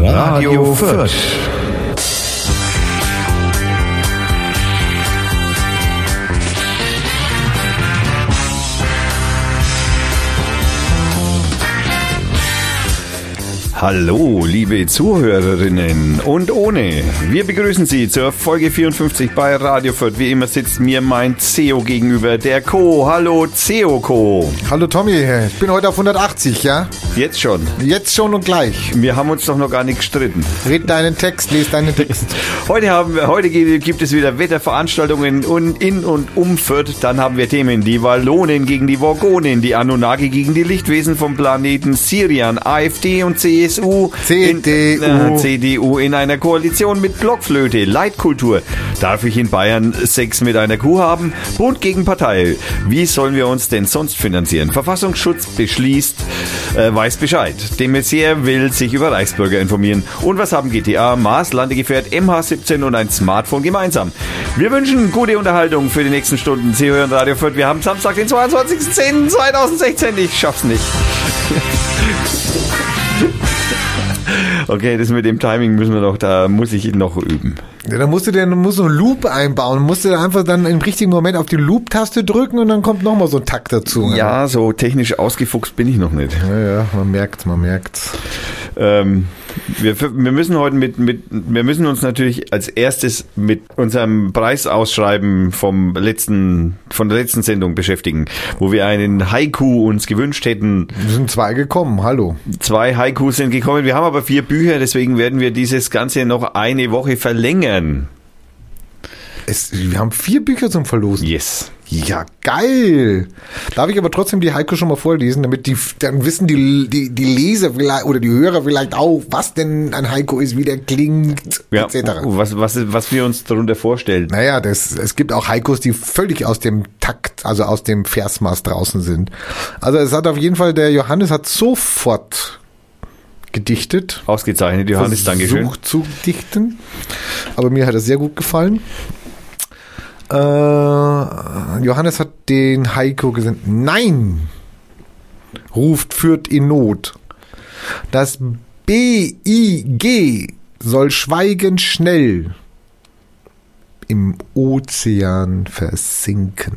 Radio Fürth. Hallo, liebe Zuhörerinnen und ohne. Wir begrüßen Sie zur Folge 54 bei Radio Fürth. Wie immer sitzt mir mein CEO gegenüber, der Co. Hallo, CEO Co. Hallo Tommy, ich bin heute auf 180, ja? Jetzt schon. Jetzt schon und gleich. Wir haben uns doch noch gar nicht gestritten. Red deinen Text, lese deinen Text. heute, haben wir, heute gibt es wieder Wetterveranstaltungen in und um Fürth. Dann haben wir Themen, die Wallonen gegen die Worgonen, die Anunnaki gegen die Lichtwesen vom Planeten Sirian, AfD und CSU CSU, CDU. In, äh, CDU in einer Koalition mit Blockflöte, Leitkultur. Darf ich in Bayern Sex mit einer Kuh haben? Bund gegen Partei. Wie sollen wir uns denn sonst finanzieren? Verfassungsschutz beschließt, äh, weiß Bescheid. De Maizière will sich über Reichsbürger informieren. Und was haben GTA, Mars, Landegefährt, MH17 und ein Smartphone gemeinsam? Wir wünschen gute Unterhaltung für die nächsten Stunden. Sie hören Radio Fürth. Wir haben Samstag, den 22.10.2016. Ich schaff's nicht. Okay, das mit dem Timing müssen wir doch, da muss ich noch üben. Ja, dann musst du dir musst so einen Loop einbauen, musst du einfach dann im richtigen Moment auf die Loop-Taste drücken und dann kommt nochmal so ein Takt dazu. Ja, so technisch ausgefuchst bin ich noch nicht. Ja, ja, man merkt, man merkt. Ähm, wir, wir müssen heute mit, mit, wir müssen uns natürlich als erstes mit unserem Preisausschreiben vom letzten, von der letzten Sendung beschäftigen, wo wir einen Haiku uns gewünscht hätten. Wir sind zwei gekommen, hallo. Zwei Haikus sind gekommen. Wir haben aber vier Bücher, deswegen werden wir dieses Ganze noch eine Woche verlängern. Es, wir haben vier Bücher zum Verlosen. Yes. Ja, geil. Darf ich aber trotzdem die Heiko schon mal vorlesen, damit die, dann wissen die, die, die Leser vielleicht oder die Hörer vielleicht auch, was denn ein Heiko ist, wie der klingt, ja, etc. Was, was, was wir uns darunter vorstellen. Naja, das, es gibt auch Heikos, die völlig aus dem Takt, also aus dem Versmaß draußen sind. Also es hat auf jeden Fall, der Johannes hat sofort gedichtet. Ausgezeichnet, Johannes, Dankeschön. Versucht zu dichten. Aber mir hat es sehr gut gefallen. Äh, Johannes hat den Heiko gesendet. Nein! Ruft führt in Not. Das BIG soll schweigend schnell im Ozean versinken.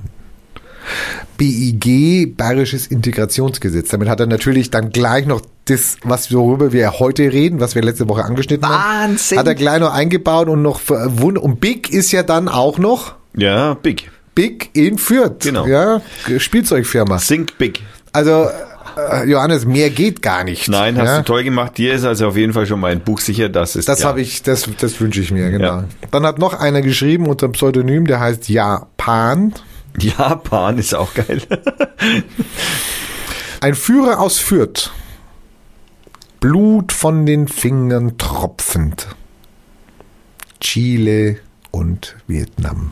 BIG, Bayerisches Integrationsgesetz. Damit hat er natürlich dann gleich noch das, was worüber wir heute reden, was wir letzte Woche angeschnitten Wahnsinn. haben, hat er gleich noch eingebaut und noch und Big ist ja dann auch noch ja, Big. Big in Fürth. Genau. Ja, Spielzeugfirma. Think Big. Also, äh, Johannes, mehr geht gar nicht. Nein, hast ja? du toll gemacht. Dir ist also auf jeden Fall schon mal ein Buch sicher, das ist. Das ja. habe ich, das, das wünsche ich mir, genau. Ja. Dann hat noch einer geschrieben unter Pseudonym, der heißt Japan. Japan ist auch geil. Ein Führer aus Fürth. Blut von den Fingern tropfend. Chile und Vietnam.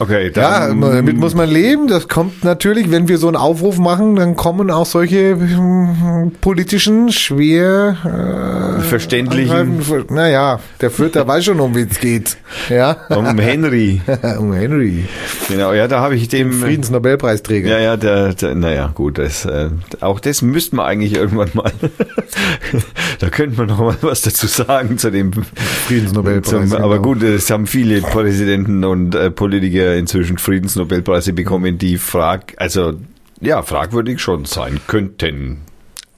Okay, ja, damit muss man leben. Das kommt natürlich, wenn wir so einen Aufruf machen, dann kommen auch solche hm, politischen, schwer äh, verständlichen. Naja, der Fürther weiß schon, um wie es geht. Ja. Um Henry. um Henry. Genau, ja, da habe ich dem Friedensnobelpreisträger. Ja, ja, der, der naja, gut, das, äh, auch das müssten wir eigentlich irgendwann mal. da könnte man noch mal was dazu sagen zu dem Friedensnobelpreis. Zum, aber gut, es haben viele Präsidenten und äh, Politiker inzwischen Friedensnobelpreise bekommen, die frag, also ja, fragwürdig schon sein könnten.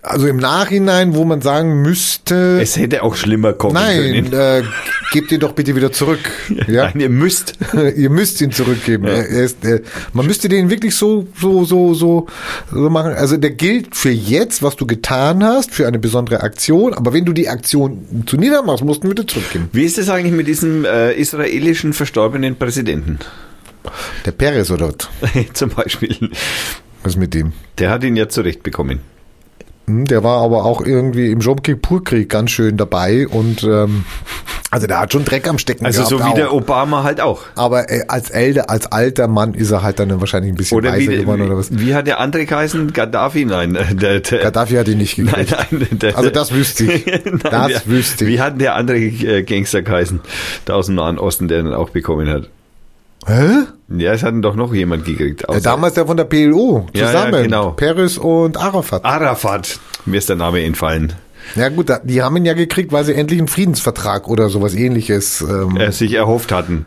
Also im Nachhinein, wo man sagen müsste. Es hätte auch schlimmer kommen nein, können. Nein, äh, gebt ihn doch bitte wieder zurück. Ja? Nein, ihr müsst. ihr müsst ihn zurückgeben. Ja. Ist, äh, man müsste den wirklich so, so, so, so, so machen. Also der gilt für jetzt, was du getan hast, für eine besondere Aktion. Aber wenn du die Aktion zu niedermachst, musst du wieder zurückgeben. Wie ist es eigentlich mit diesem äh, israelischen verstorbenen Präsidenten? Der Peres oder was? Zum Beispiel. Was mit dem? Der hat ihn ja zurechtbekommen. Der war aber auch irgendwie im Jom Kippur-Krieg ganz schön dabei und ähm, also der hat schon Dreck am Stecken Also so wie auch. der Obama halt auch. Aber äh, als älter, als alter Mann ist er halt dann wahrscheinlich ein bisschen oder weiser wie, geworden oder was. Wie hat der andere geheißen? Gaddafi? Nein. Der, der, Gaddafi hat ihn nicht gekriegt. Nein, nein, der, also das wüsste ich. nein, das der, wüsste ich. Wie hat der andere äh, Gangster geheißen? Da aus dem Nahen Osten, der ihn auch bekommen hat. Hä? Ja, es hat doch noch jemand gekriegt. Ja, damals der von der PLO Ja, zusammen. ja, genau. Peres und Arafat. Arafat. Mir ist der Name entfallen. Ja gut, die haben ihn ja gekriegt, weil sie endlich einen Friedensvertrag oder sowas ähnliches, ähm, äh, sich erhofft hatten.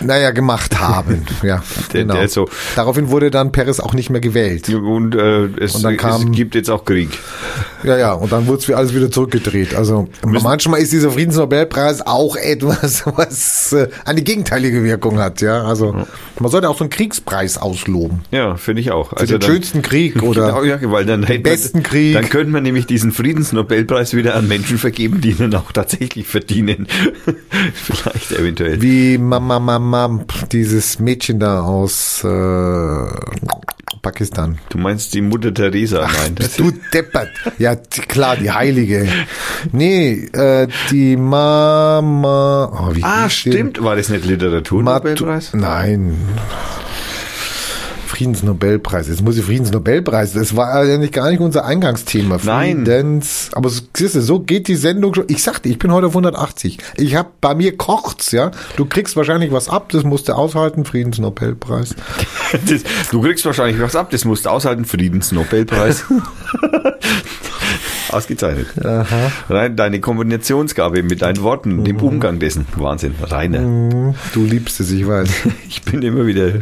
naja, gemacht haben. ja, Der- genau. der ist so- Daraufhin wurde dann Perez auch nicht mehr gewählt. Und äh, es, Und dann kam- es gibt jetzt auch Krieg. Ja, ja, und dann wurde es alles wieder zurückgedreht. Also manchmal ist dieser Friedensnobelpreis auch etwas, was äh, eine gegenteilige Wirkung hat. Ja, also man sollte auch so einen Kriegspreis ausloben. Ja, finde ich auch. Für Also den schönsten Krieg oder Genau, ja, weil dann man- besten Krieg. Dann könnte man nämlich diesen Friedensnobelpreis wieder an Menschen vergeben, die ihn auch tatsächlich verdienen. Vielleicht eventuell. wie Mama Mama dieses Mädchen da aus äh, Pakistan. Du meinst die Mutter Teresa? Nein. Das Du deppert. Ja, klar, die Heilige. Nee, äh, die Mama. Oh, ah, stimmt. War das nicht Literaturnobelpreis? Nein. Friedensnobelpreis. Jetzt muss ich Friedensnobelpreis. Das war ja nicht gar nicht unser Eingangsthema. Nein. Friedens. Aber siehst du, so geht die Sendung schon. Ich sagte, ich bin heute auf 180. Ich habe bei mir kocht's, ja. Du kriegst wahrscheinlich was ab. Das musst du aushalten. Friedensnobelpreis. Das, du kriegst wahrscheinlich was ab, das musst du aushalten. Friedensnobelpreis. Ausgezeichnet. Rein deine Kombinationsgabe mit deinen Worten, dem Umgang dessen. Wahnsinn. Rainer. Hm, Du liebst es, ich weiß. Ich bin immer wieder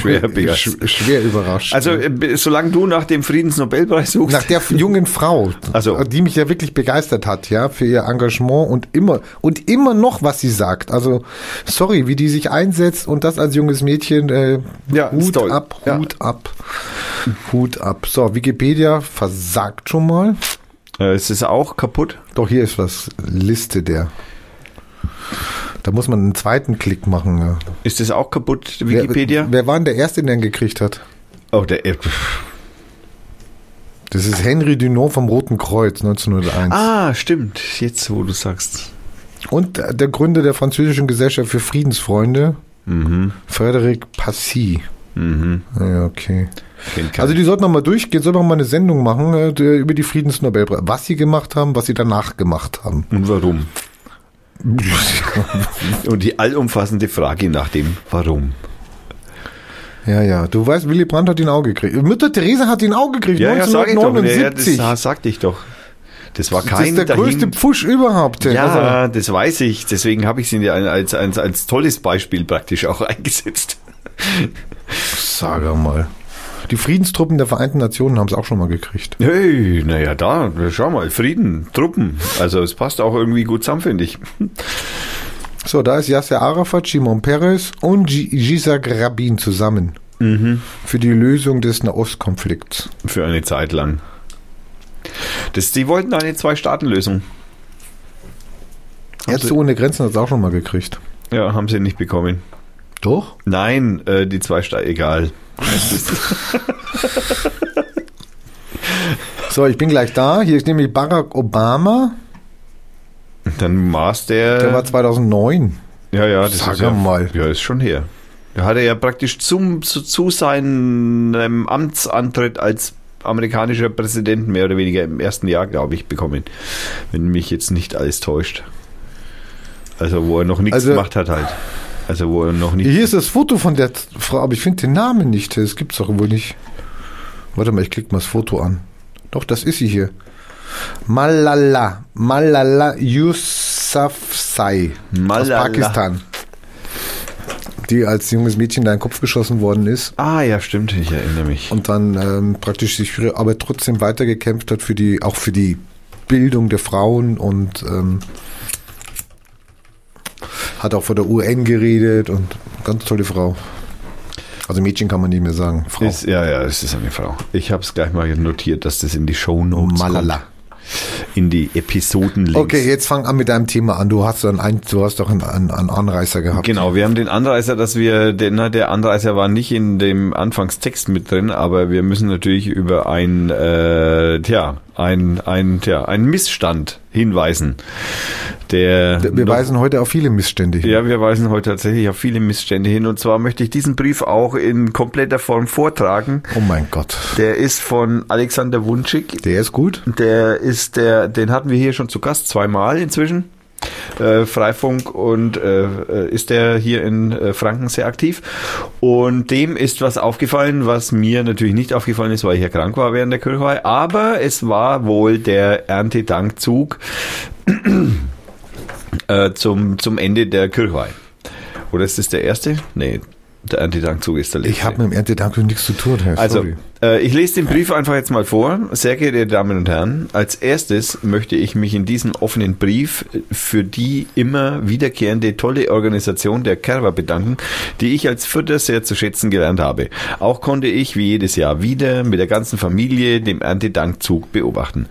schwer begeistert. Sch schwer überrascht. Also, äh, solange du nach dem Friedensnobelpreis suchst. Nach der jungen Frau, Ach so. die mich ja wirklich begeistert hat, ja, für ihr Engagement und immer und immer noch, was sie sagt. Also, sorry, wie die sich einsetzt und das als junges Mädchen. Äh, Ja, Hut ab, Ja. Hut ab, Hut ab. So, Wikipedia versagt schon mal. Äh, ist es auch kaputt? Doch hier ist was Liste der. Da muss man einen zweiten Klick machen. Ja. Ist es auch kaputt, Wikipedia? Wer, wer war denn der erste, den gekriegt hat? oh, der, äh, Das ist Henry Dunant vom Roten Kreuz 1901. ah, stimmt. Jetzt, wo du sagst. Und der Gründer der französischen Gesellschaft für Friedensfreunde, Mhm. Frédéric Passy. Mhm. Ja, okay. Also die sollten noch mal durchgehen, sollten noch mal eine Sendung machen äh, über die Friedensnobelpreise. Was sie gemacht haben, was sie danach gemacht haben. Und warum? Und die allumfassende Frage nach dem Warum. ja, ja. Du weißt, Willy Brandt hat ihn auch gekriegt. Mutter Therese hat ihn auch gekriegt. Ja, ja, sag ich doch. Ja, 1979. das sagte ich doch. Das war das kein ist der größte Pfusch überhaupt. Ja, Also, das weiß ich. Deswegen habe ich sie als, als, als tolles Beispiel praktisch auch eingesetzt. sag mal. Die Friedenstruppen der Vereinten Nationen haben es auch schon mal gekriegt. Hey, naja, da, schau mal, Frieden, Truppen. Also es passt auch irgendwie gut zusammen, finde ich. So, da ist Yasser Arafat, Shimon Peres und G- Yitzhak Rabin zusammen. Mhm. Für die Lösung des Nahostkonflikts. Für eine Zeit lang. Das, die wollten eine Zwei-Staaten-Lösung. Ärzte ohne Grenzen hat es auch schon mal gekriegt. Ja, haben sie nicht bekommen. Doch? Nein, äh, die zwei Staaten, egal. So, ich bin gleich da. Hier ist nämlich Barack Obama. Dann maß der. Der war 2009. ja, ja, das Sag ist ja, mal. Ja, ist schon her. Da hat er ja praktisch zum, zu, zu seinem Amtsantritt als amerikanischer Präsident mehr oder weniger im ersten Jahr, glaube ich, bekommen. Wenn mich jetzt nicht alles täuscht. Also, wo er noch nichts Also- gemacht hat halt. Also, wo er noch nicht. Hier ist das Foto von der Frau, aber ich finde den Namen nicht. Das gibt's doch wohl nicht. Warte mal, ich klicke mal das Foto an. Doch, das ist sie hier. Malala. Malala Yousafzai. Malala. Aus Pakistan. Die als junges Mädchen da in den Kopf geschossen worden ist. Ah, ja, stimmt, ich erinnere mich. und dann ähm, praktisch sich für, aber trotzdem weitergekämpft hat für die auch für die Bildung der Frauen und ähm, hat auch vor der UN geredet und ganz tolle Frau. Also Mädchen kann man nicht mehr sagen. Frau. Ist, ja, ja, es ist eine Frau. Ich habe es gleich mal notiert, dass das in die Show Notes Malala. kommt. In die Episodenlinks. Okay, jetzt fang an mit deinem Thema an. Du hast dann ein, du hast doch einen, einen, einen Anreißer gehabt. Genau, wir haben den Anreißer, dass wir, der, na, der Anreißer war nicht in dem Anfangstext mit drin, aber wir müssen natürlich über ein, äh, tja, ein, ein, tja, ein Missstand hinweisen. Der Wir weisen heute auf viele Missstände hin. ja, wir weisen heute tatsächlich auf viele Missstände hin. Und zwar möchte ich diesen Brief auch in kompletter Form vortragen. Oh mein Gott. Der ist von Alexander Wunschig. Der ist gut. Der ist der, den hatten wir hier schon zu Gast zweimal inzwischen. Äh, Freifunk und äh, ist der hier in äh, Franken sehr aktiv. Und dem ist was aufgefallen, was mir natürlich nicht aufgefallen ist, weil ich ja krank war während der Kirchweih. Aber es war wohl der Erntedankzug äh, zum, zum Ende der Kirchweih. Oder ist das der erste? Nee, der Erntedankzug ist der letzte. Ich habe mit dem Erntedank nichts zu tun, Herr. Also, äh, ich lese den Brief einfach jetzt mal vor. Sehr geehrte Damen und Herren, als erstes möchte ich mich in diesem offenen Brief für die immer wiederkehrende tolle Organisation der Kerwa bedanken, die ich als Vierter sehr zu schätzen gelernt habe. Auch konnte ich wie jedes Jahr wieder mit der ganzen Familie den Erntedankzug beobachten.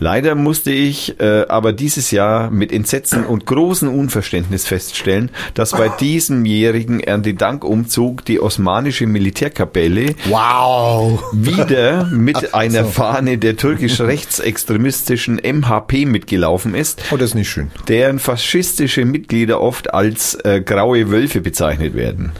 Leider musste ich äh, aber dieses Jahr mit Entsetzen und großem Unverständnis feststellen, dass bei diesem jährigen Erntedankumzug die osmanische Militärkapelle Wow. wieder mit einer Fahne der türkisch-rechtsextremistischen MHP mitgelaufen ist, Oh, das ist nicht schön. deren faschistische Mitglieder oft als äh, graue Wölfe bezeichnet werden.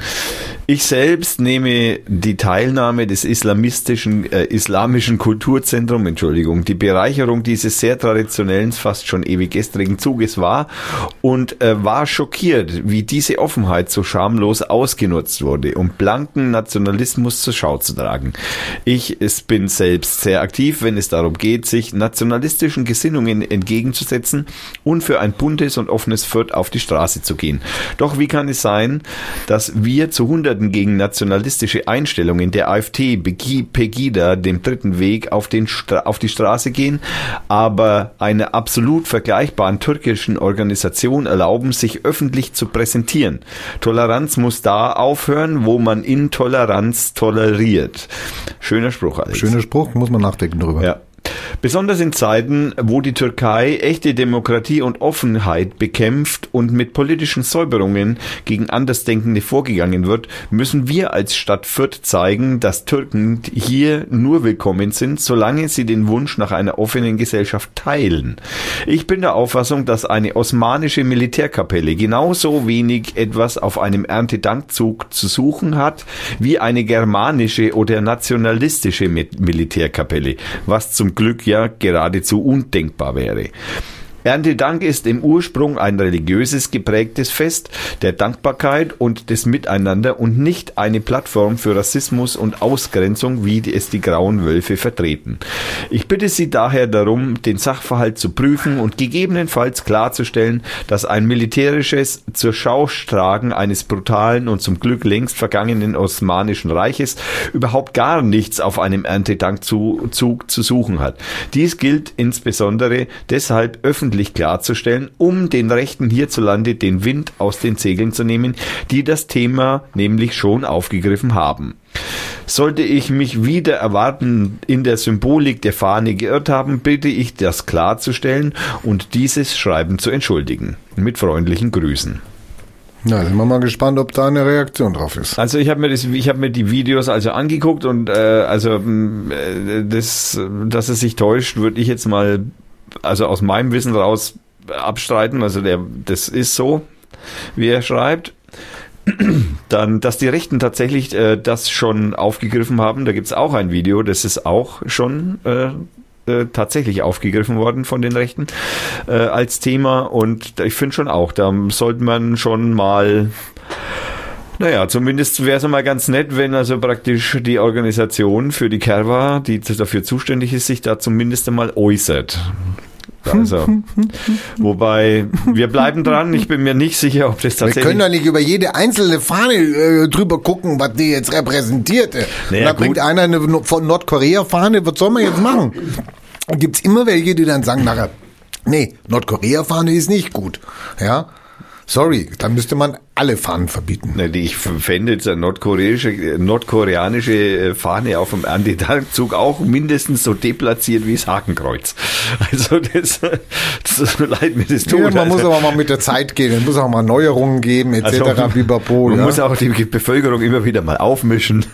Ich selbst nehme die Teilnahme des islamistischen, äh, islamischen Kulturzentrum, Entschuldigung, die Bereicherung dieses sehr traditionellen, fast schon ewig gestrigen Zuges wahr und äh, war schockiert, wie diese Offenheit so schamlos ausgenutzt wurde, um blanken Nationalismus zur Schau zu tragen. Ich es bin selbst sehr aktiv, wenn es darum geht, sich nationalistischen Gesinnungen entgegenzusetzen und für ein buntes und offenes Fürth auf die Straße zu gehen. Doch wie kann es sein, dass wir zu Hunderten gegen nationalistische Einstellungen der AfD, Pegida, dem dritten Weg auf, den Stra auf die Straße gehen, aber einer absolut vergleichbaren türkischen Organisation erlauben, sich öffentlich zu präsentieren. Toleranz muss da aufhören, wo man Intoleranz toleriert. Schöner Spruch, Alex. Schöner Spruch, muss man nachdenken drüber. Ja. Besonders in Zeiten, wo die Türkei echte Demokratie und Offenheit bekämpft und mit politischen Säuberungen gegen Andersdenkende vorgegangen wird, müssen wir als Stadt Fürth zeigen, dass Türken hier nur willkommen sind, solange sie den Wunsch nach einer offenen Gesellschaft teilen. Ich bin der Auffassung, dass eine osmanische Militärkapelle genauso wenig etwas auf einem Erntedankzug zu suchen hat, wie eine germanische oder nationalistische Militärkapelle, was zum Glück ja geradezu undenkbar wäre. Erntedank ist im Ursprung ein religiöses geprägtes Fest der Dankbarkeit und des Miteinander und nicht eine Plattform für Rassismus und Ausgrenzung, wie es die grauen Wölfe vertreten. Ich bitte Sie daher darum, den Sachverhalt zu prüfen und gegebenenfalls klarzustellen, dass ein militärisches zur Schaustragen eines brutalen und zum Glück längst vergangenen Osmanischen Reiches überhaupt gar nichts auf einem Erntedankzug zu suchen hat. Dies gilt insbesondere deshalb öffentlich klarzustellen, um den Rechten hierzulande den Wind aus den Segeln zu nehmen, die das Thema nämlich schon aufgegriffen haben. Sollte ich mich wieder erwarten in der Symbolik der Fahne geirrt haben, bitte ich das klarzustellen und dieses Schreiben zu entschuldigen. Mit freundlichen Grüßen. Na, sind wir mal gespannt, ob da eine Reaktion drauf ist. Also ich habe mir das, ich habe mir die Videos also angeguckt und äh, also mh, äh, das, dass es sich täuscht, würde ich jetzt mal also aus meinem Wissen raus abstreiten. Also der, das ist so, wie er schreibt. Dann, dass die Rechten tatsächlich äh, das schon aufgegriffen haben. Da gibt's auch ein Video, das ist auch schon äh, äh, tatsächlich aufgegriffen worden von den Rechten äh, als Thema. Und ich finde schon auch, da sollte man schon mal naja, zumindest wäre es mal ganz nett, wenn also praktisch die Organisation für die Kerwa, die dafür zuständig ist, sich da zumindest einmal äußert. Also, wobei, wir bleiben dran. Ich bin mir nicht sicher, ob das Wir tatsächlich. können doch nicht über jede einzelne Fahne äh, drüber gucken, was die jetzt repräsentiert. Und Naja, da bringt einer eine von Nordkorea-Fahne, was soll man jetzt machen? Und gibt's immer welche, die dann sagen nachher, nee, Nordkorea-Fahne ist nicht gut. Ja, sorry, dann müsste man alle Fahnen verbieten. Ich fände jetzt eine nordkoreanische, nordkoreanische äh, Fahne auf dem Erntedankzug auch mindestens so deplatziert wie das Hakenkreuz. Also das, das ist so leid mir das tut. Ja, man muss also, aber mal mit der Zeit gehen, es muss auch mal Neuerungen geben, etc. also, man ja. muss auch die Bevölkerung immer wieder mal aufmischen.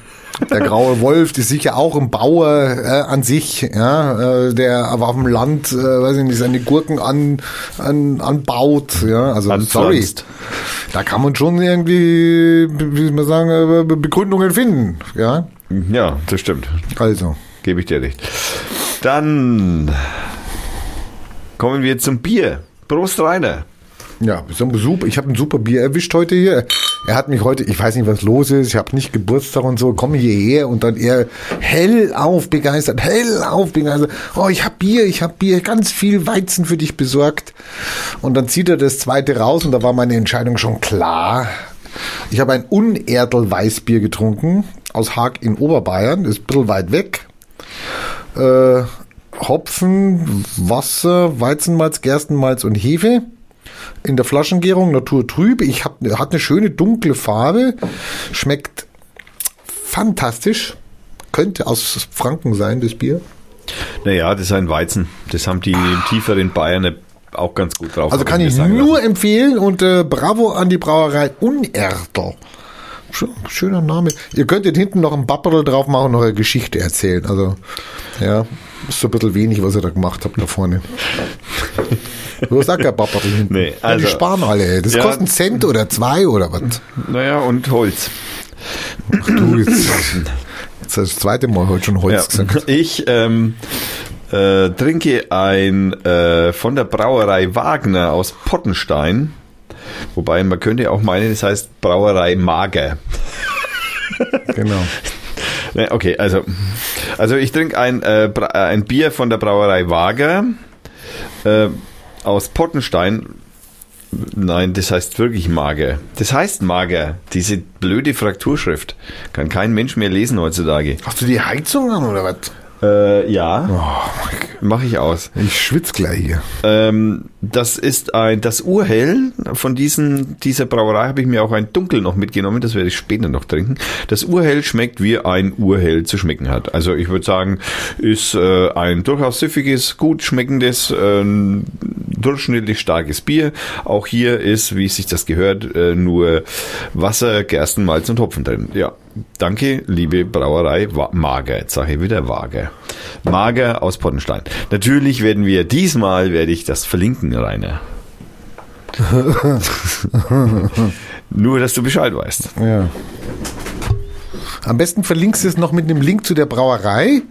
Der graue Wolf, die ist sicher auch ein Bauer äh, an sich, ja, äh, der aber auf dem Land, äh, weiß ich nicht, seine Gurken an, an, anbaut, ja, also sorry. Anpflanzt. Da kann man schon irgendwie, wie soll man sagen, äh, Be- Begründungen finden, ja. Ja, das stimmt. Also, Gebe ich dir recht. Dann kommen wir zum Bier. Prost, Rainer. Ja, super, ich habe ein super Bier erwischt heute hier. Er hat mich heute, ich weiß nicht, was los ist, ich habe nicht Geburtstag und so, komme hierher und dann er hellauf begeistert, hellauf begeistert. Oh, ich habe Bier, ich habe Bier, ganz viel Weizen für dich besorgt. Und dann zieht er das zweite raus und da war meine Entscheidung schon klar. Ich habe ein Unerdel Weißbier getrunken aus Haag in Oberbayern, ist ein bisschen weit weg. Äh, Hopfen, Wasser, Weizenmalz, Gerstenmalz und Hefe in der Flaschengärung naturtrüb. Ich hab, hat eine schöne dunkle Farbe, schmeckt fantastisch. Könnte aus Franken sein, das Bier. Naja, das ist ein Weizen. Das haben die im tieferen Bayern auch ganz gut drauf. Also kann ich nur lassen. empfehlen und äh, bravo an die Brauerei Unertel. Sch- Schöner Name. Ihr könntet hinten noch ein Bapperl drauf machen und noch eine Geschichte erzählen. Also, ja, ist so ein bisschen wenig, was ihr da gemacht habt da vorne. Du hast auch kein Bapperl hinten. Nee, ja, also- die sparen alle. Das Ja. kostet einen Cent oder zwei oder was. Naja, und Holz. Du, jetzt, jetzt das zweite Mal heute schon Holz Ja. gesagt. Ich ähm, äh, trinke ein äh, von der Brauerei Wagner aus Pottenstein. Wobei man könnte auch meinen, das heißt Brauerei Mager. Genau. Ne, okay, also, also ich trinke ein, äh, äh, ein Bier von der Brauerei Wager äh, aus Pottenstein. Nein, das heißt wirklich Mager. Das heißt Mager. Diese blöde Frakturschrift. Kann kein Mensch mehr lesen heutzutage. Hast du die Heizung an oder was? Äh, ja, Oh, mache ich aus. ich schwitze gleich hier. Ähm, das ist ein, das Urhell von diesen, dieser Brauerei habe ich mir auch ein Dunkel noch mitgenommen, das werde ich später noch trinken. Das Urhell schmeckt, wie ein Urhell zu schmecken hat. Also ich würde sagen, ist äh, ein durchaus süffiges, gut schmeckendes, ähm, durchschnittlich starkes Bier. Auch hier ist, wie sich das gehört, äh, nur Wasser, Gerstenmalz und Hopfen drin. Ja, danke, liebe Brauerei Mager. Jetzt sage ich wieder Wager. Mager aus Pottenstein. Natürlich werden wir diesmal, werde ich das verlinken, Rainer. Nur, dass du Bescheid weißt. Ja. Am besten verlinkst du es noch mit einem Link zu der Brauerei,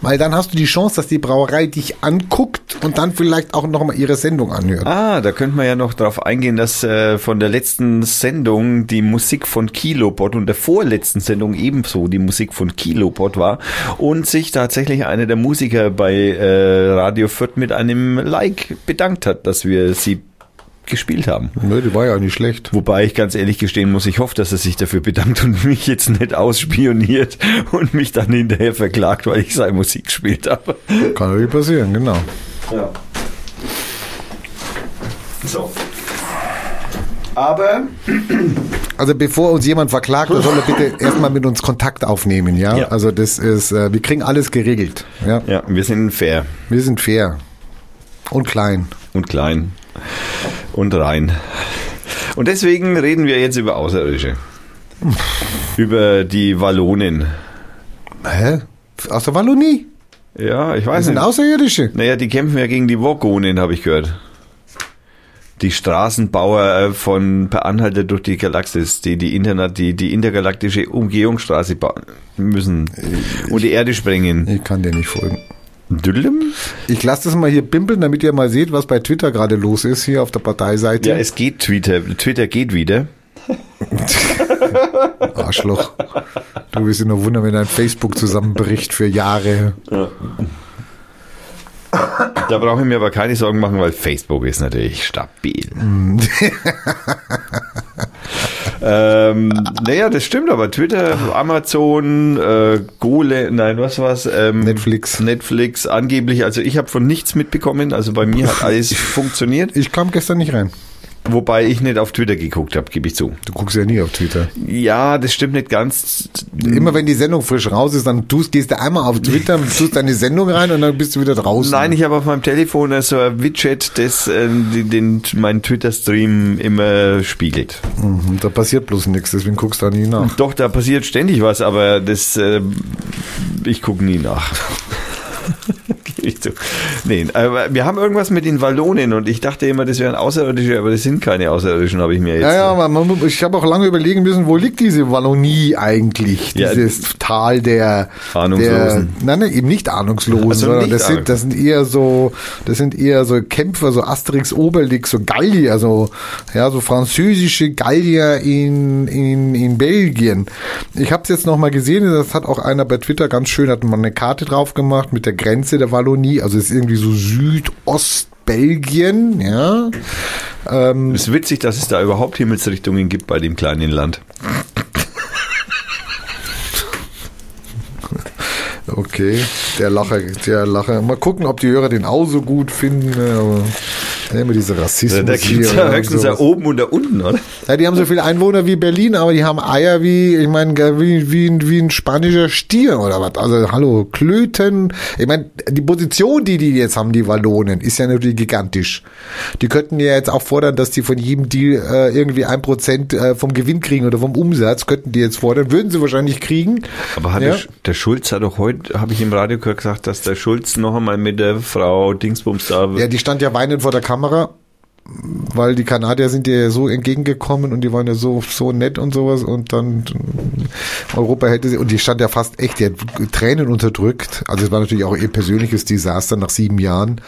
weil dann hast du die Chance, dass die Brauerei dich anguckt und dann vielleicht auch noch mal ihre Sendung anhört. Ah, da könnte man ja noch drauf eingehen, dass äh, von der letzten Sendung die Musik von Kilobot und der vorletzten Sendung ebenso die Musik von Kilobot war und sich tatsächlich einer der Musiker bei äh, Radio Fürth mit einem Like bedankt hat, dass wir sie gespielt haben. Nö, die war ja nicht schlecht. Wobei ich ganz ehrlich gestehen muss, ich hoffe, dass er sich dafür bedankt und mich jetzt nicht ausspioniert und mich dann hinterher verklagt, weil ich seine Musik gespielt habe. Kann natürlich passieren, genau. Ja. So. Aber Also bevor uns jemand verklagt, dann soll er bitte erstmal mit uns Kontakt aufnehmen, ja? Ja. Also das ist, äh, wir kriegen alles geregelt, ja? ja, wir sind fair Wir sind fair und klein. und klein und rein. Und deswegen reden wir jetzt über Außerirdische. über die Wallonen. Hä? Aus der Wallonie? Ja, ich Das weiß sind nicht. Außerirdische. Naja, die kämpfen ja gegen die Wogonen, habe ich gehört. Die Straßenbauer äh, von Per Anhalter durch die Galaxis, die die, Internet, die, die intergalaktische Umgehungsstraße bauen müssen und die Erde sprengen. Ich kann dir nicht folgen. Düllem? Ich lasse das mal hier bimpeln, damit ihr mal seht, was bei Twitter gerade los ist, hier auf der Parteiseite. Ja, es geht Twitter. Twitter geht wieder. Arschloch. Du wirst dir nur wundern, wenn dein Facebook zusammenbricht für Jahre. Da brauche ich mir aber keine Sorgen machen, weil Facebook ist natürlich stabil. ähm, naja, das stimmt, aber Twitter, Amazon, äh, Gole, nein, was war's? Ähm, Netflix. Netflix, angeblich, also ich habe von nichts mitbekommen, also bei mir hat alles funktioniert, Ich kam gestern nicht rein. Wobei ich nicht auf Twitter geguckt habe, gebe ich zu. Du guckst ja nie auf Twitter. Ja, das stimmt nicht ganz. Immer wenn die Sendung frisch raus ist, dann tust, gehst du einmal auf Twitter, tust deine Sendung rein und dann bist du wieder draußen. Nein, ich habe auf meinem Telefon so ein Widget, das äh, den, den meinen Twitter-Stream immer spiegelt. Mhm, da passiert bloß nichts, deswegen guckst du da nie nach. Doch, da passiert ständig was, aber das, äh, ich gucke nie nach. Nicht so. Nee, aber wir haben irgendwas mit den Wallonen und ich dachte immer, das wären Außerirdische, aber das sind keine Außerirdischen, habe ich mir jetzt. Ja, ja, man, ich habe auch lange überlegen müssen, wo liegt diese Wallonie eigentlich? Ja, Dieses Tal der Ahnungslosen. Der, nein, nein, eben nicht Ahnungslosen, Also sondern nicht das sind, das sind eher so, das sind eher so Kämpfer, so Asterix, Obelix, so Gallier, so, ja, so französische Gallier in, in, in Belgien. Ich habe es jetzt nochmal gesehen, das hat auch einer bei Twitter ganz schön, hat man eine Karte drauf gemacht mit der Grenze der Wallonie, also es ist irgendwie so Südostbelgien, ja. Ähm, Es ist witzig, dass es da überhaupt Himmelsrichtungen gibt bei dem kleinen Land. Okay, der Lacher, der Lacher. Mal gucken, ob die Hörer den auch so gut finden. Ne, Aber nehmen wir diese Rassismus Da gibt es ja höchstens da oben und da unten, oder? Ja, die haben so viele Einwohner wie Berlin, aber die haben Eier wie, ich meine, wie, wie, ein- wie ein spanischer Stier oder was. Also, hallo, Klöten. Ich meine, die Position, die die jetzt haben, die Wallonen, ist ja natürlich gigantisch. Die könnten ja jetzt auch fordern, dass die von jedem Deal äh, irgendwie ein Prozent äh, vom Gewinn kriegen oder vom Umsatz, könnten die jetzt fordern. Würden sie wahrscheinlich kriegen. Aber hat ja? der Schulz hat doch heute, habe ich im Radio gehört, gesagt, dass der Schulz noch einmal mit der Frau Dingsbums da Ja, die stand ja weinend vor der Kamera, Kamera weil die Kanadier sind ihr ja so entgegengekommen und die waren ja so, so nett und sowas und dann Europa hätte sie, und die stand ja fast echt, die hat Tränen unterdrückt. Also es war natürlich auch ihr persönliches Desaster nach sieben Jahren,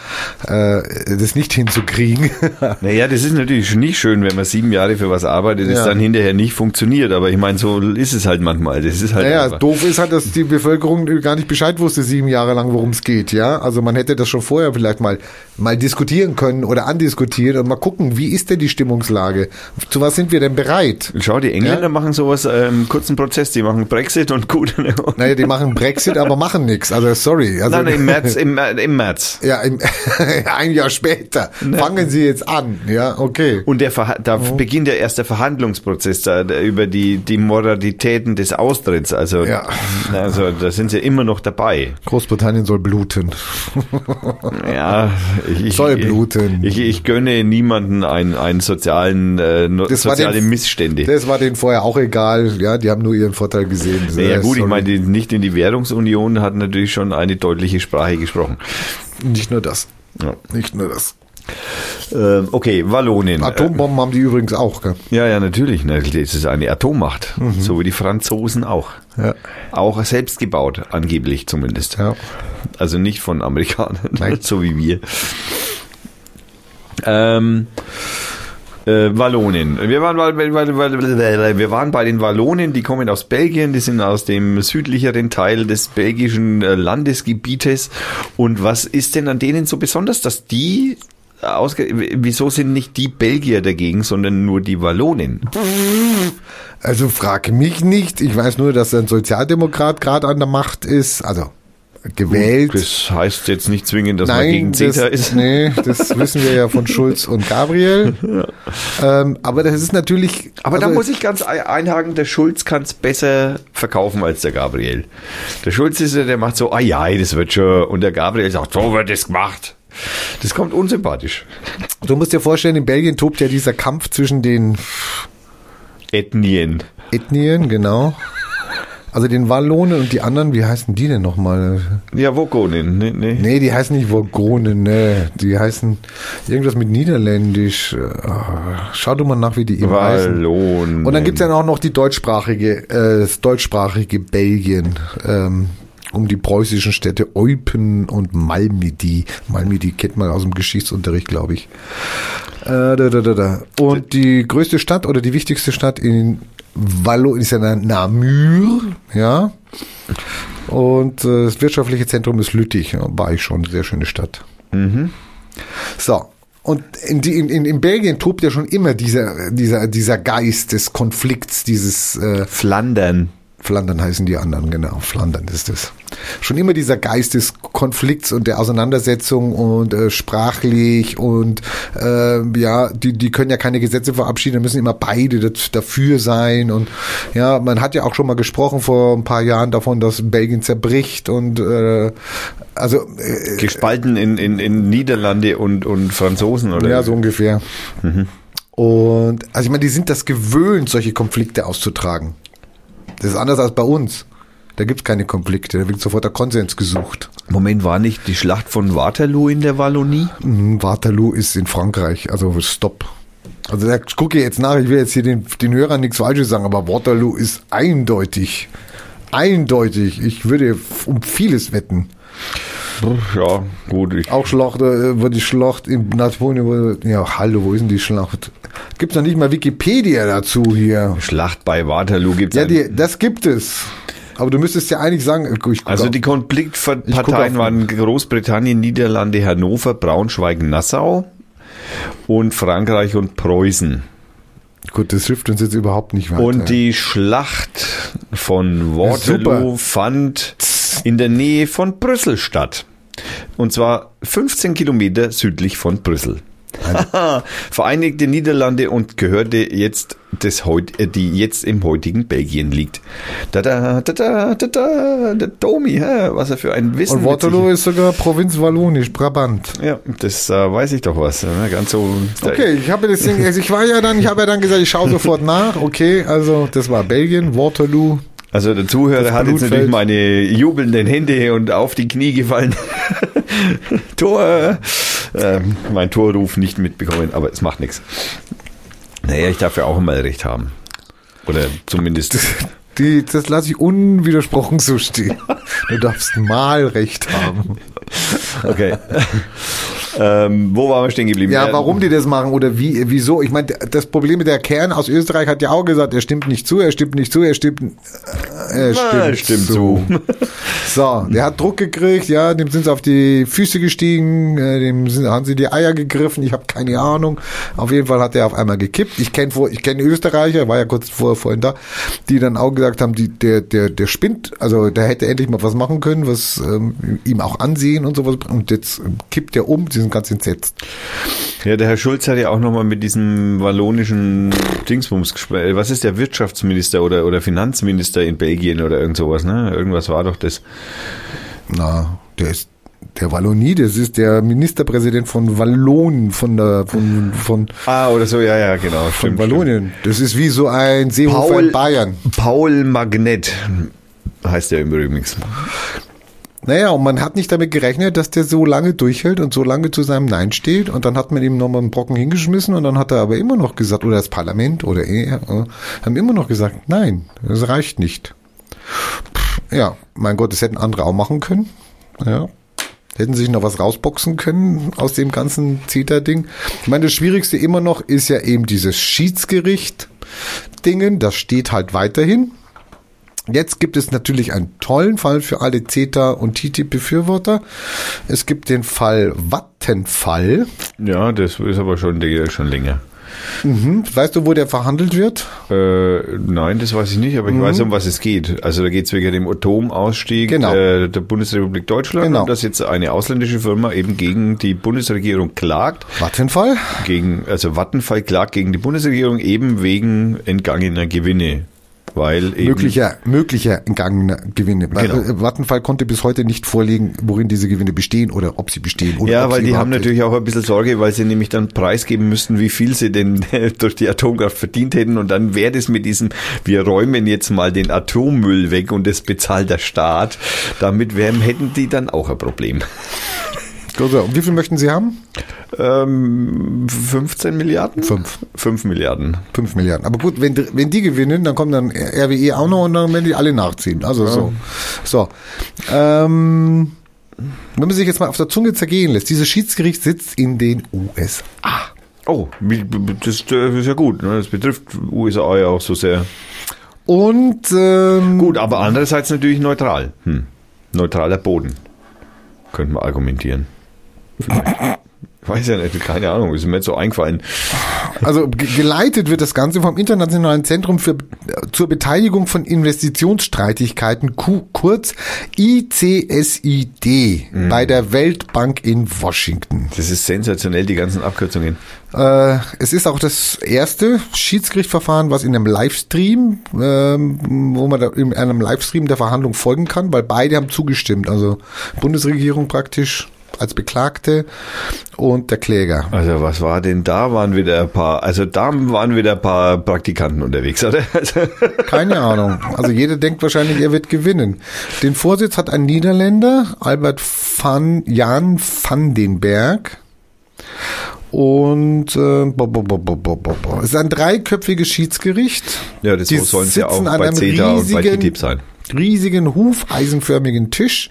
äh, das nicht hinzukriegen. Naja, das ist natürlich nicht schön, wenn man sieben Jahre für was arbeitet, es Ja. dann hinterher nicht funktioniert. Aber ich meine, so ist es halt manchmal. Das ist halt Naja, einfach. doof ist halt, dass die Bevölkerung gar nicht Bescheid wusste, sieben Jahre lang, worum es geht, ja. Also man hätte das schon vorher vielleicht mal, mal diskutieren können oder andiskutieren und mal gucken, wie ist denn die Stimmungslage? Zu was sind wir denn bereit? Schau, die Engländer Ja. machen sowas, ähm, kurzen Prozess, die machen Brexit und gut. Naja, die machen Brexit, aber machen nichts. Also sorry. Also, Nein, nein, im März, im, Mä- im März. Ja, im, ein Jahr später. Fangen Sie jetzt an. Ja, okay. Und der Verha da Mhm. beginnt ja erst der Verhandlungsprozess da, über die, die Moralitäten des Austritts. Also, Ja. also da sind sie immer noch dabei. Großbritannien soll bluten. Ja, ich, ich, Soll bluten. Ich, ich gönne niemanden einen, einen sozialen, äh, Das war soziale den- Missstände. Das war denen vorher auch egal. Ja, die haben nur ihren Vorteil gesehen. ja, ja gut, ich meine, die nicht in die Währungsunion hat natürlich schon eine deutliche Sprache gesprochen. Nicht nur das. Ja. Nicht nur das. Ähm, okay, Wallonien. Atombomben haben die übrigens auch. Gell? Ja, ja, natürlich. Das ist eine Atommacht. So wie die Franzosen auch. Mhm. Ja. Auch selbst gebaut, angeblich zumindest. Ja. Also nicht von Amerikanern, Nein. so wie wir. Ähm, äh, Wallonen. Wir waren, bei- wir waren bei den Wallonen, die kommen aus Belgien, die sind aus dem südlicheren Teil des belgischen äh, Landesgebietes. Und was ist denn an denen so besonders, dass die ausge wieso sind nicht die Belgier dagegen, sondern nur die Wallonen? Also frag mich nicht. Ich weiß nur, dass ein Sozialdemokrat gerade an der Macht ist. Also gewählt. Das heißt jetzt nicht zwingend, dass man gegen das, CETA ist. nee, das wissen wir ja von Schulz und Gabriel. Ähm, aber das ist natürlich. Aber da also- muss ich ganz ein- einhaken, der Schulz kann es besser verkaufen als der Gabriel. Der Schulz ist ja, der macht so, ah ja, das wird schon. Und der Gabriel sagt, so wird es gemacht. Das kommt unsympathisch. Du musst dir vorstellen, in Belgien tobt ja dieser Kampf zwischen den Ethnien. Ethnien, genau. Also den Wallonen und die anderen, wie heißen die denn nochmal? Ja, Vokonen. Nee, nee. Nee, die heißen nicht Vogonen, ne. Die heißen irgendwas mit Niederländisch. Ah, Schau du mal nach, wie die eben heißen. Wallonen. Und dann gibt's ja auch noch die deutschsprachige, äh, das deutschsprachige Belgien. Ähm, um die preußischen Städte Eupen und Malmedy. Malmedy kennt man aus dem Geschichtsunterricht, glaube ich. Äh, da, da, da, da. Und die größte Stadt oder die wichtigste Stadt in Wallo ist ja Namur, ja. Und äh, das wirtschaftliche Zentrum ist Lüttich, ja, war ich schon, sehr schöne Stadt. So. Und in, die, in, in Belgien tobt ja schon immer dieser, dieser, dieser Geist des Konflikts, dieses äh, Flandern. Flandern heißen die anderen, genau. Flandern ist es. Schon immer dieser Geist des Konflikts und der Auseinandersetzung und äh, sprachlich und äh, ja, die, die können ja keine Gesetze verabschieden, da müssen immer beide dafür sein und ja, man hat ja auch schon mal gesprochen vor ein paar Jahren davon, dass Belgien zerbricht und äh, also äh, Gespalten in, in, in Niederlande und, und Franzosen, oder? ja, so ungefähr. Und also ich meine, die sind das gewöhnt, solche Konflikte auszutragen. Das ist anders als bei uns. Da gibt's keine Konflikte, da wird sofort der Konsens gesucht. Moment, war nicht die Schlacht von Waterloo in der Wallonie? Mhm, Waterloo ist in Frankreich, also stopp. Also da gucke ich jetzt nach, ich will jetzt hier den, den Hörern nichts Falsches sagen, aber Waterloo ist eindeutig. Eindeutig. Ich würde um vieles wetten. Ja, gut. Ich, Auch Schlacht, äh, wo die Schlacht in Napoleon, ja, hallo, wo ist denn die Schlacht? Gibt's noch nicht mal Wikipedia dazu hier? Schlacht bei Waterloo gibt's Ja, ein- die, das gibt es. Aber du müsstest ja eigentlich sagen, äh, Also auf- die Konfliktparteien waren Großbritannien, Niederlande, Hannover, Braunschweig, Nassau und Frankreich und Preußen. gut, das hilft uns jetzt überhaupt nicht weiter. Und die Schlacht von Waterloo fand in der Nähe von Brüssel statt. Und zwar 15 Kilometer südlich von Brüssel. Vereinigte Niederlande und gehörte jetzt des heut, äh, die jetzt im heutigen Belgien liegt. Da da da da da da der Domi, hä, was er für ein Wissen Und Waterloo ist sogar Provinz Wallonisch, Brabant. Ja, das äh, weiß ich doch was. Ne? Ganz so. Okay, ich habe das Ding, also ich war ja dann, ich habe ja dann gesagt, ich schaue sofort nach. Okay, also das war Belgien, Waterloo. Also der Zuhörer hat jetzt natürlich meine jubelnden Hände und auf die Knie gefallen. Tor! Ähm, mein Torruf nicht mitbekommen, aber es macht nichts. Naja, ich darf ja auch immer recht haben. Oder zumindest. Die, das lasse ich unwidersprochen so stehen. Du darfst mal recht haben. Okay. ähm, wo waren wir stehen geblieben? Ja, warum die das machen oder wie, wieso? Ich meine, das Problem mit der Kern aus Österreich hat ja auch gesagt, er stimmt nicht zu, er stimmt nicht zu, er stimmt, äh, er Na, stimmt, stimmt zu. So, der hat Druck gekriegt, ja, dem sind sie auf die Füße gestiegen, äh, dem sind, haben sie die Eier gegriffen, ich habe keine Ahnung. Auf jeden Fall hat er auf einmal gekippt. Ich kenne ich kenne Österreicher, war ja kurz vor, vorhin da, die dann auch gesagt haben, die, der, der, der spinnt, also der hätte endlich mal was machen können, was ähm, ihm auch ansehen und sowas. Und jetzt kippt er um, sie sind ganz entsetzt. Ja, der Herr Schulz hat ja auch nochmal mit diesem wallonischen Dingsbums gesprochen. Was ist der Wirtschaftsminister oder, oder Finanzminister in Belgien oder irgend sowas, ne? Irgendwas war doch das. Na, der ist der Wallonie, das ist der Ministerpräsident von Wallonien, von der, von, von, Ah, oder so, ja, ja, genau. von Stimmt, Wallonien. Das ist wie so ein Seehofer Paul- in Bayern. stimmt. Paul Magnet heißt der übrigens. Naja, und man hat nicht damit gerechnet, dass der so lange durchhält und so lange zu seinem Nein steht. Und dann hat man ihm nochmal einen Brocken hingeschmissen und dann hat er aber immer noch gesagt, oder das Parlament oder er, äh, haben immer noch gesagt, nein, das reicht nicht. Pff, ja, mein Gott, das hätten andere auch machen können. Ja. Hätten sich noch was rausboxen können aus dem ganzen CETA-Ding. Ich meine, das Schwierigste immer noch ist ja eben dieses Schiedsgericht-Dingen. Das steht halt weiterhin. Jetzt gibt es natürlich einen tollen Fall für alle CETA und TTIP-Befürworter. Es gibt den Fall Vattenfall. Ja, das ist aber schon, der schon länger. Mhm. Weißt du, wo der verhandelt wird? Äh, nein, das weiß ich nicht, aber ich weiß, um was es geht. Also da geht es wegen dem Atomausstieg Genau. äh, der Bundesrepublik Deutschland Genau. und dass jetzt eine ausländische Firma eben gegen die Bundesregierung klagt, Vattenfall? gegen, also Vattenfall klagt gegen die Bundesregierung eben wegen entgangener Gewinne. Weil eben Möglicher, möglicher entgangener Gewinne. Genau. Vattenfall konnte bis heute nicht vorlegen, worin diese Gewinne bestehen oder ob sie bestehen. Oder Ja, weil die haben natürlich auch ein bisschen Sorge, weil sie nämlich dann preisgeben müssten, wie viel sie denn durch die Atomkraft verdient hätten. Und dann wäre das mit diesem, wir räumen jetzt mal den Atommüll weg und das bezahlt der Staat. Damit wären, hätten die dann auch ein Problem. Und wie viel möchten sie haben? Ähm, 15 Milliarden? Fünf. 5 Milliarden. Fünf Milliarden. Aber gut, wenn, wenn die gewinnen, dann kommen dann RWE auch noch und dann werden die alle nachziehen. Also so. So. Ähm, wenn man sich jetzt mal auf der Zunge zergehen lässt, dieses Schiedsgericht sitzt in den USA. Oh, das ist ja gut. ne? Das betrifft USA ja auch so sehr. Und ähm, Gut, aber andererseits natürlich neutral. Hm. Neutraler Boden. Könnte man argumentieren. Vielleicht. Weiß ja nicht, keine Ahnung, ist mir jetzt so eingefallen. Also ge- geleitet wird das Ganze vom Internationalen Zentrum für, zur Beteiligung von Investitionsstreitigkeiten, Q, kurz ICSID, bei der Weltbank in Washington. Das ist sensationell, die ganzen Abkürzungen. Äh, es ist auch das erste Schiedsgerichtsverfahren, was in einem Livestream, ähm, wo man da in einem Livestream der Verhandlung folgen kann, weil beide haben zugestimmt. Also Bundesregierung praktisch als Beklagte und der Kläger. Also was war denn da? Waren wieder ein paar, also da waren wieder ein paar Praktikanten unterwegs, oder? Keine Ahnung. Also jeder denkt wahrscheinlich, er wird gewinnen. Den Vorsitz hat ein Niederländer, Albert van Jan van den Berg. Und äh, bo, bo, bo, bo, bo, bo, es ist ein dreiköpfiges Schiedsgericht. ja, das Die sollen ja auch bei CETA und bei TTIP sein. Riesigen hufeisenförmigen Tisch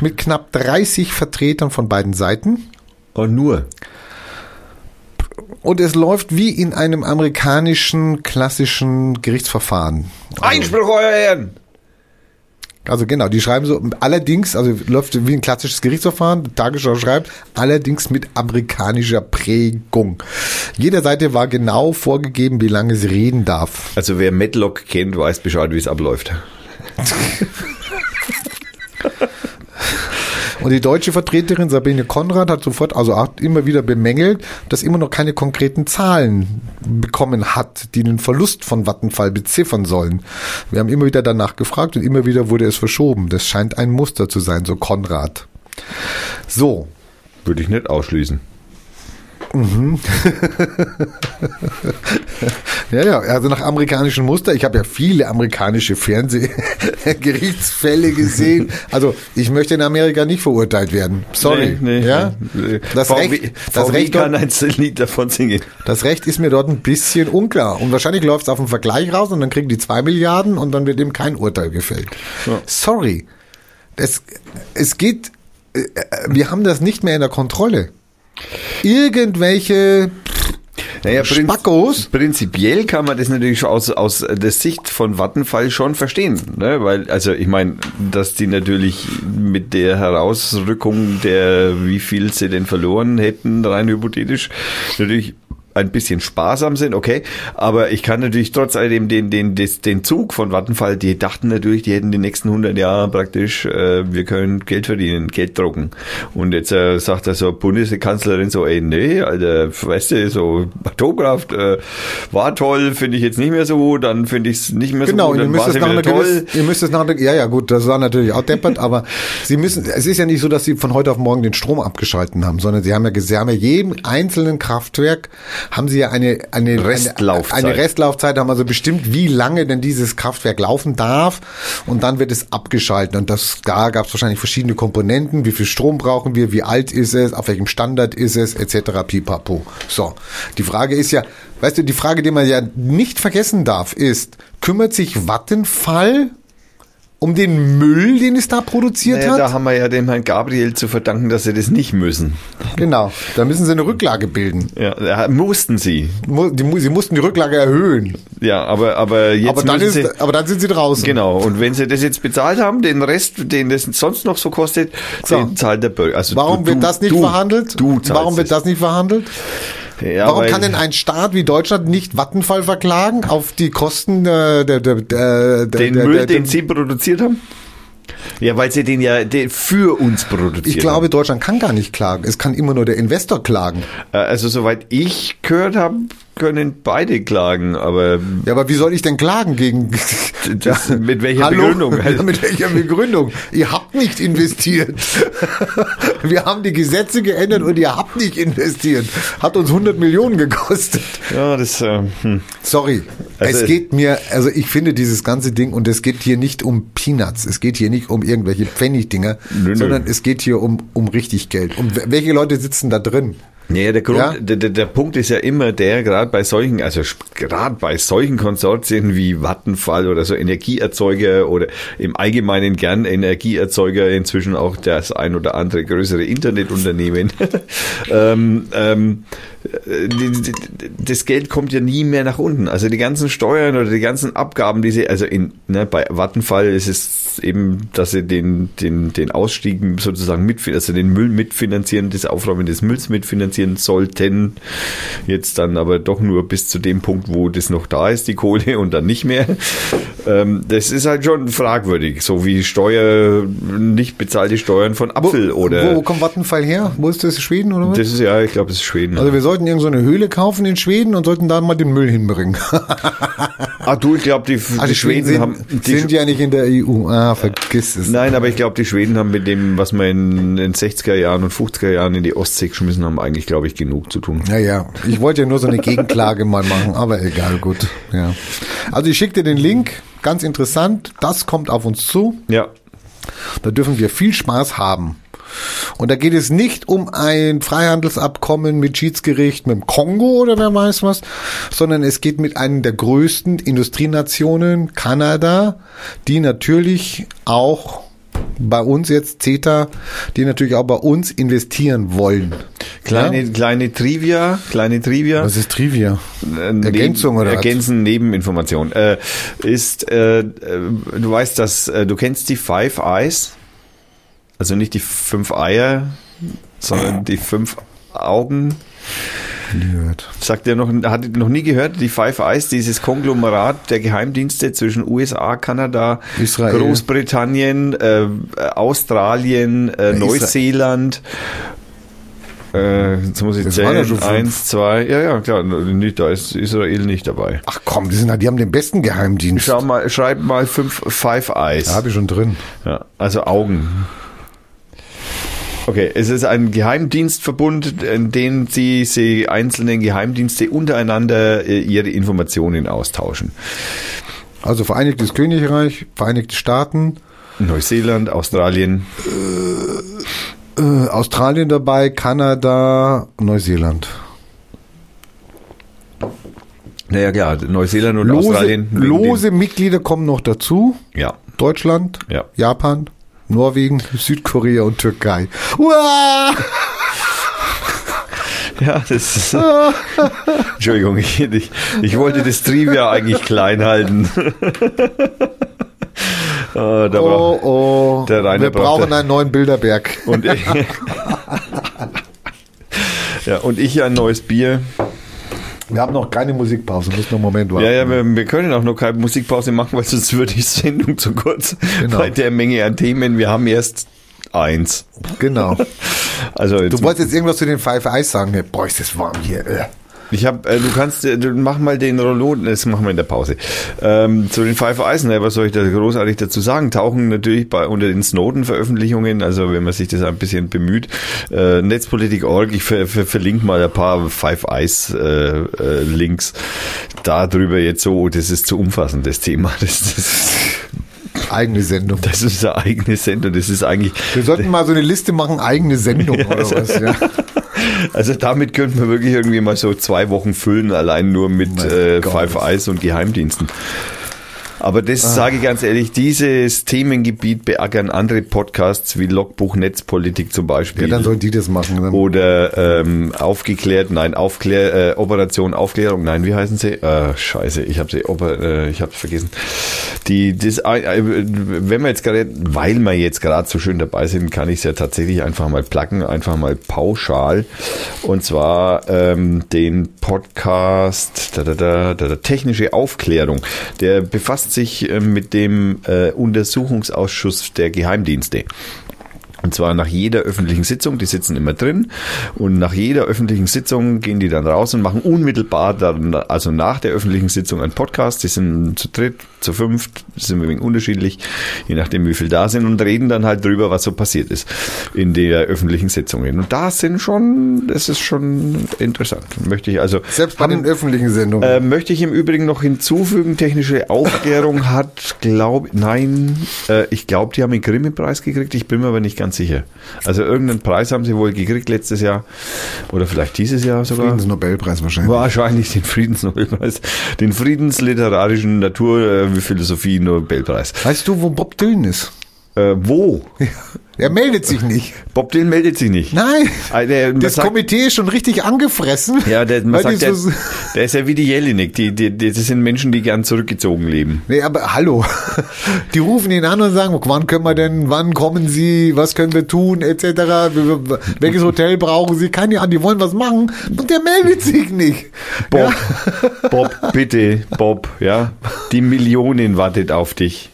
mit knapp 30 Vertretern von beiden Seiten. Und nur. Und es läuft wie in einem amerikanischen klassischen Gerichtsverfahren. Einspruch, euer Ehren! Also genau, die schreiben so, allerdings, also läuft wie ein klassisches Gerichtsverfahren, Tagesschau schreibt, allerdings mit amerikanischer Prägung. Jeder Seite war genau vorgegeben, wie lange sie reden darf. Also wer Medlock kennt, weiß Bescheid, wie es abläuft. Und die deutsche Vertreterin Sabine Konrad hat sofort, also immer wieder bemängelt, dass immer noch keine konkreten Zahlen bekommen hat, die den Verlust von Vattenfall beziffern sollen. Wir haben immer wieder danach gefragt und immer wieder wurde es verschoben. Das scheint ein Muster zu sein, so Konrad. So, Würde ich nicht ausschließen. Ja, ja, also nach amerikanischem Muster. Ich habe ja viele amerikanische Fernsehgerichtsfälle gesehen. Also ich möchte in Amerika nicht verurteilt werden. Sorry. ja? nee. Das, VW, Recht, das, VW Recht kann ein Lied davon singen. das Recht ist mir dort ein bisschen unklar. Und wahrscheinlich läuft es auf einen Vergleich raus und dann kriegen die zwei Milliarden und dann wird ihm kein Urteil gefällt. Sorry. Es, es geht, äh, äh, wir haben das nicht mehr in der Kontrolle. Irgendwelche Naja, Spackos. Prinzipiell kann man das natürlich aus, aus der Sicht von Vattenfall schon verstehen. Ne? Weil, also ich meine, dass die natürlich mit der Herausrückung der, wie viel sie denn verloren hätten, rein hypothetisch, natürlich ein bisschen sparsam sind, okay. Aber ich kann natürlich trotz alledem den, den, des, den Zug von Vattenfall, die dachten natürlich, die hätten die nächsten 100 Jahre praktisch, äh, wir können Geld verdienen, Geld drucken. Und jetzt äh, sagt er so, Bundeskanzlerin so, ey, nee, Alter, weißt du, so Atomkraft äh, war toll, finde ich jetzt nicht mehr so, dann finde ich es nicht mehr Genau, so gut, ihr dann müsst es nach einer gewissen, ihr müsst es nach einer, ja, ja, gut, das war natürlich auch deppert, aber sie müssen, es ist ja nicht so, dass sie von heute auf morgen den Strom abgeschalten haben, sondern sie haben ja, sie haben ja jedem einzelnen Kraftwerk, haben sie ja eine, eine, Restlaufzeit. Eine, eine Restlaufzeit haben also bestimmt, wie lange denn dieses Kraftwerk laufen darf und dann wird es abgeschalten und das, da gab es wahrscheinlich verschiedene Komponenten, wie viel Strom brauchen wir, wie alt ist es, auf welchem Standard ist es, etc. pipapo. So, die Frage ist ja, weißt du, die Frage, die man ja nicht vergessen darf, ist, kümmert sich Vattenfall um den Müll, den es da produziert Naja, hat? da haben wir ja dem Herrn Gabriel zu verdanken, dass sie das nicht müssen. Genau, da müssen sie eine Rücklage bilden. Ja, mussten sie. Die Sie mussten die Rücklage erhöhen. Ja, aber, aber jetzt Aber dann, ist, sie, aber dann sind sie draußen. Genau, und wenn sie das jetzt bezahlt haben, den Rest, den das sonst noch so kostet, So. den zahlt der Bürger. Also Warum du, wird das nicht du, verhandelt? Du zahlst Warum wird das nicht verhandelt? Ja, Warum kann denn ein Staat wie Deutschland nicht Vattenfall verklagen auf die Kosten äh, der, der, der, den der, Müll, der, den sie produziert haben? Ja, weil sie den ja den für uns produziert Ich glaube. Deutschland kann gar nicht klagen. Es kann immer nur der Investor klagen. Äh, Also soweit ich gehört habe, können beide klagen, aber Ja, aber wie soll ich denn klagen gegen... das, mit welcher Hallo? Begründung? Ja, mit welcher Begründung? Ihr habt nicht investiert. Wir haben die Gesetze geändert und ihr habt nicht investiert. Hat uns 100 Millionen gekostet. Ja, das, äh, hm. Sorry. Also- es geht mir, also ich finde dieses ganze Ding und es geht hier nicht um Peanuts. Es geht hier nicht um irgendwelche Pfennigdinger, Nö, nö. sondern es geht hier um, um richtig Geld. Und w- welche Leute sitzen da drin? Ja, der Grund, Ja? Der, der, der Punkt ist ja immer der, gerade bei solchen, also gerade bei solchen Konsortien wie Vattenfall oder so Energieerzeuger oder im Allgemeinen gern Energieerzeuger, inzwischen auch das ein oder andere größere Internetunternehmen. ähm, ähm, äh, das Geld kommt ja nie mehr nach unten. Also die ganzen Steuern oder die ganzen Abgaben, die sie, also in, ne, bei Vattenfall ist es eben, dass sie den, den, den Ausstieg sozusagen mitfinanzieren, also den Müll mitfinanzieren, das Aufräumen des Mülls mitfinanzieren sollten. Jetzt dann aber doch nur bis zu dem Punkt, wo das noch da ist, die Kohle und dann nicht mehr. Ähm, das ist halt schon fragwürdig, so wie Steuer, nicht bezahlte Steuern von Apfel wo, oder. wo kommt Vattenfall her? Wo ist das? Schweden oder was? das ist ja, ich glaube, es ist Schweden. Also wir sollten irgend so eine Höhle kaufen in Schweden und sollten da mal den Müll hinbringen. Ah, du, ich glaube, die, Ah, die Schweden sind, haben. Die, sind ja nicht in der EU. Ah, vergiss es. Nein, aber ich glaube, die Schweden haben mit dem, was wir in den 60er Jahren und 50er Jahren in die Ostsee geschmissen haben, eigentlich, glaube ich, genug zu tun. Ja, ja. Ich wollte ja nur so eine Gegenklage mal machen, aber egal, gut. Ja. Also ich schicke dir den Link. Ganz interessant. Das kommt auf uns zu. Ja. Da dürfen wir viel Spaß haben. Und da geht es nicht um ein Freihandelsabkommen mit Schiedsgericht mit dem Kongo oder wer weiß was, sondern es geht mit einem der größten Industrienationen, Kanada, die natürlich auch bei uns jetzt CETA, die natürlich auch bei uns investieren wollen. Kleine, Ja? kleine Trivia, kleine Trivia. Was ist Trivia? Äh, Ergänzung oder was? Ergänzen, Nebeninformation. Äh, ist, äh, äh, du weißt, dass äh, du kennst die Five Eyes, also nicht die fünf Eier, sondern die fünf Augen. Gehört. Sagt ihr noch, hat ihr noch nie gehört, die Five Eyes, dieses Konglomerat der Geheimdienste zwischen USA, Kanada, Israel. Großbritannien, äh, Australien, äh, Neuseeland. Äh, jetzt muss ich Das zählen. Eins, zwei, ja, ja, klar, nicht, da ist Israel nicht dabei. Ach komm, die, sind, die haben den besten Geheimdienst. Schau mal, schreib mal fünf Five Eyes. Da habe ich schon drin. Ja, also Augen. Okay, es ist ein Geheimdienstverbund, in dem sie, sie einzelnen Geheimdienste untereinander äh, ihre Informationen austauschen. Also Vereinigtes Königreich, Vereinigte Staaten, Neuseeland, Australien, äh, Australien dabei, Kanada, Neuseeland. naja klar, Neuseeland und Lose, Australien. lose Mitglieder kommen noch dazu. Ja, Deutschland, Ja. Japan, Norwegen, Südkorea und Türkei. Uah! ja, das ist. Entschuldigung, ich, ich, ich wollte das Trivia eigentlich klein halten. Oh, oh. der Rainer Wir brauchen brauchte- einen neuen Bilderberg. Und ich, ja, und ich ein neues Bier. Wir haben noch keine Musikpause, müssen noch einen Moment warten. Ja, ja, wir, wir können auch noch keine Musikpause machen, weil sonst wird die Sendung zu kurz. Genau. Bei der Menge an Themen. Wir haben erst eins. Genau. Also jetzt, Du wolltest jetzt irgendwas zu den Five Eyes sagen. Boah, ist das warm hier. Ich habe, äh, du kannst, äh, mach mal den Rollo, das machen wir in der Pause. Ähm, zu den Five Eisen, ja, was soll ich da großartig dazu sagen? Tauchen natürlich bei unter den Snowden-Veröffentlichungen, also wenn man sich das ein bisschen bemüht, äh, Netzpolitik.org, ich ver, ver, verlinke mal ein paar Five Eyes äh, äh, Links darüber jetzt so, das ist zu umfassend, das Thema. Das, das, Eigene Sendung. das ist eine eigene Sendung, das ist eigentlich, Wir sollten mal so eine Liste machen, eigene Sendung oder was. Ja. also damit könnten wir wirklich irgendwie mal so zwei Wochen füllen, allein nur mit äh. Five Eyes und Geheimdiensten. Aber das Ah. sage ich ganz ehrlich, dieses Themengebiet beackern andere Podcasts wie Logbuch Netzpolitik zum Beispiel. ja, dann sollen die das machen. Dann oder ähm, aufgeklärt, nein, Aufklär, äh, Operation Aufklärung, nein, wie heißen sie? Äh, scheiße, ich habe sie, Oper, äh, ich habe vergessen. Die, das, äh, wenn wir jetzt gerade, weil wir jetzt gerade so schön dabei sind, kann ich es ja tatsächlich einfach mal placken, einfach mal pauschal. Und zwar ähm, den Podcast da, da, da, da, da, Technische Aufklärung. Der befasst sich äh, mit dem äh, Untersuchungsausschuss der Geheimdienste. Und zwar nach jeder öffentlichen Sitzung, die sitzen immer drin und nach jeder öffentlichen Sitzung gehen die dann raus und machen unmittelbar dann, also nach der öffentlichen Sitzung einen Podcast. Die sind zu dritt, zu fünft, sind ein wenig unterschiedlich, je nachdem wie viel da sind und reden dann halt drüber, was so passiert ist in der öffentlichen Sitzung. Und da sind schon, das ist schon interessant. Möchte ich also selbst bei den öffentlichen Sendungen. äh, möchte ich im Übrigen noch hinzufügen, technische Aufklärung hat, glaube nein, äh, ich glaube, die haben den Grimme-Preis gekriegt, ich bin mir aber nicht ganz sicher. Also irgendeinen Preis haben sie wohl gekriegt letztes Jahr oder vielleicht dieses Jahr sogar. Friedensnobelpreis wahrscheinlich. Wahrscheinlich den Friedensnobelpreis, den Friedensliterarischen Natur, äh. Weißt du, wo Bob Dylan ist? Äh, wo? Er meldet sich nicht. Bob Dylan meldet sich nicht. Nein. Ah, der- das sagt- Komitee ist schon richtig angefressen. Ja, der, man sagt, der, so- der ist ja wie die Jelinek. Die, die, die, das sind Menschen, die gern zurückgezogen leben. Nee, aber hallo. Die rufen ihn an und sagen, wann können wir denn, wann kommen Sie, was können wir tun, etc. Welches Hotel brauchen Sie? Keine Ahnung, die wollen was machen und der meldet sich nicht. Bob, Bob, bitte, Bob, ja. Die Millionen wartet auf dich.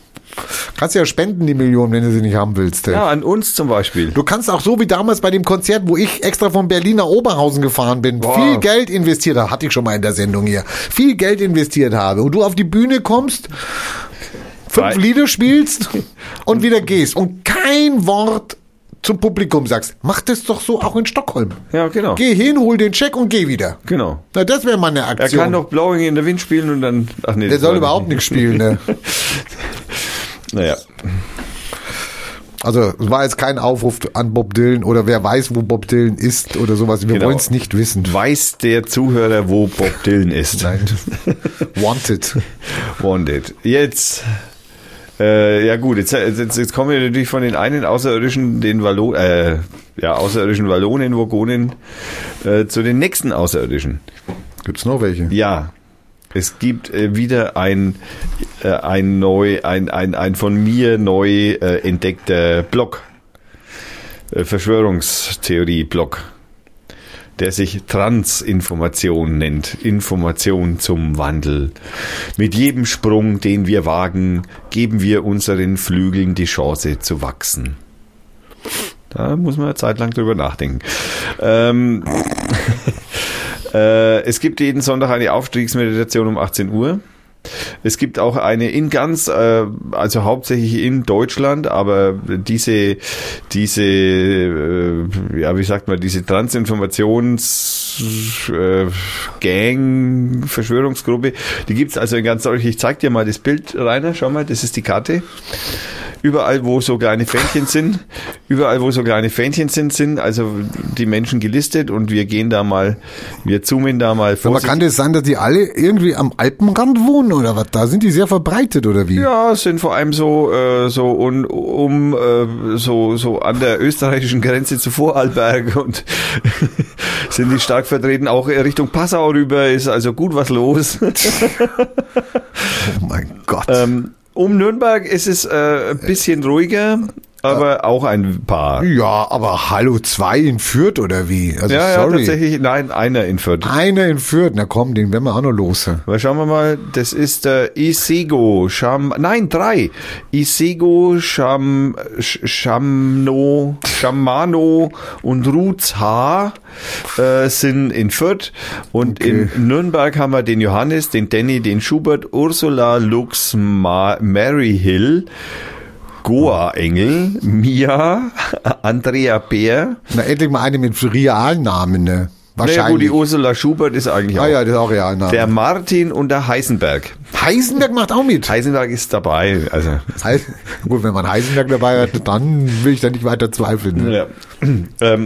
Kannst ja spenden, die Millionen, wenn du sie nicht haben willst. ey. Ja, an uns zum Beispiel. Du kannst auch so wie damals bei dem Konzert, wo ich extra von Berlin nach Oberhausen gefahren bin, Boah. viel Geld investiert habe, hatte ich schon mal in der Sendung hier, viel Geld investiert habe und du auf die Bühne kommst, fünf Lieder spielst und wieder gehst und kein Wort zum Publikum sagst. Mach das doch so auch in Stockholm. Ja, genau. Geh hin, hol den Check und geh wieder. Genau. Na, das wäre mal eine Er Aktion. kann doch Blowing in the Wind spielen und dann. Ach nee, der soll überhaupt nichts spielen, ne? Naja. Also es war jetzt kein Aufruf an Bob Dylan oder wer weiß, wo Bob Dylan ist oder sowas. Wir Genau. wollen es nicht wissen. Weiß der Zuhörer, wo Bob Dylan ist? Nein. Wanted. Wanted. Jetzt. Äh, ja gut, jetzt, jetzt, jetzt kommen wir natürlich von den einen Außerirdischen, den Wallo äh, ja, außerirdischen Wallonen, Vogonen, äh, zu den nächsten Außerirdischen. Gibt's noch welche? Ja, es gibt äh, wieder ein, äh, ein neu, ein, ein, ein von mir neu äh, entdeckter Blog. Äh, Verschwörungstheorie-Blog. Der sich Transinformation nennt. Information zum Wandel. Mit jedem Sprung, den wir wagen, geben wir unseren Flügeln die Chance zu wachsen. Da muss man eine Zeit lang drüber nachdenken. Ähm, äh, es gibt jeden Sonntag eine Aufstiegsmeditation um 18 Uhr. Es gibt auch eine in ganz, äh, also hauptsächlich in Deutschland, aber diese, diese, äh, ja, wie sagt man, diese Transinformations äh, die gibt's also in ganz Deutschland. Ich zeig dir mal das Bild, Rainer, schau mal, das ist die Karte. Überall, wo so kleine Fähnchen sind, überall, wo so kleine Fähnchen sind, sind also die Menschen gelistet und wir gehen da mal, wir zoomen da mal Aber vorsichtig. kann das sein, dass die alle irgendwie am Alpenrand wohnen oder was? Da sind die sehr verbreitet oder wie? Ja, sind vor allem so äh, so un, um äh, so so an der österreichischen Grenze zu Vorarlberg und sind die stark vertreten. Auch Richtung Passau rüber ist also gut was los. Oh mein Gott. ähm, um Nürnberg ist es äh, ein bisschen ruhiger, aber auch ein paar. ja, aber Hallo zwei in Fürth oder wie? Also Ja, ja, sorry. tatsächlich. Nein, einer in Fürth. Einer in Fürth, na komm, den werden wir auch noch los. Aber schauen wir mal, das ist der Isego Sham, nein, drei. Isego Sham, Sch- Shamno, Shamano und Ruzha äh, sind in Fürth. Und Okay. in Nürnberg haben wir den Johannes, den Danny, den Schubert, Ursula, Lux, Ma Mary Hill, Goa Engel, Mia, Andrea Bär. Na, endlich mal eine mit Realnamen, ne? Naja, Wahrscheinlich. gut, die Ursula Schubert ist eigentlich auch. ah ja, das ist auch Realname. Der Martin und der Heisenberg. Heisenberg macht auch mit. Heisenberg ist dabei. Also Heis- Gut, wenn man Heisenberg dabei hat, dann will ich da nicht weiter zweifeln. Ne? Ja. Ähm, äh,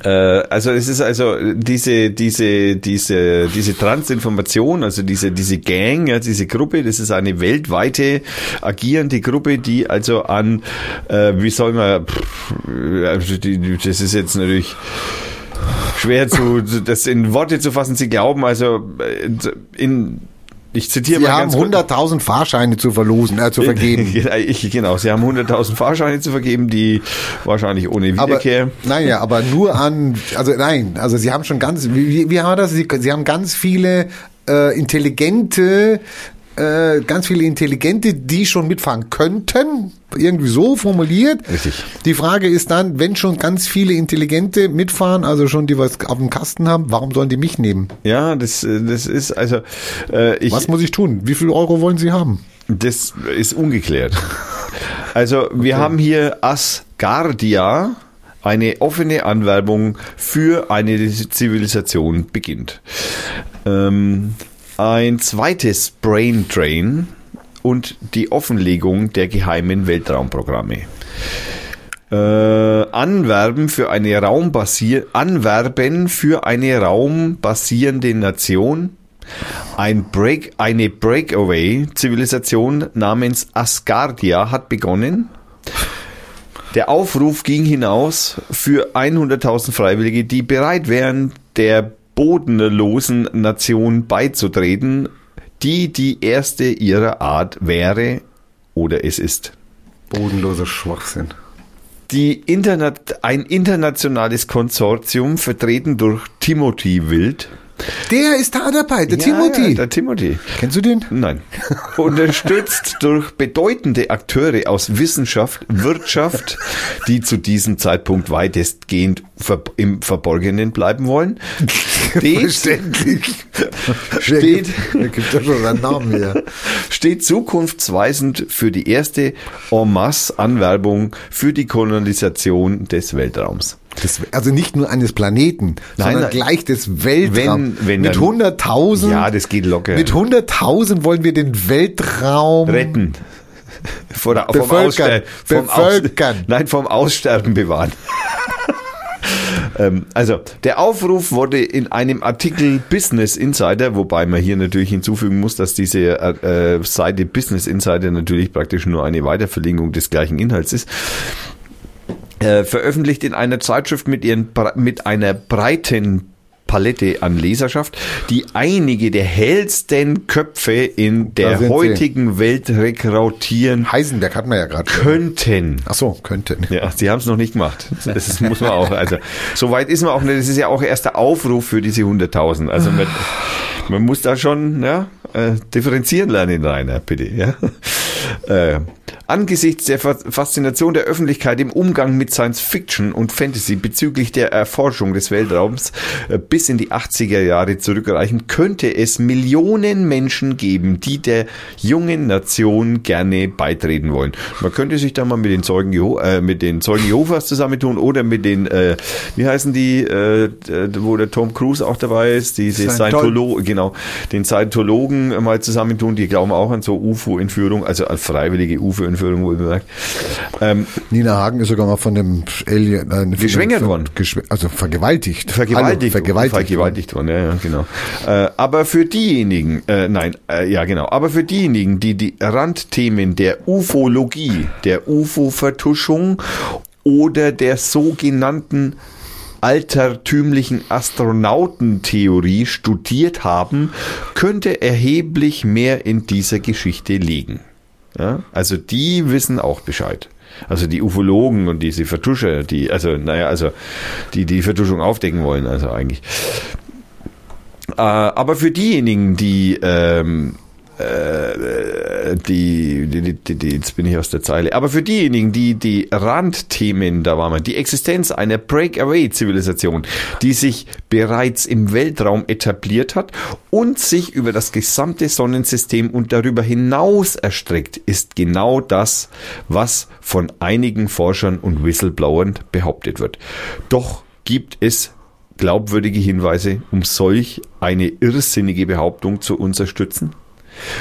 also es ist also diese diese diese diese Transinformation, also diese diese Gang, ja, diese Gruppe, das ist eine weltweite agierende Gruppe, die also an äh, wie soll man also das ist jetzt natürlich schwer zu das in Worte zu fassen. Sie glauben also äh, in ich zitiere Sie mal haben ganz kurz. 100.000 Fahrscheine zu verlosen, äh, zu vergeben. Ich, genau, sie haben 100.000 Fahrscheine zu vergeben, die wahrscheinlich ohne Aber, Wiederkehr. nein, ja, aber nur an, also nein, also sie haben schon ganz, wie, wie, wie haben wir das? Sie, sie haben ganz viele äh, intelligente, äh, ganz viele Intelligente, die schon mitfahren könnten, irgendwie so formuliert. Richtig. Die Frage ist dann, wenn schon ganz viele Intelligente mitfahren, also schon die was auf dem Kasten haben, warum sollen die mich nehmen? Ja, das, äh, das ist also äh, ich, Was muss ich tun? Wie viel Euro wollen sie haben? das ist ungeklärt. Also wir haben hier Asgardia, eine offene Anwerbung für eine Zivilisation beginnt. Ähm, ein zweites Brain Drain und die Offenlegung der geheimen Weltraumprogramme. Äh, anwerben für eine anwerben für eine raumbasierende Nation. Ein Break, eine Breakaway-Zivilisation namens Asgardia hat begonnen. Der Aufruf ging hinaus für 100.000 Freiwillige, die bereit wären, der bodenlosen Nation beizutreten, die die erste ihrer Art wäre oder es ist. Bodenloser Schwachsinn. Die Internet, ein internationales Konsortium, vertreten durch Timothy Wild, Der ist da dabei, der Ja, Timothy. Ja, der Timothy. Kennst du den? Nein. Unterstützt durch bedeutende Akteure aus Wissenschaft, Wirtschaft, die zu diesem Zeitpunkt weitestgehend im Verborgenen bleiben wollen. Steht, Verständlich. Steht- gibt ja schon einen Namen hier. steht zukunftsweisend für die erste en masse Anwerbung für die Kolonisation des Weltraums. Das, also nicht nur eines Planeten, Nein, sondern nein. gleich des Weltraums. Wenn- wenn mit dann- 100.000. Ja, das geht locker. Mit 100.000 wollen wir den Weltraum Retten. Vor der, vom, Bevölkern. Ausster vom Bevölkern. Aus Nein, vom Aussterben bewahren. Ähm, also, der Aufruf wurde in einem Artikel Business Insider, wobei man hier natürlich hinzufügen muss, dass diese äh, äh, Seite Business Insider natürlich praktisch nur eine Weiterverlinkung des gleichen Inhalts ist, äh, veröffentlicht in einer Zeitschrift mit, ihren, mit einer breiten Palette an Leserschaft, die einige der hellsten Köpfe in der sind sie. heutigen Welt rekrutieren Heisenberg hat man ja gerade. könnten. Ach so, könnte. Ja, sie haben es noch nicht gemacht. Das ist, muss man auch. Also so weit ist man auch nicht. Das ist ja auch erst der Aufruf für diese 100.000. Also man, man muss da schon ja, äh, differenzieren lernen, Rainer, bitte. Ja. Äh, angesichts der Fa- Faszination der Öffentlichkeit im Umgang mit Science Fiction und Fantasy bezüglich der Erforschung des Weltraums äh, bis in die 80er Jahre zurückreichen, könnte es Millionen Menschen geben, die der jungen Nation gerne beitreten wollen. Man könnte sich da mal mit den Zeugen, Jeho äh, mit den Zeugen Jehovas zusammentun oder mit den, äh, wie heißen die, äh, wo der Tom Cruise auch dabei ist, diese Scientol- Scientologen, genau, den Scientologen mal zusammentun, die glauben auch an so UFO-Entführung, also an freiwillige UFO-Entführung, wohl bemerkt. Ähm, Nina Hagen ist sogar mal von dem Alien. Äh, von Geschwängert dem- worden. Geschw also vergewaltigt. Vergewaltigt, Hallo, vergewaltigt. vergewaltigt worden, ja, ja, genau. Äh, aber für diejenigen, äh, nein, äh, ja, genau, aber für diejenigen, die die Randthemen der Ufologie, der UFO-Vertuschung oder der sogenannten altertümlichen Astronautentheorie studiert haben, könnte erheblich mehr in dieser Geschichte liegen. Ja, also die wissen auch Bescheid. Also die Ufologen und diese Vertuscher, die, also, naja, also die die Vertuschung aufdecken wollen, also eigentlich. Äh, aber für diejenigen, die, ähm, äh, die, die, die, die, jetzt bin ich aus der Zeile, aber für diejenigen, die die Randthemen, da war man, die Existenz einer Breakaway-Zivilisation, die sich bereits im Weltraum etabliert hat und sich über das gesamte Sonnensystem und darüber hinaus erstreckt, ist genau das, was von einigen Forschern und Whistleblowern behauptet wird. Doch gibt es glaubwürdige Hinweise, um solch eine irrsinnige Behauptung zu unterstützen?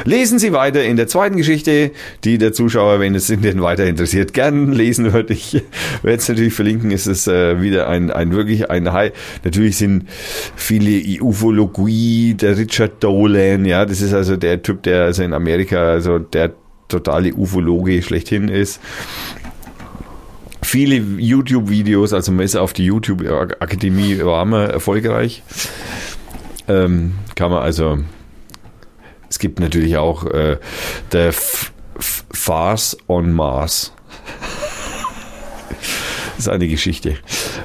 Lesen Sie weiter in der zweiten Geschichte, die der Zuschauer, wenn es ihn denn weiter interessiert, gern lesen wird. Ich werde es natürlich verlinken. Es ist äh, wieder ein, ein wirklich ein High. Natürlich sind viele Ufologie, der Richard Dolan, ja, das ist also der Typ, der also in Amerika, also der totale Ufologe schlechthin ist viele YouTube-Videos, also ist auf die YouTube-Akademie war man erfolgreich. Ähm, kann man also, es gibt natürlich auch äh, F Farce on Mars. Das ist eine Geschichte.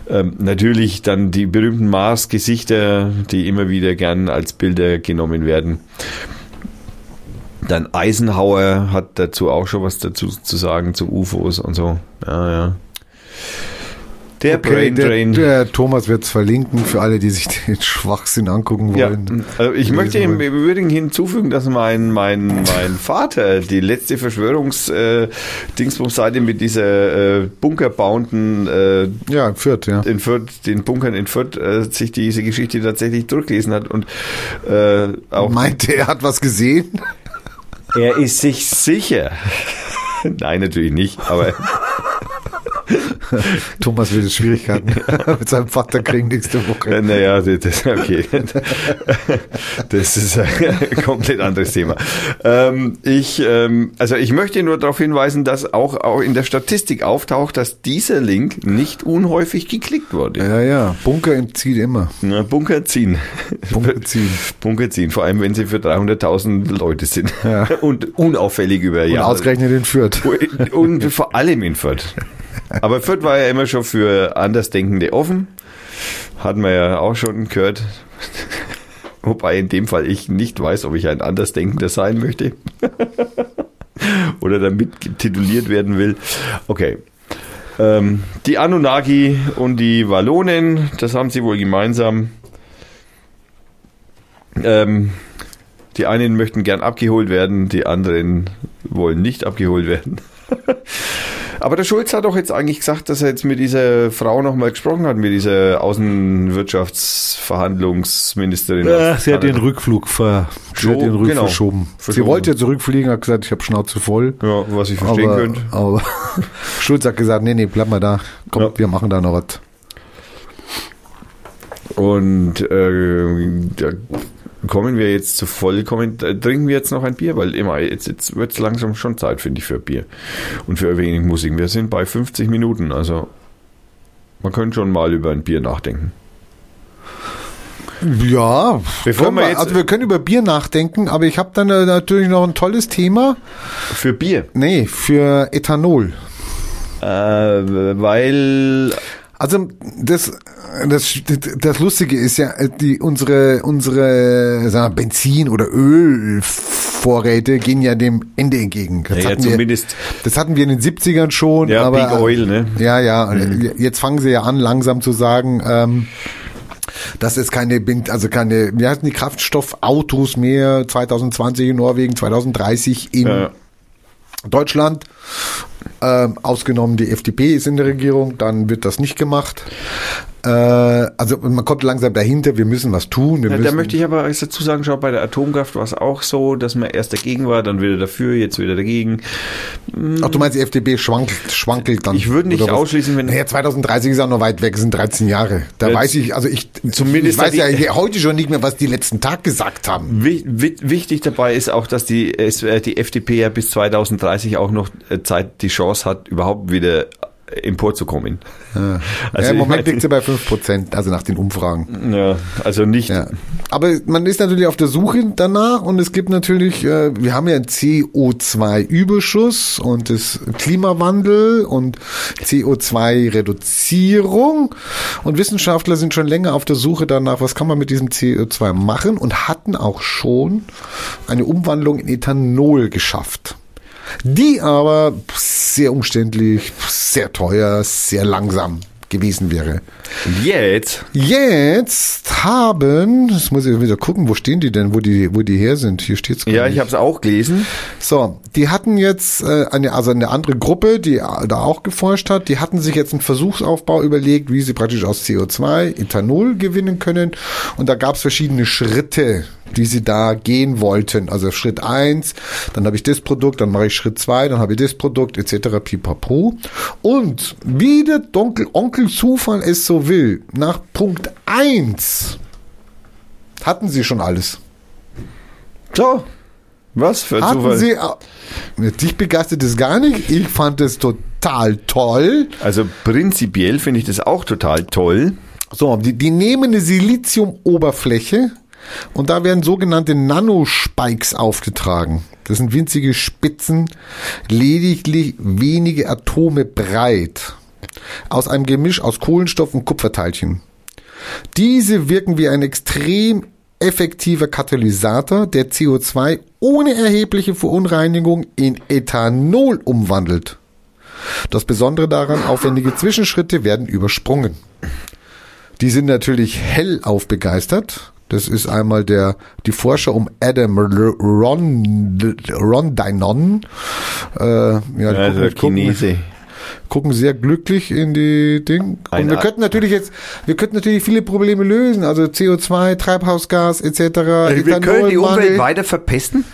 Ähm, natürlich dann die berühmten Mars-Gesichter, die immer wieder gern als Bilder genommen werden. Dann Eisenhower hat dazu auch schon was dazu zu sagen, zu UFOs und so. Ja, ja. Der Okay, Brain der, Drain. der Thomas wird es verlinken für alle, die sich den Schwachsinn angucken Ja, wollen. also ich möchte im wollen. Übrigen hinzufügen, dass mein, mein, mein Vater die letzte Verschwörungs-Dingsbums-Seite mit dieser äh, bunkerbauenden äh, Ja, Fürth, ja. in Fürth, den Bunkern in Fürth, äh, sich diese Geschichte tatsächlich durchgelesen hat und äh, auch Meinte, er hat was gesehen? er ist sich sicher. Nein, natürlich nicht, aber Thomas will Schwierigkeiten mit seinem Vater kriegen nächste Woche. Naja, das, okay. Das ist ein komplett anderes Thema. Ähm, ich, ähm, also ich möchte nur darauf hinweisen, dass auch, auch in der Statistik auftaucht, dass dieser Link nicht unhäufig geklickt wurde. Ja, ja, Bunker entzieht immer. Na, Bunker ziehen. Bunker ziehen. Bunker ziehen, vor allem wenn sie für 300.000 Leute sind. Ja. Und unauffällig über Und Jahre. ausgerechnet in Fürth. Und vor allem in Fürth. Aber Fürth war ja immer schon für Andersdenkende offen. Hatten wir ja auch schon gehört. Wobei in dem Fall ich nicht weiß, ob ich ein Andersdenkender sein möchte. Oder damit tituliert werden will. Okay. Ähm, die Anunnaki und die Wallonen, das haben sie wohl gemeinsam. Ähm, die einen möchten gern abgeholt werden, die anderen wollen nicht abgeholt werden. Aber der Schulz hat doch jetzt eigentlich gesagt, dass er jetzt mit dieser Frau nochmal gesprochen hat, mit dieser Außenwirtschaftsverhandlungsministerin. Ja, sie hat den Rückflug, ver sie hat den Rückflug genau. verschoben. Sie Verschoben. wollte ja zurückfliegen, hat gesagt, ich habe Schnauze voll. Ja, was ich verstehen aber, könnte. aber Schulz hat gesagt, nee, nee, bleib mal da. Komm, Ja. wir machen da noch was. Und äh, kommen wir jetzt zu vollkommen, äh, trinken wir jetzt noch ein Bier, weil immer, jetzt, jetzt wird es langsam schon Zeit, finde ich, für Bier. Und für wenig Musik. Wir sind bei 50 Minuten, also man könnte schon mal über ein Bier nachdenken. Ja, Bevor wir jetzt- also wir können über Bier nachdenken, aber ich habe dann natürlich noch ein tolles Thema. Für Bier. Nee, für Ethanol. Äh, weil Also das, das, das Lustige ist ja, die, unsere, unsere sagen wir, Benzin- oder Ölvorräte gehen ja dem Ende entgegen. Das, Ja, ja, hatten wir, zumindest- das hatten wir in den 70ern schon. Ja, aber, Big Oil, ne? Ja, ja. und Jetzt fangen sie ja an, langsam zu sagen, ähm, dass es keine, also keine, wie heißen die Kraftstoffautos mehr 2020 in Norwegen, 2030 in äh, Deutschland. Ähm, ausgenommen die FDP ist in der Regierung, dann wird das nicht gemacht. Äh, also man kommt langsam dahinter, wir müssen was tun. Ja, müssen, da möchte ich aber dazu sagen, schau, bei der Atomkraft war es auch so, dass man erst dagegen war, dann wieder dafür, jetzt wieder dagegen. Ach, du meinst, die FDP schwankelt, schwankelt dann. Ich würde nicht ausschließen, wenn- Naja, 2030 ist auch noch weit weg, es sind 13 Jahre. Da Ja, weiß ich, also ich, zumindest ich weiß ja heute schon nicht mehr, was die letzten Tag gesagt haben. Wi- wi- Wichtig dabei ist auch, dass die, äh, die FDP ja bis 2030 auch noch äh, Zeit, die Chance hat, überhaupt wieder emporzukommen. ja, Also Im ich Moment liegt sie bei 5 Prozent, also nach den Umfragen. Ja, also nicht. Ja. Aber man ist natürlich auf der Suche danach und es gibt natürlich, äh, wir haben ja einen CO2-Überschuss und das Klimawandel und CO2-Reduzierung und Wissenschaftler sind schon länger auf der Suche danach, was kann man mit diesem CO2 machen und hatten auch schon eine Umwandlung in Ethanol geschafft. Die aber sehr umständlich, sehr teuer, sehr langsam gewesen wäre. Jetzt, Jetzt haben, das muss ich wieder gucken, wo stehen die denn, wo die, wo die her sind? Hier steht's. gar ja, nicht. ich habe es auch gelesen. So, die hatten jetzt äh, eine, also eine andere Gruppe, die da auch geforscht hat, die hatten sich jetzt einen Versuchsaufbau überlegt, wie sie praktisch aus CO2 Ethanol gewinnen können. Und da gab es verschiedene Schritte, die sie da gehen wollten. Also Schritt eins, dann habe ich das Produkt, dann mache ich Schritt zwei, dann habe ich das Produkt, etc. pipapo. Und wie der Onkel, Onkel Zufall es so will, nach Punkt eins hatten sie schon alles. So, was für ein Hatten Zufall. Sie, dich begeistert es gar nicht. Ich fand es total toll. also prinzipiell finde ich das auch total toll. So, die, die nehmen eine Siliziumoberfläche und da werden sogenannte Nanospikes aufgetragen. Das sind winzige Spitzen, lediglich wenige Atome breit, aus einem Gemisch aus Kohlenstoff und Kupferteilchen. Diese wirken wie ein extrem effektiver Katalysator, der CO2 ohne erhebliche Verunreinigung in Ethanol umwandelt. Das Besondere daran, aufwendige Zwischenschritte werden übersprungen. Die sind natürlich hellauf begeistert. Das ist einmal der, die Forscher um Adam Ron, Rondinon. Äh, ja, die Also gucken, gucken, Chinese. gucken sehr glücklich in die Ding. Und wir könnten natürlich jetzt, wir könnten natürlich viele Probleme lösen. Also CO2, Treibhausgas etc. Wir können die. Umwelt weiter verpesten?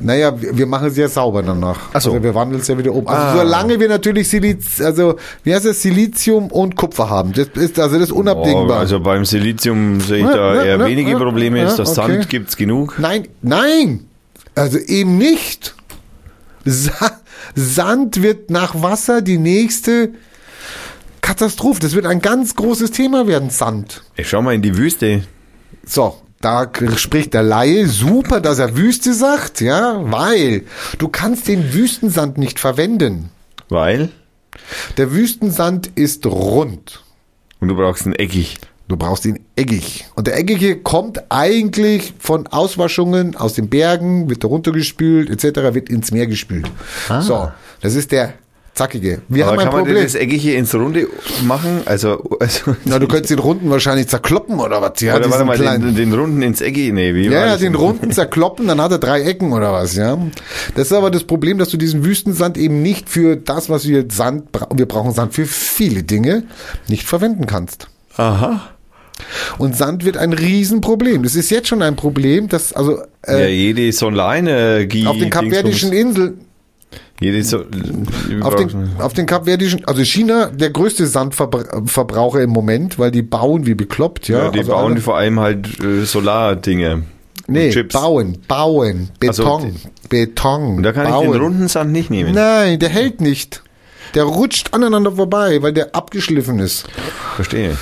Naja, wir, machen es ja sauber danach. Ach so. Also wir wandeln es ja wieder um. Also Ah. solange wir natürlich Siliz, also wie heißt das, Silizium und Kupfer haben. Das ist also das ist unabdingbar. Oh, also beim Silizium sehe ich Ja, da ja, eher ja, wenige Probleme. Jetzt das okay. Sand gibt's genug. Nein, nein. Also eben nicht. Sa Sand wird nach Wasser die nächste Katastrophe. Das wird ein ganz großes Thema werden, Sand. Ich schau mal in die Wüste. So, da spricht der Laie. Super, dass er Wüste sagt, ja, weil du kannst den Wüstensand nicht verwenden. Weil? Der Wüstensand ist rund. Und du brauchst ein Eckig. Du brauchst ihn eckig. Und der eckige kommt eigentlich von Auswaschungen aus den Bergen, wird da runtergespült, etc., wird ins Meer gespült. So, das ist der zackige. Wir Aber haben ein kann man Problem. das Eckige ins Runde machen? Also, also Na, du könntest den Runden wahrscheinlich zerkloppen oder was? Ja, oder warte mal, den, den Runden ins Eckige? Nee, wie Ja, ja, den? Runden zerkloppen, dann hat er drei Ecken oder was, ja. Das ist aber das Problem, dass du diesen Wüstensand eben nicht für das, was wir Sand, wir brauchen Sand für viele Dinge, nicht verwenden kannst. Aha. Und Sand wird ein Riesenproblem. Das ist jetzt schon ein Problem, dass, also, ja, äh, jede Solarenergie. auf den kapverdischen Inseln, so, auf den, auf den kapverdischen, also China, der größte Sandverbraucher im Moment, weil die bauen wie bekloppt, ja. ja, die also bauen alle- vor allem halt äh, Solardinge. nee, Chips. bauen, bauen, Also, Beton, Beton. Und da kann bauen. ich den runden Sand nicht nehmen. Nein, der hält nicht. Der rutscht aneinander vorbei, weil der abgeschliffen ist. Verstehe.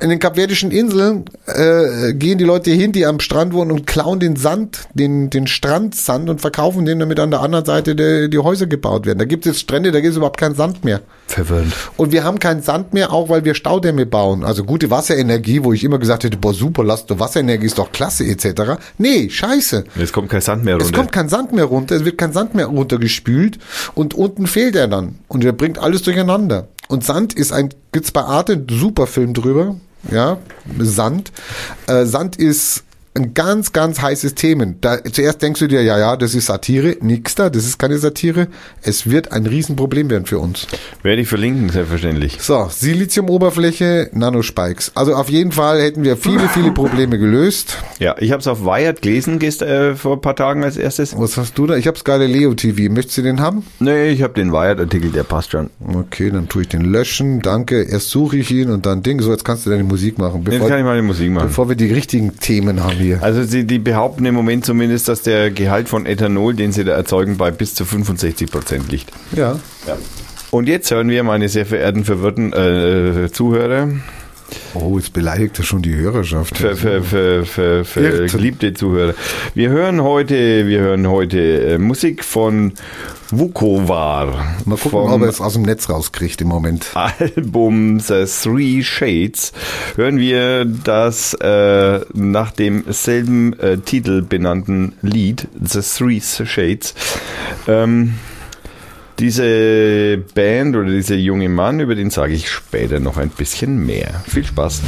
In den kapverdischen Inseln äh, gehen die Leute hin, die am Strand wohnen und klauen den Sand, den, den Strandsand und verkaufen den, damit an der anderen Seite die, die Häuser gebaut werden. Da gibt es jetzt Strände, da gibt es überhaupt keinen Sand mehr. Verwirrend. Und wir haben keinen Sand mehr, auch weil wir Staudämme bauen. Also gute Wasserenergie, wo ich immer gesagt hätte, boah super, lasst du Wasserenergie ist doch klasse etc. Nee, scheiße. Jetzt kommt kein Sand mehr Es runter. kommt kein Sand mehr runter, es wird kein Sand mehr runtergespült und unten fehlt er dann und er bringt alles durcheinander. Und Sand ist ein, gibt's bei Arte einen super Film drüber, ja, Sand. Äh, Sand ist ein ganz, ganz heißes Thema. Da, zuerst denkst du dir, ja, ja, das ist Satire. Nix da, das ist keine Satire. Es wird ein Riesenproblem werden für uns. Werde ich verlinken, selbstverständlich. So, Siliziumoberfläche, Nanospikes. Also auf jeden Fall hätten wir viele, viele Probleme gelöst. Ja, ich habe es auf Wired gelesen gest, äh, vor ein paar Tagen als erstes. Was hast du da? Ich hab's Galileo TV. Möchtest du den haben? Nee, ich habe den Wired-Artikel, der passt schon. Okay, dann tue ich den löschen. Danke. Erst suche ich ihn und dann Ding. So, jetzt kannst du deine Musik machen. Jetzt Bevor, kann ich mal die Musik machen. bevor wir die richtigen Themen haben hier. Also sie, die behaupten im Moment zumindest, dass der Gehalt von Ethanol, den sie da erzeugen, bei bis zu 65 Prozent liegt. Ja. Und jetzt hören wir, meine sehr verehrten verwirrten äh, Zuhörer, Oh, jetzt beleidigt er schon die Hörerschaft. für, für, für, für, für geliebte Zuhörer. Wir hören heute, wir hören heute äh, Musik von Vukovar. Mal gucken, ob er es aus dem Netz rauskriegt im Moment. Album The Three Shades hören wir das äh, nach demselben äh, Titel benannten Lied, The Three Shades. Ähm, diese Band oder dieser junge Mann, über den sage ich später noch ein bisschen mehr. Viel Spaß.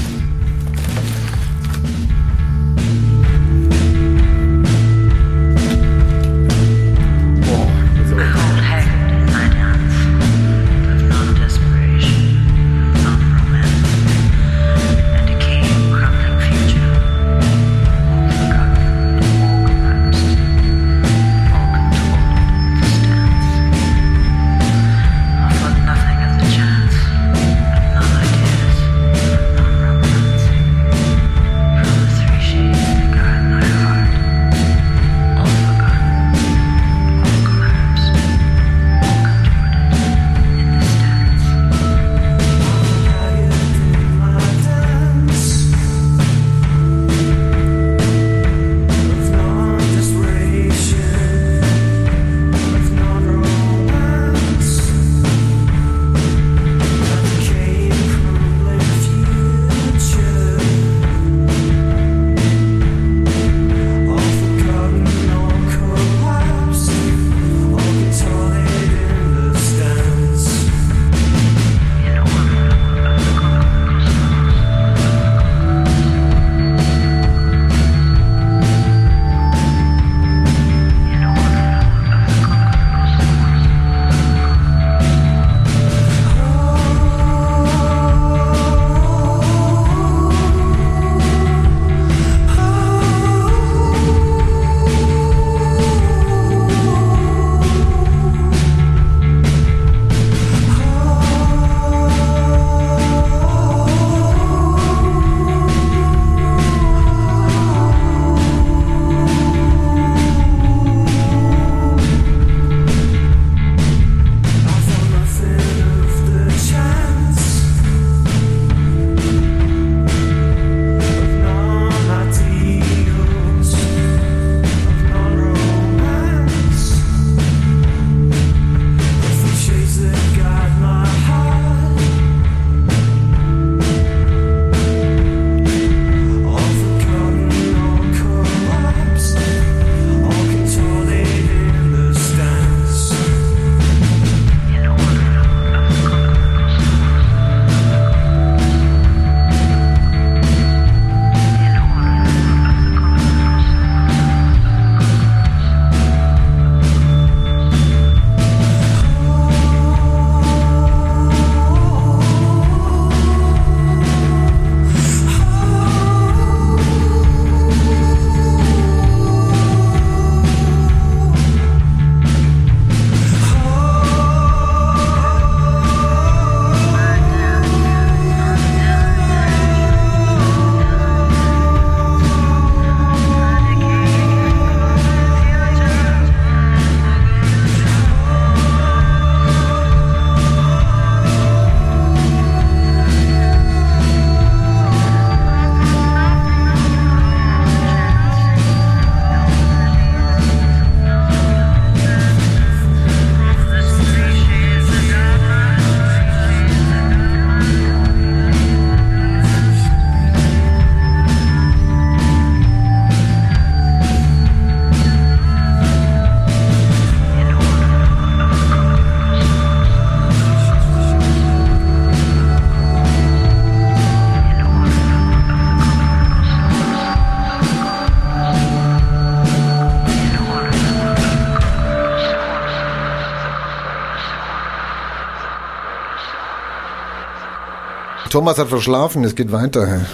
Thomas hat verschlafen, es geht weiter.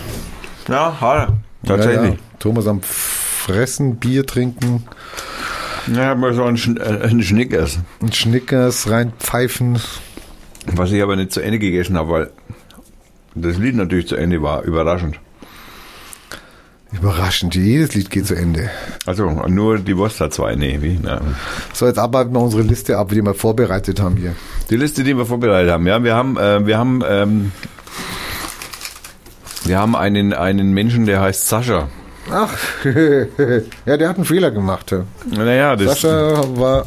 Ja, hart. Ja, ja. Thomas am Fressen, Bier trinken, Ja, mal so ein, Schn äh, ein Schnickers. ein Schnickers reinpfeifen. Was ich aber nicht zu Ende gegessen habe, weil das Lied natürlich zu Ende war. Überraschend. Überraschend, jedes Lied geht zu Ende. Also nur die Wurst hat zwei. Nee, wie? Na. So, jetzt arbeiten wir unsere Liste ab, die wir vorbereitet haben hier. Die Liste, die wir vorbereitet haben. Ja, wir haben, äh, wir haben, ähm, wir haben einen, einen Menschen, der heißt Sascha. Ach, ja, der hat einen Fehler gemacht. Ja. Naja, das, Sascha war,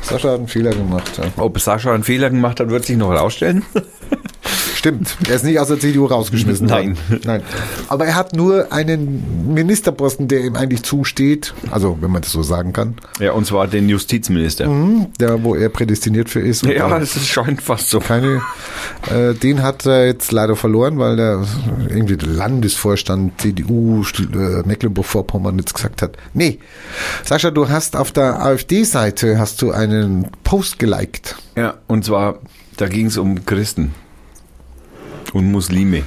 Sascha hat einen Fehler gemacht. Ob Sascha einen Fehler gemacht hat, wird sich noch herausstellen. Stimmt, er ist nicht aus der CDU rausgeschmissen Nein. worden. Nein. Aber er hat nur einen Ministerposten, der ihm eigentlich zusteht. Also, wenn man das so sagen kann. ja, und zwar den Justizminister. Hm, Der, wo er prädestiniert für ist. Ja, da es scheint fast so. keine, äh, den hat er jetzt leider verloren, weil der irgendwie der Landesvorstand CDU äh, Mecklenburg-Vorpommern jetzt gesagt hat. Nee, Sascha, du hast auf der AfD-Seite hast du einen Post geliked. Ja, und zwar, da ging es um Christen und Muslime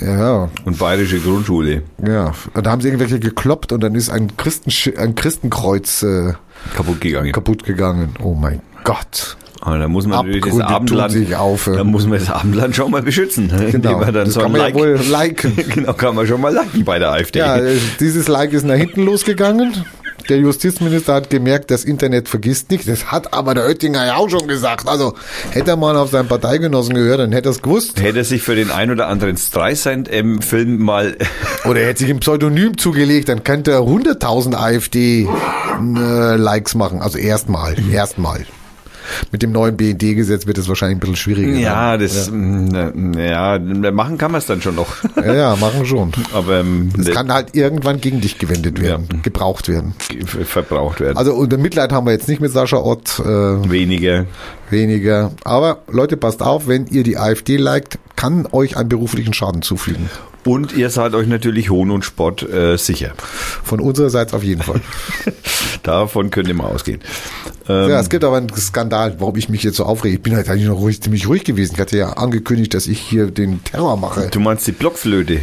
Ja, und bayerische Grundschule. ja. Und da haben sie irgendwelche gekloppt und dann ist ein, Christen, ein Christenkreuz äh, Kaputt gegangen. kaputt gegangen. Oh mein Gott. Aber da muss man natürlich das Abendland, auf, ja. da muss man das Abendland schon mal beschützen. Genau, man dann das so kann man ja like, wohl liken. genau, kann man schon mal liken bei der AfD. Ja, äh, dieses Like ist nach hinten losgegangen. Der Justizminister hat gemerkt, das Internet vergisst nicht. Das hat aber der Oettinger ja auch schon gesagt. Also hätte er mal auf seinen Parteigenossen gehört, dann hätte er es gewusst. Hätte er sich für den ein oder anderen Streisand-Film mal Oder er hätte sich ein Pseudonym zugelegt, dann könnte er 100.000 AfD-Likes machen. Also erstmal, erstmal. Mit dem neuen BND-Gesetz wird es wahrscheinlich ein bisschen schwieriger. Ja, sein. das, mm, ja, machen kann man es dann schon noch. Ja, ja, machen schon. Aber ähm, Es kann halt irgendwann gegen dich gewendet werden, Ja. gebraucht werden. ver- verbraucht werden. Also unter Mitleid haben wir jetzt nicht mit Sascha Ott. Äh, Weniger. weniger. Aber Leute, passt auf, wenn ihr die AfD liked, kann euch einen beruflichen Schaden zufügen. Und ihr seid euch natürlich Hohn und Spott äh, sicher. Von unserer Seite auf jeden Fall. Davon könnt ihr mal ausgehen. Ähm, ja, es gibt aber einen Skandal, warum ich mich jetzt so aufrege. Ich bin halt eigentlich noch ruhig, ziemlich ruhig gewesen. Ich hatte ja angekündigt, dass ich hier den Terror mache. du meinst die Blockflöte?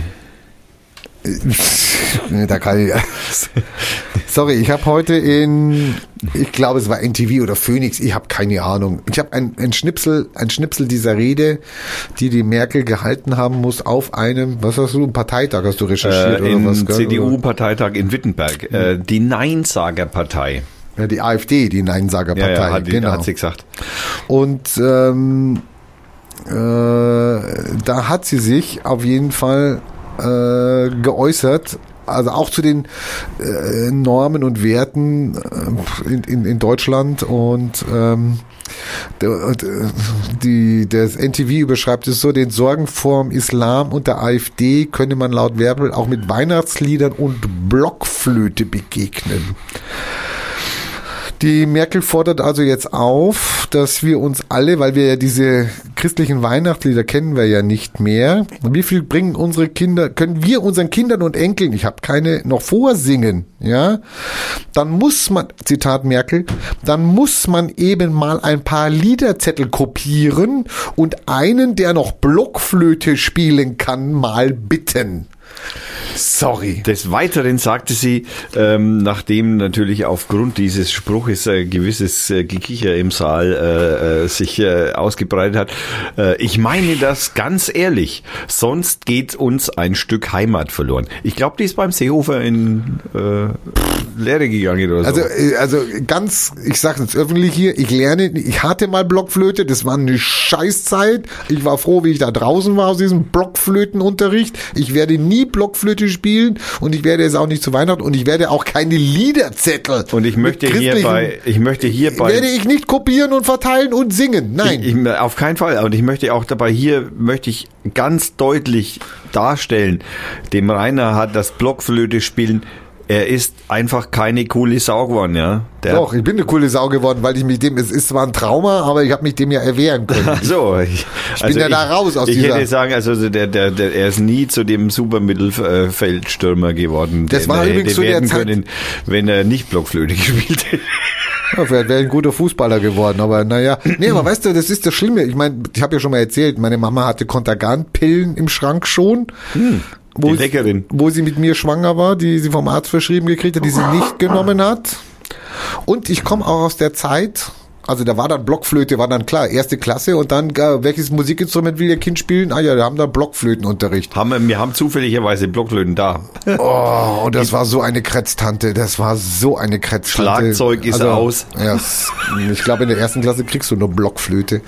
Da kann ich. Sorry, ich habe heute in, ich glaube, es war NTV oder Phoenix, ich habe keine Ahnung. Ich habe ein, ein Schnipsel, ein Schnipsel dieser Rede, die die Merkel gehalten haben muss auf einem, was hast du, ein Parteitag hast du recherchiert Äh, oder was? CDU-Parteitag in Wittenberg. Äh, die Neinsagerpartei. Ja, die AfD, die Ja, Neinsagerpartei. ja, hat, genau. hat sie gesagt. Und ähm, äh, da hat sie sich auf jeden Fall äh, geäußert, also auch zu den äh, Normen und Werten äh, in, in, in Deutschland und ähm, der- äh, die, das NTV überschreibt es so, den Sorgen vorm Islam und der AfD könne man laut Werbel auch mit Weihnachtsliedern und Blockflöte begegnen. Die Merkel fordert also jetzt auf, dass wir uns alle, weil wir ja diese christlichen Weihnachtslieder kennen wir ja nicht mehr. Wie viel bringen unsere Kinder, können wir unseren Kindern und Enkeln, ich habe keine, noch vorsingen, ja? Dann muss man, Zitat Merkel, dann muss man eben mal ein paar Liederzettel kopieren und einen, der noch Blockflöte spielen kann, mal bitten. Sorry. Des Weiteren sagte sie, ähm, nachdem natürlich aufgrund dieses Spruches äh, gewisses äh, Gekicher im Saal äh, äh, sich äh, ausgebreitet hat, ich meine das ganz ehrlich, sonst geht uns ein Stück Heimat verloren. Ich glaube, die ist beim Seehofer in Lehre gegangen oder so. Also, also ganz, ich sage jetzt öffentlich hier, ich lerne, ich hatte mal Blockflöte, das war eine Scheißzeit. Ich war froh, wie ich da draußen war aus diesem Blockflötenunterricht. Ich werde nie Blockflöte spielen und ich werde es auch nicht zu Weihnachten und ich werde auch keine Liederzettel. und ich möchte hierbei, ich möchte hierbei werde ich nicht kopieren und verteilen und singen. Nein. Ich, ich, auf keinen Fall. Und ich möchte auch dabei hier, möchte ich ganz deutlich darstellen, dem Rainer hat das Blockflöte spielen, er ist einfach keine coole Sau geworden, ja. Der Doch, ich bin eine coole Sau geworden, weil ich mich dem, es ist zwar ein Trauma, aber ich habe mich dem ja erwehren können. Ach so, ich, bin ja da raus aus ich dieser- hätte sagen, also der, der, der, er ist nie zu dem Supermittelfeldstürmer geworden. Das war übrigens zu der Zeit- können, wenn er nicht Blockflöte gespielt hätte. Ja, vielleicht wäre ich ein guter Fußballer geworden, aber naja. Nee, aber weißt du, das ist das Schlimme. Ich meine, ich habe ja schon mal erzählt, meine Mama hatte Kontergan-Pillen im Schrank schon. Wo, Die sie- Leckerin. wo sie mit mir schwanger war, die sie vom Arzt verschrieben gekriegt hat, die sie nicht genommen hat. Und ich komme auch aus der Zeit, also da war dann Blockflöte, war dann klar, erste Klasse und dann, äh, welches Musikinstrument will ihr Kind spielen? Ah ja, wir haben da Blockflötenunterricht. Haben wir, haben zufälligerweise Blocklöten da. Oh, und das war so eine Kretztante, das war so eine Kretztante. Schlagzeug ist aus. Ja, ich glaube, in der ersten Klasse kriegst du nur Blockflöte.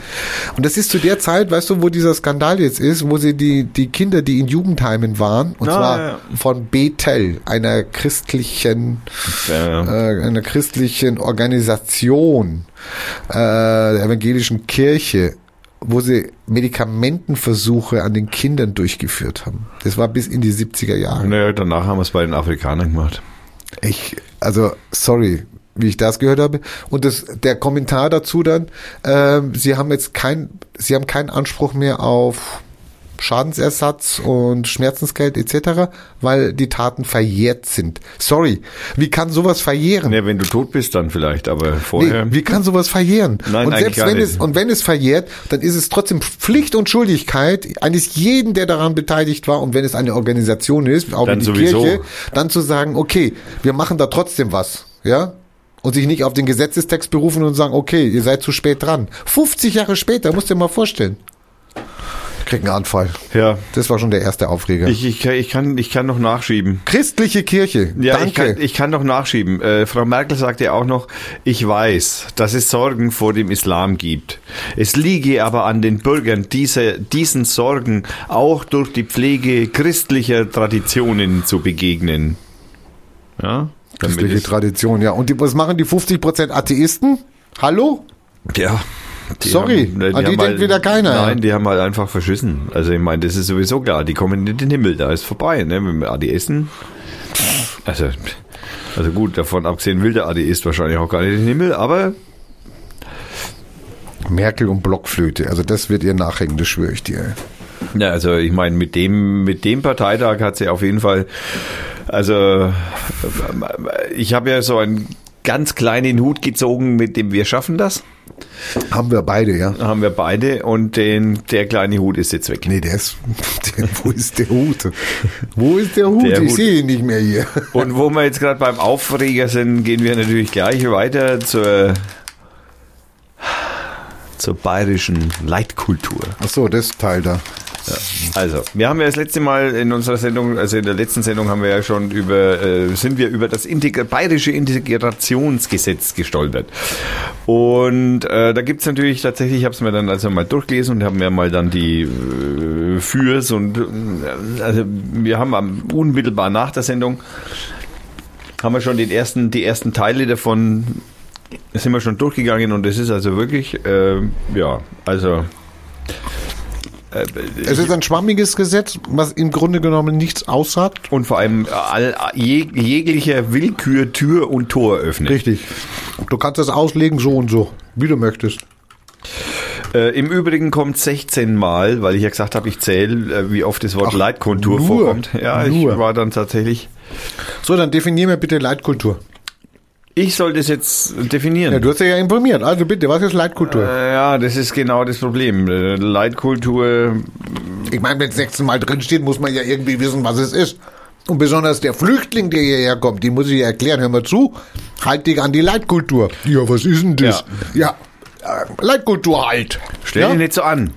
Und das ist zu der Zeit, weißt du, wo dieser Skandal jetzt ist, wo sie die, die Kinder, die in Jugendheimen waren, und Ah, zwar ja. von Bethel, einer christlichen, Ja. äh, einer christlichen Organisation, äh, der evangelischen Kirche, wo sie Medikamentenversuche an den Kindern durchgeführt haben. Das war bis in die 70er Jahre. Naja, danach haben wir es bei den Afrikanern gemacht. Ich, also, sorry, wie ich das gehört habe. Und das, der Kommentar dazu dann, ähm, sie haben jetzt kein, sie haben keinen Anspruch mehr auf Schadensersatz und Schmerzensgeld etc., weil die Taten verjährt sind. Sorry, wie kann sowas verjähren? Ja, wenn du tot bist, dann vielleicht, aber Nee, vorher. wie kann sowas verjähren? Nein, und selbst wenn nicht. es und wenn es verjährt, dann ist es trotzdem Pflicht und Schuldigkeit eines jeden, der daran beteiligt war und wenn es eine Organisation ist, auch Dann die sowieso. Kirche, dann zu sagen, okay, wir machen da trotzdem was, ja? Und sich nicht auf den Gesetzestext berufen und sagen, okay, ihr seid zu spät dran. 50 Jahre später, musst du dir mal vorstellen. Krieg einen Anfall. ja. Das war schon der erste Aufreger. Ich, ich, ich, kann, ich kann noch nachschieben. Christliche Kirche. Ja, Danke. ich kann, ich kann noch nachschieben. Äh, Frau Merkel sagte auch noch, ich weiß, dass es Sorgen vor dem Islam gibt. Es liege aber an den Bürgern, diese, diesen Sorgen auch durch die Pflege christlicher Traditionen zu begegnen. Ja? Christliche Tradition, ja. Und die, was machen die 50% Atheisten? Hallo? Ja. Sorry, ne, an die denkt wieder keiner. Nein, die haben halt einfach verschissen. Also ich meine, das ist sowieso klar. Die kommen in den Himmel, da ist vorbei. Ne? Wenn wir Adi essen, also, also gut, davon abgesehen will der Adi isst wahrscheinlich auch gar nicht in den Himmel, aber Merkel und Blockflöte. Also das wird ihr nachhängen, das schwöre ich dir. ja, also ich meine, mit dem, mit dem Parteitag hat sie auf jeden Fall, also ich habe ja so einen ganz kleinen Hut gezogen mit dem Wir schaffen das. Haben wir beide, ja. Haben wir beide und den, der kleine Hut ist jetzt weg. Nee, der ist. Der, wo ist der Hut? Wo ist der Hut? Der ich sehe ihn nicht mehr hier. Und wo wir jetzt gerade beim Aufreger sind, gehen wir natürlich gleich weiter zur, zur bayerischen Leitkultur. Ach so, das Teil da. Also, wir haben ja das letzte Mal in unserer Sendung, also in der letzten Sendung haben wir ja schon über, äh, sind wir über das Integ bayerische Integrationsgesetz gestolpert. Und äh, da gibt's natürlich tatsächlich, ich habe es mir dann also mal durchgelesen und haben mir mal dann die äh, Fürs und äh, also wir haben am, unmittelbar nach der Sendung haben wir schon den ersten, die ersten Teile davon sind wir schon durchgegangen und es ist also wirklich, äh, ja, also Es ist ein schwammiges Gesetz, was im Grunde genommen nichts aussagt. und vor allem all, jeg, jeglicher Willkür Tür und Tor öffnet. Richtig. Du kannst das auslegen so und so, wie du möchtest. Äh, Im Übrigen kommt 16 Mal, weil ich ja gesagt habe, ich zähle, äh, wie oft das Wort Ach, Leitkultur nur? vorkommt. Ja, ich Nur? war dann tatsächlich. So, dann definier mir bitte Leitkultur. Ich soll das jetzt definieren. Ja, du hast ja informiert. Also bitte, was ist Leitkultur? Äh, ja, das ist genau das Problem. Äh, Leitkultur, Ich meine, wenn es 16 Mal drinsteht, muss man ja irgendwie wissen, was es ist. Und besonders der Flüchtling, der hierher kommt, den muss ich ja erklären. Hör mal zu, halt dich an die Leitkultur. Ja, was ist denn das? Ja, äh, Leitkultur halt. stell ja? dich nicht so an.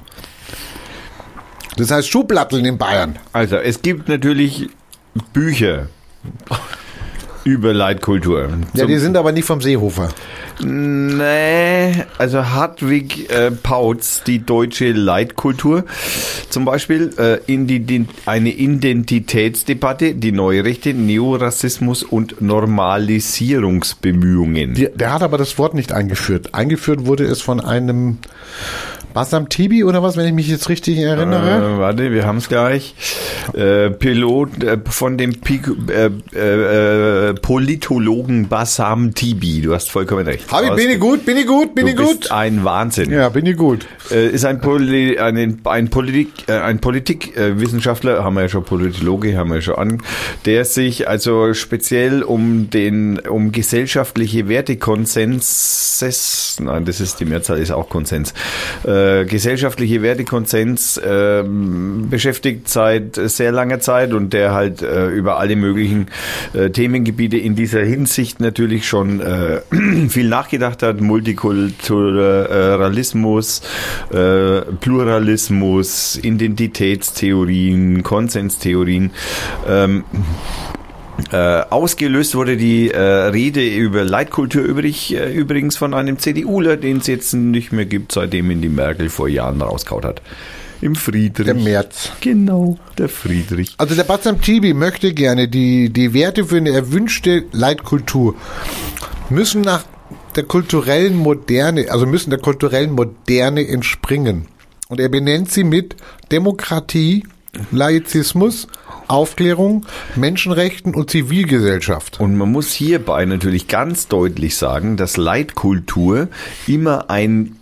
Das heißt Schublatteln in Bayern. Also, es gibt natürlich Bücher über Leitkultur. Ja, die sind aber nicht vom Seehofer. Nee, also Hartwig äh, Pautz, die deutsche Leitkultur, zum Beispiel äh, in die, die, eine Identitätsdebatte, die Neurechte, Neorassismus und Normalisierungsbemühungen. Die, der hat aber das Wort nicht eingeführt. Eingeführt wurde es von einem Basam Tibi oder was, wenn ich mich jetzt richtig erinnere? Äh, warte, wir haben es gleich. Äh, Pilot äh, von dem Pik äh, äh, äh, Politologen Bassam Tibi. Du hast vollkommen recht. Hab ich, bin ich gut, bin ich gut, bin ich bist gut? ein Wahnsinn. Ja, bin ich gut. Ist ein, Poli ein, ein Politik, ein Politikwissenschaftler, haben wir ja schon Politologe, haben wir ja schon an, der sich also speziell um den, um gesellschaftliche Wertekonsenses, nein, das ist die Mehrzahl, ist auch Konsens, äh, gesellschaftliche Wertekonsens ähm, beschäftigt seit sehr langer Zeit und der halt äh, über alle möglichen äh, Themengebiete in dieser Hinsicht natürlich schon äh, viel nachgedacht hat, Multikulturalismus, äh, Pluralismus, Identitätstheorien, Konsenstheorien. Ähm, äh, ausgelöst wurde die äh, Rede über Leitkultur übrig, äh, übrigens von einem CDUler, den es jetzt nicht mehr gibt, seitdem ihn die Merkel vor Jahren rauskaut hat. Im Friedrich. Der März. Genau, der Friedrich. Also der Basam Tibi möchte gerne die, die Werte für eine erwünschte Leitkultur müssen nach der kulturellen Moderne, also müssen der kulturellen Moderne entspringen. Und er benennt sie mit Demokratie, Laizismus, Aufklärung, Menschenrechten und Zivilgesellschaft. Und man muss hierbei natürlich ganz deutlich sagen, dass Leitkultur immer ein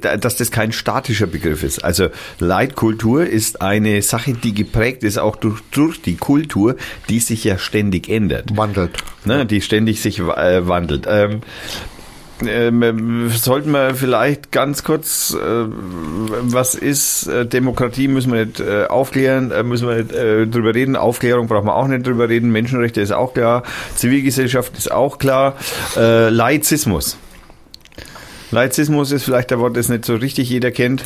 dass das kein statischer Begriff ist. Also Leitkultur ist eine Sache, die geprägt ist auch durch, durch die Kultur, die sich ja ständig ändert. Wandelt. Ne, die ständig sich äh, wandelt. Ähm, ähm, sollten wir vielleicht ganz kurz, äh, was ist äh, Demokratie, müssen wir nicht äh, aufklären, äh, müssen wir nicht äh, drüber reden, Aufklärung brauchen wir auch nicht drüber reden, Menschenrechte ist auch klar, Zivilgesellschaft ist auch klar, äh, Laizismus. Laizismus ist vielleicht ein Wort, das nicht so richtig jeder kennt.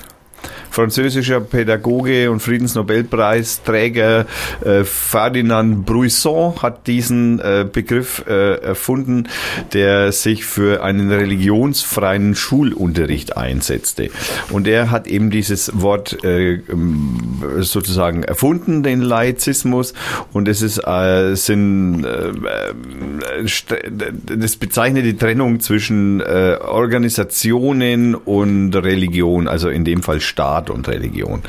Französischer Pädagoge und Friedensnobelpreisträger äh, Ferdinand Bruisson hat diesen äh, Begriff äh, erfunden, der sich für einen religionsfreien Schulunterricht einsetzte. Und er hat eben dieses Wort äh, ähm, sozusagen erfunden, den Laizismus. Und es ist äh, sind äh, äh, das bezeichnet die Trennung zwischen äh, Organisationen und Religion, also in dem Fall Staat und Religion.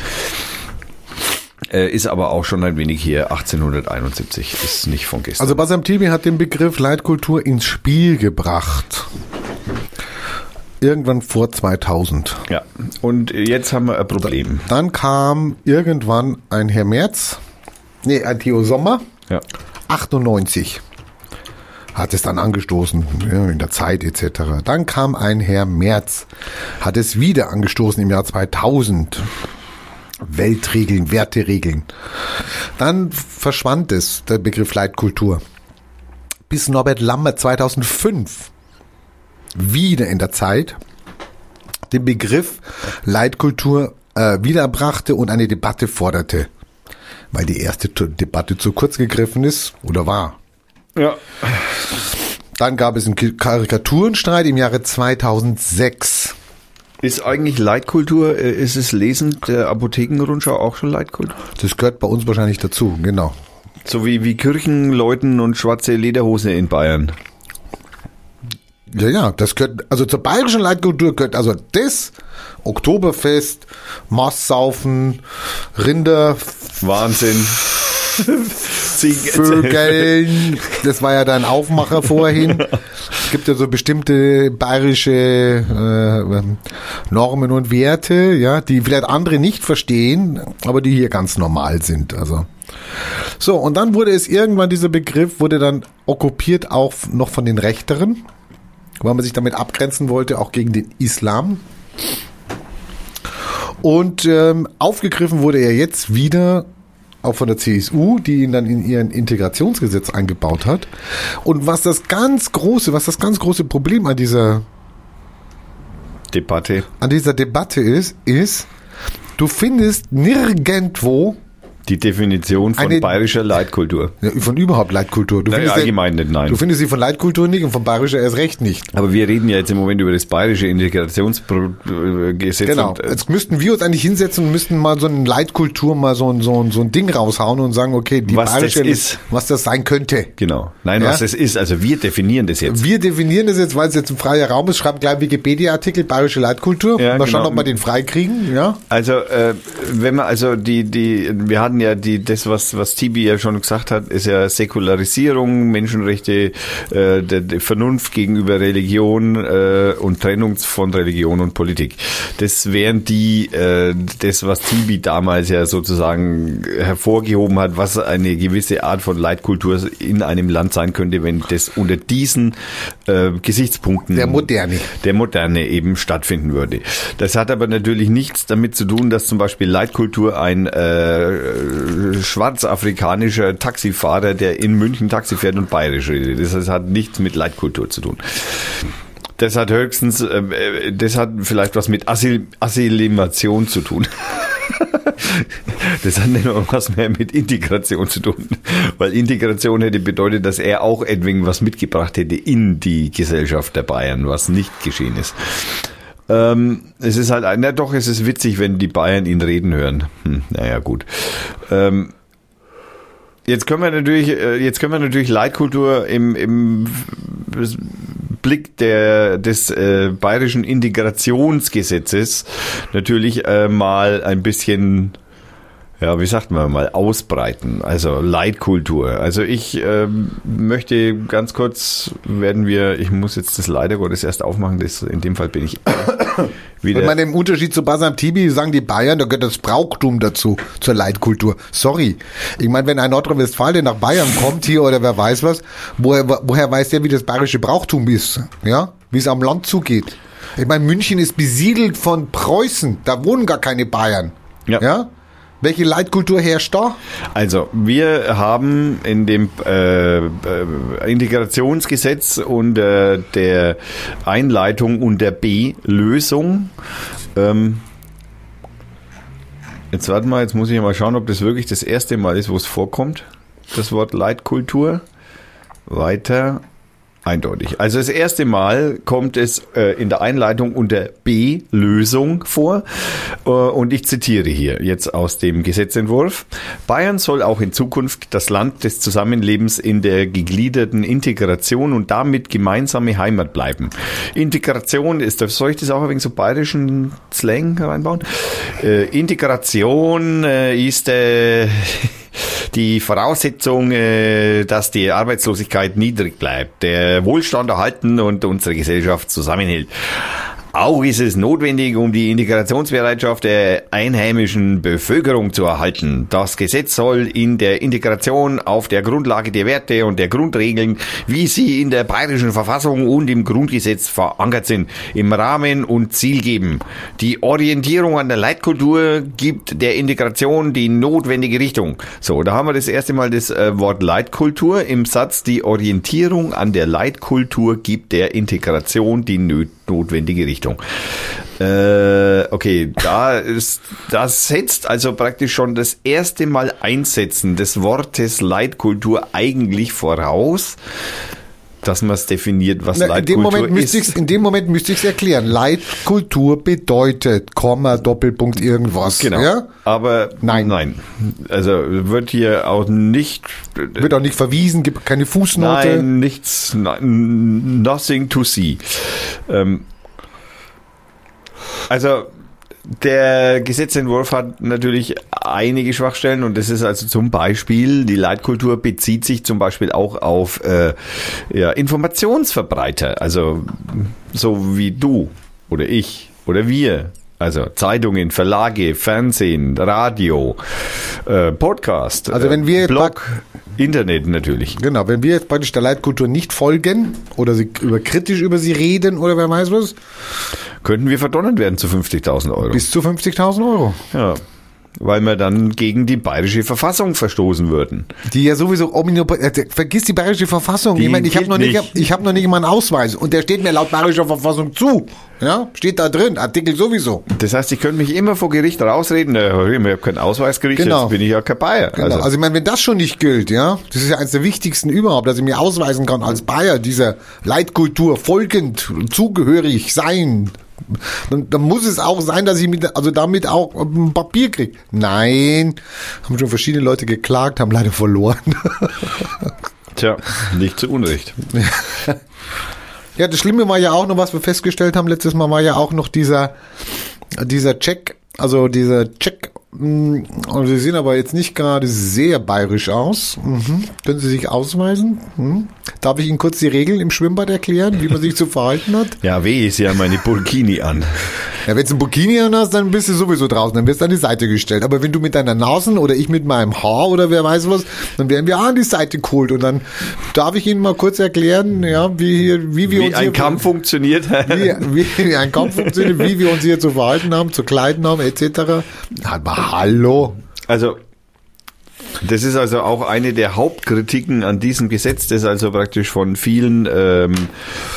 Äh, ist aber auch schon ein wenig hier 1871, ist nicht von gestern. Also Basam Tibi hat den Begriff Leitkultur ins Spiel gebracht. Irgendwann vor 2000. ja, und jetzt haben wir ein Problem. Dann kam irgendwann ein Herr Merz, nee, ein Theo Sommer, Ja. 98. Hat es dann angestoßen, in der Zeit etc. Dann kam ein Herr Merz, hat es wieder angestoßen im Jahr 2000. Weltregeln, Werteregeln. Dann verschwand es, der Begriff Leitkultur. Bis Norbert Lammer 2005 wieder in der Zeit den Begriff Leitkultur äh, wiederbrachte und eine Debatte forderte. Weil die erste Debatte zu kurz gegriffen ist oder war. Ja. Dann gab es einen Karikaturenstreit im Jahre 2006. Ist eigentlich Leitkultur, äh, ist es Lesen der Apothekenrundschau auch schon Leitkultur? Das gehört bei uns wahrscheinlich dazu, genau. So wie, wie Kirchenleuten und schwarze Lederhose in Bayern. Ja, ja, das gehört, also zur bayerischen Leitkultur gehört also das, Oktoberfest, Mastsaufen, Rinder, Wahnsinn. Vögeln, das war ja dein Aufmacher vorhin. Es gibt ja so bestimmte bayerische äh, Normen und Werte, ja, die vielleicht andere nicht verstehen, aber die hier ganz normal sind. Also so und dann wurde es irgendwann dieser Begriff wurde dann okkupiert auch noch von den Rechteren, weil man sich damit abgrenzen wollte, auch gegen den Islam. Und ähm, aufgegriffen wurde er jetzt wieder auch von der CSU, die ihn dann in ihren Integrationsgesetz eingebaut hat. Und was das ganz große, was das ganz große Problem an dieser, Debatte. an dieser Debatte ist, ist, du findest nirgendwo Die Definition von Eine- bayerischer Leitkultur. Von überhaupt Leitkultur. Du Nein, findest allgemein nicht, nein. Du findest sie von Leitkultur nicht und von bayerischer erst recht nicht. Aber wir reden ja jetzt im Moment über das bayerische Integrationsgesetz. Genau. Und, äh, Jetzt müssten wir uns eigentlich hinsetzen und müssten mal so eine Leitkultur, mal so ein, so ein, so ein Ding raushauen und sagen, okay, die Was das bayerische, ist. was das sein könnte. genau. Nein, Ja? was es ist. Also wir definieren das jetzt. Wir definieren das jetzt, weil es jetzt ein freier Raum ist, schreiben gleich Wikipedia-Artikel, bayerische Leitkultur. Ja, mal schauen, genau. ob wir den frei kriegen, ja. Also, äh, wenn man also die, die, wir hatten ja die, das, was, was Tibi ja schon gesagt hat, ist ja Säkularisierung, Menschenrechte, äh, der, der Vernunft gegenüber Religion äh, und Trennung von Religion und Politik. Das wären die, äh, das, was Tibi damals ja sozusagen hervorgehoben hat, was eine gewisse Art von Leitkultur in einem Land sein könnte, wenn das unter diesen äh, Gesichtspunkten Der Moderne. der Moderne eben stattfinden würde. Das hat aber natürlich nichts damit zu tun, dass zum Beispiel Leitkultur ein äh, schwarzafrikanischer Taxifahrer, der in München Taxi fährt und bayerisch redet. Das heißt, hat nichts mit Leitkultur zu tun. Das hat höchstens, äh, das hat vielleicht was mit Assil Assimilation zu tun. Das hat nicht nur was mehr mit Integration zu tun. Weil Integration hätte bedeutet, dass er auch etwas was mitgebracht hätte in die Gesellschaft der Bayern, was nicht geschehen ist. Ähm, es ist halt, na doch, es ist witzig, wenn die Bayern ihn reden hören. Hm, naja, gut. Ähm, Jetzt können wir natürlich, äh, jetzt können wir natürlich Leitkultur im, im Blick der, des äh, bayerischen Integrationsgesetzes natürlich äh, mal ein bisschen, ja, wie sagt man mal, ausbreiten. Also Leitkultur. Also ich ähm, möchte ganz kurz, werden wir, ich muss jetzt das leider Gottes erst aufmachen, das, in dem Fall bin ich wieder. Ich meine, im Unterschied zu Basam Tibi sagen die Bayern, da gehört das Brauchtum dazu, zur Leitkultur. Sorry. Ich meine, wenn ein Nordrhein-Westfalen nach Bayern kommt hier oder wer weiß was, woher, woher weiß der, wie das bayerische Brauchtum ist? Ja? Wie es am Land zugeht. Ich meine, München ist besiedelt von Preußen. Da wohnen gar keine Bayern. Ja. ja? Welche Leitkultur herrscht da? Also, wir haben in dem äh, äh, Integrationsgesetz unter der Einleitung unter B Lösung. Ähm, jetzt warte mal, jetzt muss ich mal schauen, ob das wirklich das erste Mal ist, wo es vorkommt. Das Wort Leitkultur. Weiter. Eindeutig. Also das erste Mal kommt es äh, in der Einleitung unter B-Lösung vor. Äh, und ich zitiere hier jetzt aus dem Gesetzentwurf. Bayern soll auch in Zukunft das Land des Zusammenlebens in der gegliederten Integration und damit gemeinsame Heimat bleiben. Integration ist, soll ich das auch wenig so bayerischen Slang reinbauen? Äh, Integration äh, ist äh, die Voraussetzung, äh, dass die Arbeitslosigkeit niedrig bleibt, der Wohlstand erhalten und unsere Gesellschaft zusammenhält. Auch ist es notwendig, um die Integrationsbereitschaft der einheimischen Bevölkerung zu erhalten. Das Gesetz soll in der Integration auf der Grundlage der Werte und der Grundregeln, wie sie in der bayerischen Verfassung und im Grundgesetz verankert sind, im Rahmen und Ziel geben. Die Orientierung an der Leitkultur gibt der Integration die notwendige Richtung. So, da haben wir das erste Mal das äh, Wort Leitkultur im Satz. Die Orientierung an der Leitkultur gibt der Integration die nö- notwendige Richtung. Äh, okay, da ist, das setzt also praktisch schon das erste Mal Einsetzen des Wortes Leitkultur eigentlich voraus, dass man es definiert, was Na, in, dem Leitkultur Moment müsste ist. in dem Moment müsste ich es erklären. Leitkultur bedeutet, Komma, Doppelpunkt, irgendwas. Genau. Ja? Aber Nein. nein. Also wird hier auch nicht Wird auch nicht verwiesen, gibt keine Fußnote. Nein, nichts, nothing to see. Ähm, also der Gesetzentwurf hat natürlich einige Schwachstellen und das ist also zum Beispiel, die Leitkultur bezieht sich zum Beispiel auch auf äh, ja, Informationsverbreiter, also so wie du oder ich oder wir. Also Zeitungen, Verlage, Fernsehen, Radio, äh, Podcast, Also wenn wir jetzt Blog, Internet natürlich. Genau, wenn wir jetzt praktisch der Leitkultur nicht folgen oder sie über kritisch über sie reden oder wer weiß was, könnten wir verdonnert werden zu 50.000 Euro. bis zu 50.000 Euro. ja. Weil wir dann gegen die bayerische Verfassung verstoßen würden. Die ja sowieso äh, vergiss die bayerische Verfassung. Die ich meine, ich habe noch nicht, nicht. ich habe noch nicht mal einen Ausweis und der steht mir laut bayerischer Verfassung zu. Ja, steht da drin, Artikel sowieso. Das heißt, ich könnte mich immer vor Gericht rausreden, äh, ich habe keinen Ausweisgericht, Genau. jetzt bin ich ja kein Bayer. Genau. Also, ich meine, wenn das schon nicht gilt, ja, das ist ja eines der wichtigsten überhaupt, dass ich mir ausweisen kann als Bayer dieser Leitkultur folgend, zugehörig sein. Dann, dann muss es auch sein, dass ich mit, also damit auch ein Papier kriege. Nein, haben schon verschiedene Leute geklagt, haben leider verloren. Tja, nicht zu Unrecht. Ja, das Schlimme war ja auch noch, was wir festgestellt haben letztes Mal, war ja auch noch dieser, dieser Check, also dieser Check, Sie sehen aber jetzt nicht gerade sehr bayerisch aus. Mhm. Können Sie sich ausweisen? Mhm. Darf ich Ihnen kurz die Regeln im Schwimmbad erklären, wie man sich zu verhalten hat? Ja, weh ist ja meine Burkini an. Ja, wenn du ein Bikini an hast, dann bist du sowieso draußen, dann wirst du an die Seite gestellt. Aber wenn du mit deiner Nase oder ich mit meinem Haar oder wer weiß was, dann werden wir auch an die Seite geholt. Und dann darf ich Ihnen mal kurz erklären, ja, wie, hier, wie wir Wie uns ein hier Kampf funktioniert. wie, wie, wie ein Kampf funktioniert, wie wir uns hier zu verhalten haben, zu kleiden haben, etc. Aber hallo. Also, das ist also auch eine der Hauptkritiken an diesem Gesetz, das also praktisch von vielen, ähm,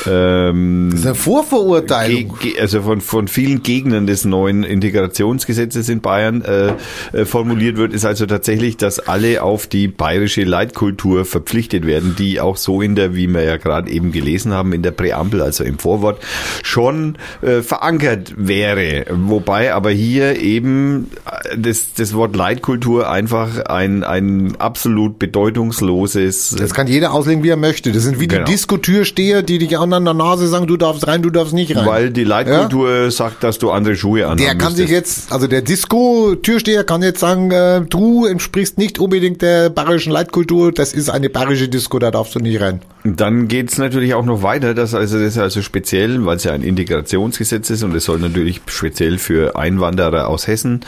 ähm, Das ist eine Vorverurteilung. Also von, von vielen Gegnern des neuen Integrationsgesetzes in Bayern äh, äh, formuliert wird, ist also tatsächlich, dass alle auf die bayerische Leitkultur verpflichtet werden, die auch so in der, wie wir ja gerade eben gelesen haben, in der Präambel, also im Vorwort, schon äh, verankert wäre. Wobei aber hier eben äh, das, das Wort Leitkultur einfach ein, ein absolut bedeutungsloses Das kann jeder auslegen, wie er möchte. Das sind wie Genau. die Diskotürsteher, die dich an der Nase sagen, du darfst rein, du darfst nicht rein. weil die Leitkultur sagt, dass du andere Schuhe anhaben der kann sich jetzt, also der Disco-Türsteher kann jetzt sagen, äh, du entsprichst nicht unbedingt der bayerischen Leitkultur, das ist eine bayerische Disco, da darfst du nicht rein. Dann geht's natürlich auch noch weiter, dass also das ist also speziell, weil es ja ein Integrationsgesetz ist und es soll natürlich speziell für Einwanderer aus Hessen,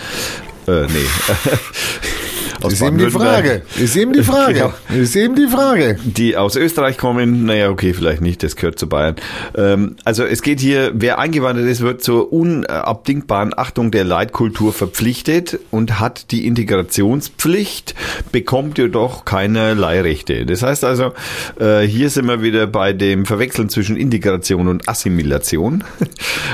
äh, nee, aus ist eben die Frage. Ist eben die Frage. Genau. Ist eben die Frage. die aus Österreich kommen, naja, okay, vielleicht nicht, das gehört zu Bayern. Ähm, also es geht hier, wer eingewandert ist, wird zur unabdingbaren Achtung der Leitkultur verpflichtet und hat die Integrationspflicht, bekommt jedoch keinerlei Rechte. Das heißt also, äh, hier sind wir wieder bei dem Verwechseln zwischen Integration und Assimilation.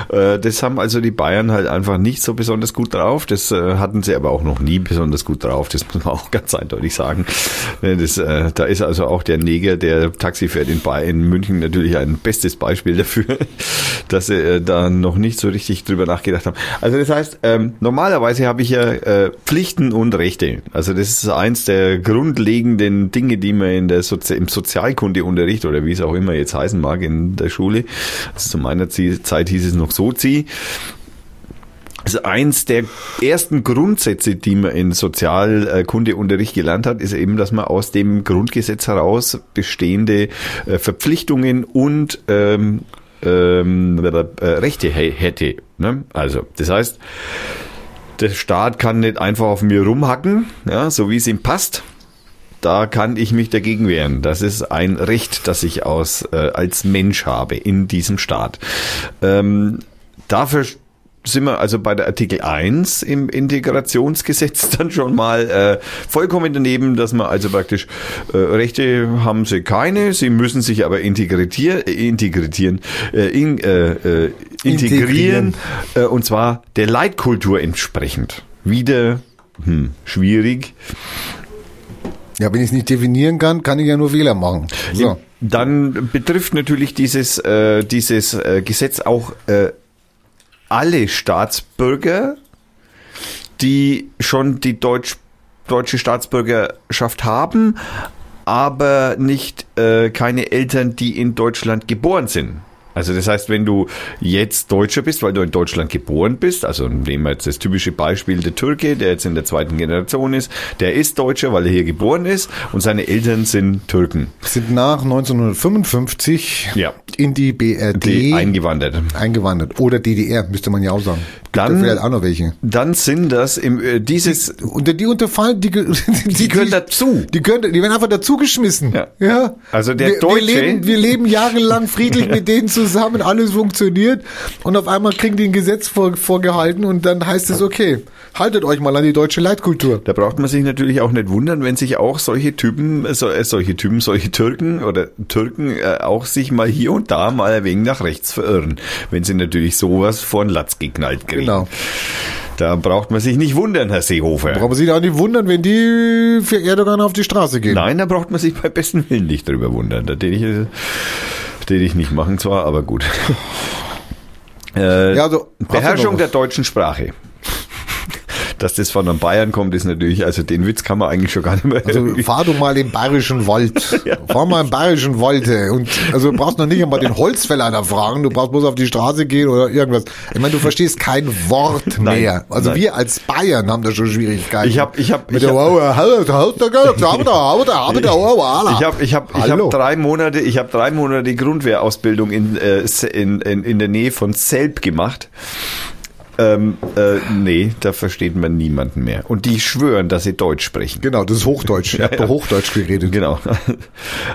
Äh, das haben also die Bayern halt einfach nicht so besonders gut drauf. Das äh, hatten sie aber auch noch nie besonders gut drauf. Das muss man auch ganz eindeutig sagen. Ne, Das, äh, da ist also auch der Neger, der Taxi fährt in, Bayern, in München natürlich ein bestes Beispiel dafür, dass sie äh, da noch nicht so richtig drüber nachgedacht haben. Also das heißt, ähm, normalerweise habe ich ja äh, Pflichten und Rechte. Also das ist eins der grundlegenden Dinge, die man in der Sozi im Sozialkundeunterricht oder wie es auch immer jetzt heißen mag in der Schule, also zu meiner Zeit hieß es noch Sozi, also eins der ersten Grundsätze, die man in Sozialkundeunterricht gelernt hat, ist eben, dass man aus dem Grundgesetz heraus bestehende äh, Verpflichtungen und ähm, ähm, äh, Rechte hä- hätte. Ne? Also, das heißt, der Staat kann nicht einfach auf mir rumhacken, ja, so wie es ihm passt. Da kann ich mich dagegen wehren. Das ist ein Recht, das ich aus, äh, als Mensch habe in diesem Staat. Ähm, dafür sind wir also bei der Artikel 1 im Integrationsgesetz dann schon mal äh, vollkommen daneben, dass man also praktisch äh, Rechte haben sie keine, sie müssen sich aber integrieren, äh, integrieren, äh, in, äh, äh, integrieren, Integrieren. Äh, und zwar der Leitkultur entsprechend. Wieder hm, schwierig. Ja, wenn ich es nicht definieren kann, kann ich ja nur Fehler machen. So. Dann betrifft natürlich dieses, äh, dieses äh, Gesetz auch äh, alle Staatsbürger, die schon die Deutsch, deutsche Staatsbürgerschaft haben, aber nicht äh, keine Eltern, die in Deutschland geboren sind. Also das heißt, wenn du jetzt Deutscher bist, weil du in Deutschland geboren bist, also nehmen wir jetzt das typische Beispiel der Türke, der jetzt in der zweiten Generation ist, der ist Deutscher, weil er hier geboren ist und seine Eltern sind Türken. Sind nach 1955 Ja. in die BRD Die eingewandert. eingewandert. Oder DDR, müsste man ja auch sagen. Gibt Dann- da vielleicht auch noch welche. Dann sind das im, äh, dieses, Unter die unterfallen, die, die, die gehören dazu. Die, gehören, die werden einfach dazugeschmissen. Ja. Ja. Also der wir, Deutsche- Wir leben, wir leben jahrelang friedlich mit denen zusammen. Zusammen, alles funktioniert und auf einmal kriegen die ein Gesetz vor, vorgehalten und dann heißt es, okay, haltet euch mal an die deutsche Leitkultur. Da braucht man sich natürlich auch nicht wundern, wenn sich auch solche Typen, äh, so, äh, solche Typen, solche Türken oder Türken äh, auch sich mal hier und da mal ein wenig nach rechts verirren, wenn sie natürlich sowas vor den Latz geknallt kriegen. Genau. Da braucht man sich nicht wundern, Herr Seehofer. Brauchen Sie sich auch nicht wundern, wenn die für Erdogan auf die Straße gehen. Nein, da braucht man sich bei besten Willen nicht drüber wundern. Da den ich, äh, den ich nicht machen zwar, aber gut. Äh, Ja, also, Beherrschung der deutschen Sprache dass das von einem Bayern kommt, ist natürlich, also den Witz kann man eigentlich schon gar nicht mehr. Also fahr du mal im bayerischen Wald. ja. Fahr mal im bayerischen Wald. Und also du brauchst noch nicht einmal den Holzfäller da fragen, du brauchst bloß auf die Straße gehen oder irgendwas. Ich meine, du verstehst kein Wort nein, mehr. Also nein. wir als Bayern haben da schon Schwierigkeiten. Ich habe ich habe ich habe ich habe ich habe drei Monate, ich habe drei Monate Grundwehrausbildung in, äh, in in in der Nähe von Selb gemacht. Ähm, äh, nee, da versteht man niemanden mehr. Und die schwören, dass sie Deutsch sprechen. Genau, das ist Hochdeutsch. Ich Ja, hab ja. da Hochdeutsch geredet. Genau.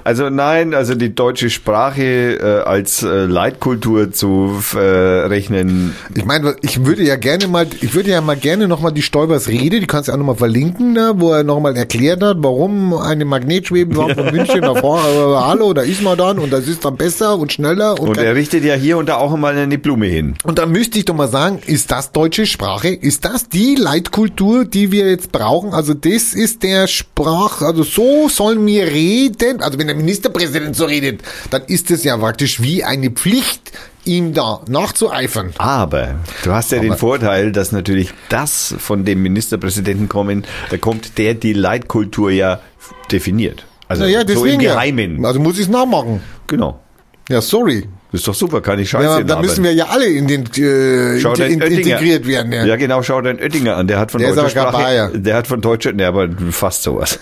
Also nein, also die deutsche Sprache äh, als äh, Leitkultur zu äh, rechnen. Ich meine, ich würde ja gerne mal, ich würde ja mal gerne nochmal die Stoibers Rede, die kannst du auch nochmal verlinken, ne, wo er nochmal erklärt hat, warum eine Magnetschwebebahn von München nach äh, hallo, da ist man dann und das ist dann besser und schneller und, Und er richtet ja hier und da auch mal eine Blume hin. und dann müsste ich doch mal sagen, ist das deutsche Sprache? Ist das die Leitkultur, die wir jetzt brauchen? Also das ist der Sprach, also so sollen wir reden. Also wenn der Ministerpräsident so redet, dann ist es ja praktisch wie eine Pflicht, ihm da nachzueifern. Aber du hast ja den Aber- Vorteil, dass natürlich das von dem Ministerpräsidenten kommen, da kommt, der die Leitkultur ja definiert. Also Naja, so im ja. Geheimen. Also muss ich es nachmachen. Genau. Ja, sorry. Das ist doch super, kann ich scheiße Ja, da müssen wir ja alle in den äh, Schau in, in, integriert werden. Ja. Ja. genau, schau den Oettinger an. Der hat von Der deutscher Sprache, Bayer. der hat von deutscher, ne, aber fast sowas.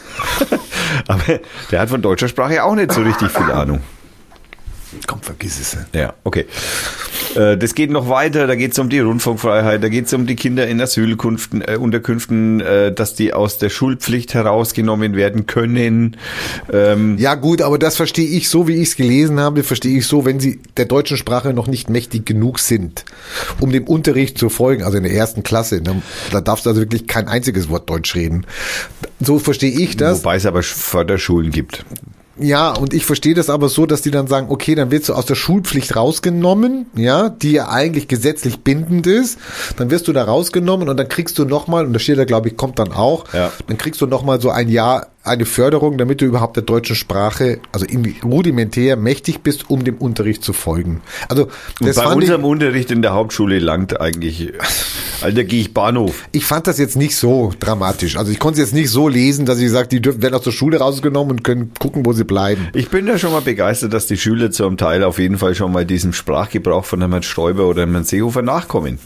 aber der hat von deutscher Sprache auch nicht so richtig viel Ahnung. Komm, vergiss es. Ja, okay. Äh, Das geht noch weiter, da geht es um die Rundfunkfreiheit, da geht es um die Kinder in Asylunterkünften, äh, Unterkünften, äh, dass die aus der Schulpflicht herausgenommen werden können. Ähm, Ja gut, aber das verstehe ich so, wie ich es gelesen habe, verstehe ich so, wenn sie der deutschen Sprache noch nicht mächtig genug sind, um dem Unterricht zu folgen, also in der ersten Klasse, ne, da darfst du also wirklich kein einziges Wort Deutsch reden. So verstehe ich das. Wobei es aber Förderschulen gibt. Ja, und ich verstehe das aber so, dass die dann sagen, okay, dann wirst du aus der Schulpflicht rausgenommen, ja, die ja eigentlich gesetzlich bindend ist, dann wirst du da rausgenommen und dann kriegst du nochmal, und das steht da, glaube ich, kommt dann auch, Ja. dann kriegst du nochmal so ein Jahr eine Förderung, damit du überhaupt der deutschen Sprache, also rudimentär mächtig bist, um dem Unterricht zu folgen. Also Und das bei fand ich, unserem Unterricht in der Hauptschule langt eigentlich, Alter, gehe ich Bahnhof. ich fand das jetzt nicht so dramatisch. Also ich konnte es jetzt nicht so lesen, dass ich sage, die dürfen, werden aus der Schule rausgenommen und können gucken, wo sie bleiben. Ich bin da schon mal begeistert, dass die Schüler zum Teil auf jeden Fall schon mal diesem Sprachgebrauch von Herrn Stoiber oder Herrn Seehofer nachkommen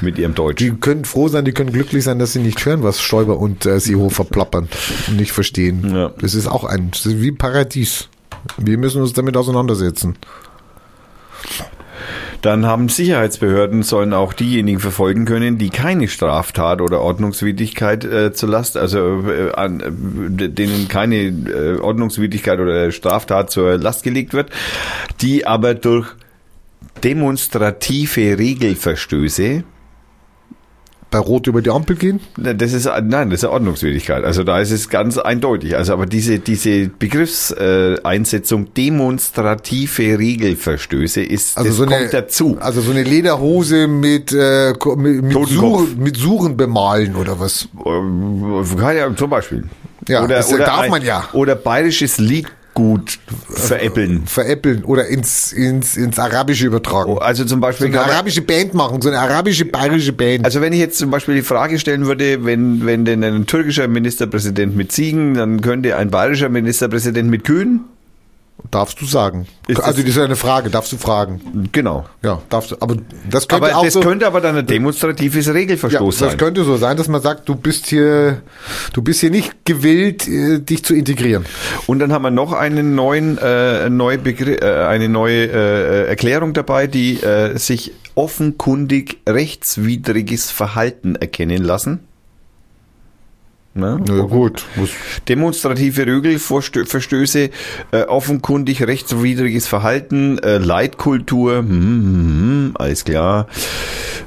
mit ihrem Deutsch. Die können froh sein, die können glücklich sein, dass sie nicht hören, was Stoiber und äh, Seehofer plappern und nicht verstehen. Ja. Das ist auch ein, ist wie ein Paradies. Wir müssen uns damit auseinandersetzen. Dann haben Sicherheitsbehörden sollen auch diejenigen verfolgen können, die keine Straftat oder Ordnungswidrigkeit äh, zur Last, also äh, an, äh, denen keine äh, Ordnungswidrigkeit oder Straftat zur Last gelegt wird, die aber durch demonstrative Regelverstöße Bei Rot über die Ampel gehen? Das ist nein, das ist eine Ordnungswidrigkeit. Also da ist es ganz eindeutig. Also aber diese diese Begriffseinsetzung Einsetzung demonstrative Regelverstöße ist Also das so eine, kommt dazu. Also so eine Lederhose mit, äh, mit, mit. Suren, mit Suren bemalen oder was? Ähm, Kann ja zum Beispiel. Ja, das darf man ja. Oder bayerisches Liedgut veräppeln. Veräppeln oder ins, ins, ins Arabische übertragen. Also zum So Beispiel. eine kann man- arabische Band machen, so eine arabische, bayerische Band. Also wenn ich jetzt zum Beispiel die Frage stellen würde, wenn, wenn denn ein türkischer Ministerpräsident mit Ziegen, dann könnte ein bayerischer Ministerpräsident mit Kühen? Darfst du sagen. Ist also das- das ist eine Frage, darfst du fragen. Genau. Ja, darfst du. Aber das könnte Aber auch das so, könnte aber dann ein demonstratives Ja, Regelverstoß das sein. könnte so sein, dass man sagt, du bist hier, du bist hier nicht gewillt, äh, dich zu integrieren. Und dann haben wir noch einen neuen, äh, neue Begr äh, eine neue äh, Erklärung dabei, die äh, sich offenkundig rechtswidriges Verhalten erkennen lassen. Ne? Na ja, gut. Demonstrative Rügelverstöße, äh, offenkundig rechtswidriges Verhalten, äh, Leitkultur, hm, hm, alles klar.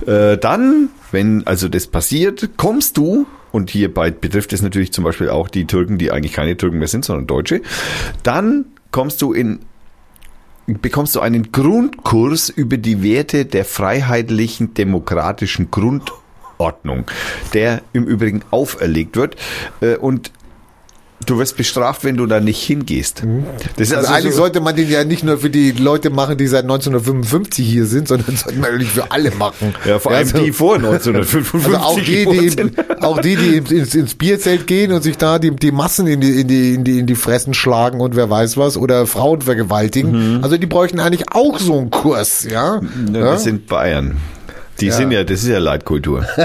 Äh, dann, wenn also das passiert, kommst du, und hierbei betrifft es natürlich zum Beispiel auch die Türken, die eigentlich keine Türken mehr sind, sondern Deutsche, dann kommst du in bekommst du einen Grundkurs über die Werte der freiheitlichen demokratischen Grundordnung, der im Übrigen auferlegt wird äh, und du wirst bestraft, wenn du da nicht hingehst. Das ist also, also eigentlich so, sollte man den ja nicht nur für die Leute machen, die seit 1955 hier sind, sondern sollte man natürlich für alle machen. ja, vor allem also- die vor 1955 Also auch die, die, sind. auch die, die ins, ins Bierzelt gehen und sich da die, die Massen in die, in, die, in, die, in die Fressen schlagen und wer weiß was oder Frauen vergewaltigen. Also die bräuchten eigentlich auch so einen Kurs, ja. Ja, ja? Das sind Bayern. Die sind ja, das ist ja Leitkultur.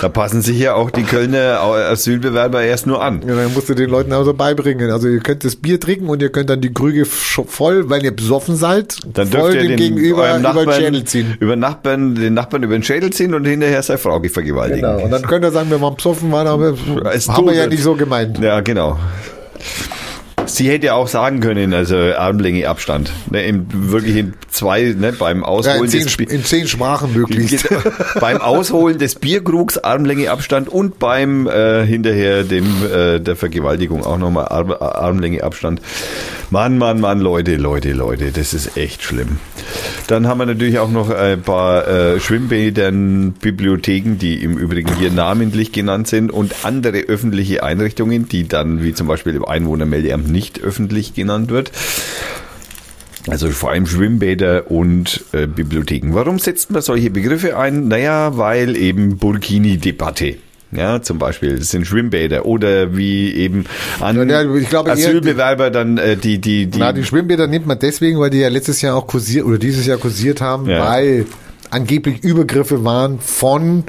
da passen sich ja auch die Kölner Asylbewerber erst nur an. Ja, dann musst du den Leuten also beibringen. Also ihr könnt das Bier trinken und ihr könnt dann die Krüge voll, weil ihr besoffen seid, Dann voll dürft ihr dem den, Gegenüber eurem über den Nachbarn, Schädel ziehen. über Nachbarn, den Nachbarn über den Schädel ziehen und hinterher seine Frau vergewaltigen. Genau. Und dann könnt ihr sagen, wir waren besoffen, waren aber Es haben wir ja nicht so gemeint. Ja, genau. Sie hätte auch sagen können, also Armlänge Abstand. Ne, im, wirklich in zwei, ne, beim Ja, Ausholen in, zehn, des Bi- in zehn Sprachen möglichst. beim Ausholen des Bierkrugs Armlänge Abstand und beim äh, hinterher dem äh, der Vergewaltigung auch nochmal Arm, Armlänge Abstand. Mann, Mann, Mann, Leute, Leute, Leute, das ist echt schlimm. Dann haben wir natürlich auch noch ein paar äh, Schwimmbädern, Bibliotheken, die im Übrigen hier namentlich genannt sind und andere öffentliche Einrichtungen, die dann wie zum Beispiel im Einwohnermeldeamt nicht öffentlich genannt wird. Also vor allem Schwimmbäder und äh, Bibliotheken. Warum setzt man solche Begriffe ein? Naja, weil eben Burkini-Debatte. Ja, zum Beispiel, das sind Schwimmbäder oder wie eben an Ja, ja, ich glaube Asylbewerber dann äh, die, die, die, Na, die Schwimmbäder nimmt man deswegen, weil die ja letztes Jahr auch kursiert oder dieses Jahr kursiert haben, Ja. weil angeblich Übergriffe waren von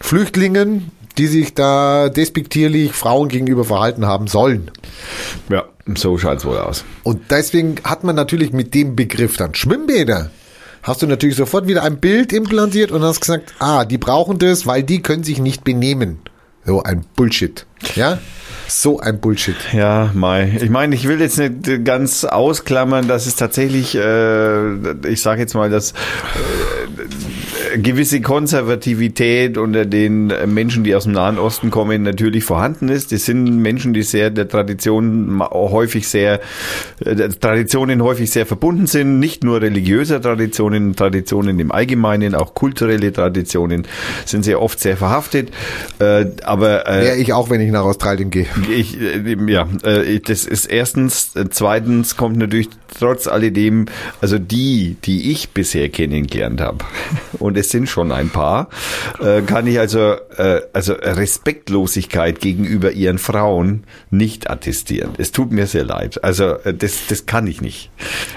Flüchtlingen, die sich da despektierlich Frauen gegenüber verhalten haben sollen. ja, so schaut's wohl aus. Und deswegen hat man natürlich mit dem Begriff dann Schwimmbäder. Hast du natürlich sofort wieder ein Bild implantiert und hast gesagt, ah, die brauchen das, weil die können sich nicht benehmen. So ein Bullshit. Ja? So ein Bullshit. Ja, Mai. Ich meine, ich will jetzt nicht ganz ausklammern, dass es tatsächlich, äh, ich sage jetzt mal, dass äh, gewisse Konservativität unter den Menschen, die aus dem Nahen Osten kommen, natürlich vorhanden ist. Das sind Menschen, die sehr der Tradition häufig sehr, äh, Traditionen häufig sehr verbunden sind, nicht nur religiöser Traditionen, Traditionen im Allgemeinen, auch kulturelle Traditionen sind sehr oft sehr verhaftet. Äh, aber äh, Ja, ich auch, wenn ich nach Australien gehe. ich, äh, ja, äh, das ist erstens. Äh, Zweitens kommt natürlich trotz alledem, also die, die ich bisher kennengelernt habe, und es sind schon ein paar, kann ich also, also Respektlosigkeit gegenüber ihren Frauen nicht attestieren. Es tut mir sehr leid. Also das, das kann ich nicht.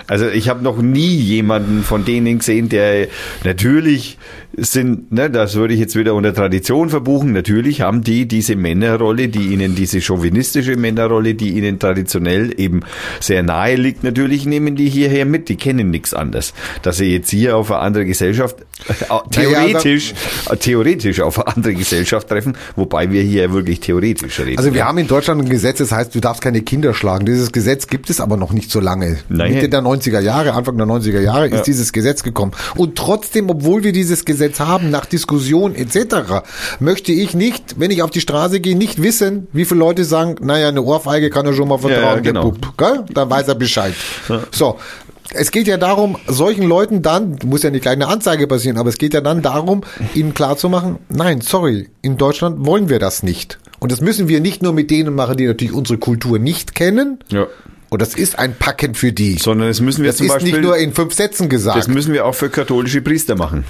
Also ich habe noch nie jemanden von denen gesehen, der natürlich sind, ne, das würde ich jetzt wieder unter Tradition verbuchen. Natürlich haben die diese Männerrolle, die ihnen diese chauvinistische Männerrolle, die ihnen traditionell eben sehr nahe liegt, natürlich nehmen die hierher mit. Die kennen nichts anderes. Dass sie jetzt hier auf eine andere Gesellschaft, äh, theoretisch, äh, theoretisch auf eine andere Gesellschaft treffen, wobei wir hier wirklich theoretisch reden. Also wir haben in Deutschland ein Gesetz, das heißt, du darfst keine Kinder schlagen. Dieses Gesetz gibt es aber noch nicht so lange. Nein. Mitte der 90er Jahre, Anfang der 90er Jahre ist dieses Gesetz gekommen. Und trotzdem, obwohl wir dieses Gesetz haben, nach Diskussion etc., möchte ich nicht, wenn ich auf die Straße gehe, nicht wissen, wie viele Leute sagen, naja, eine Ohrfeige kann er schon mal vertrauen, Ja, ja, der genau. Bub. Gell? Dann weiß er Bescheid. So. Es geht ja darum, solchen Leuten dann, muss ja nicht gleich eine Anzeige passieren, aber es geht ja dann darum, ihnen klarzumachen, nein, sorry, in Deutschland wollen wir das nicht. Und das müssen wir nicht nur mit denen machen, die natürlich unsere Kultur nicht kennen. Ja. Und das ist ein Packen für die. Sondern das müssen wir das zum ist Beispiel, nicht nur in fünf Sätzen das gesagt. müssen wir auch für katholische Priester machen.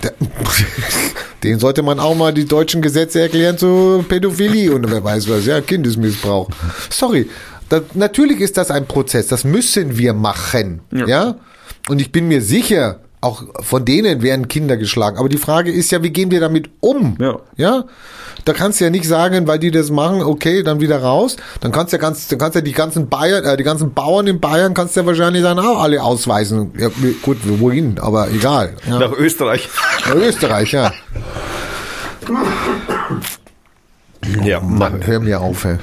Den sollte man auch mal die deutschen Gesetze erklären zu Pädophilie und wer weiß was, ja, Kindesmissbrauch. Sorry. Da, natürlich ist das ein Prozess, das müssen wir machen. Ja. Und ich bin mir sicher, auch von denen werden Kinder geschlagen. Aber die Frage ist ja, wie gehen wir damit um? Ja. Ja. Da kannst du ja nicht sagen, weil die das machen, okay, dann wieder raus. Dann kannst du ja ganz, dann kannst du ja die ganzen Bayern, äh, die ganzen Bauern in Bayern kannst du ja wahrscheinlich dann auch alle ausweisen. Ja, gut, wohin, aber egal. Ja. Nach Österreich. Österreich, ja. Ja, Mann, hör mir auf. Ey.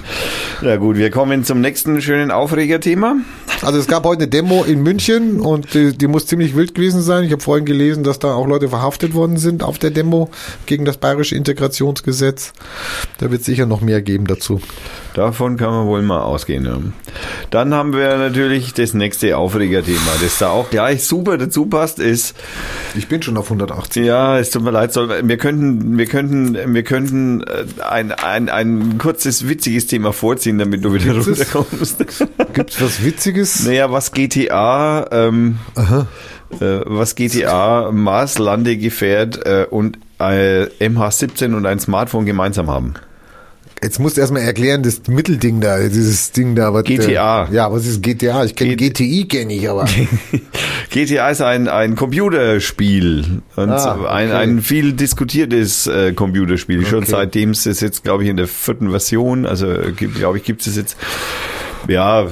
Ja gut, wir kommen zum nächsten schönen Aufregerthema. Also es gab heute eine Demo in München und die, die muss ziemlich wild gewesen sein. Ich habe vorhin gelesen, dass da auch Leute verhaftet worden sind auf der Demo gegen das bayerische Integrationsgesetz. Da wird sicher noch mehr geben dazu. Davon kann man wohl mal ausgehen. Ja. Dann haben wir natürlich das nächste Aufregerthema, das da auch gleich super dazu passt, ist, Ich bin schon auf 180. ja, es tut mir leid, soll, wir könnten, wir könnten, wir könnten äh, ein, ein, ein kurzes, witziges Thema vorziehen, damit du wieder Gibt's es? runterkommst. Gibt's was Witziges? Naja, was GTA, ähm, äh, was GTA, Mars, Landegefährt äh, und äh, MH17 und ein Smartphone gemeinsam haben. Jetzt musst du erstmal erklären, das Mittelding da, dieses Ding da. Was, GTA. Äh, ja, was ist GTA? Ich kenne GTI, kenne ich, aber. GTA ist ein, ein Computerspiel und Ah, okay. ein, ein viel diskutiertes äh, Computerspiel. Schon Okay. seitdem es es jetzt, glaube ich, in der vierten Version, also äh, glaube ich, gibt es jetzt, ja,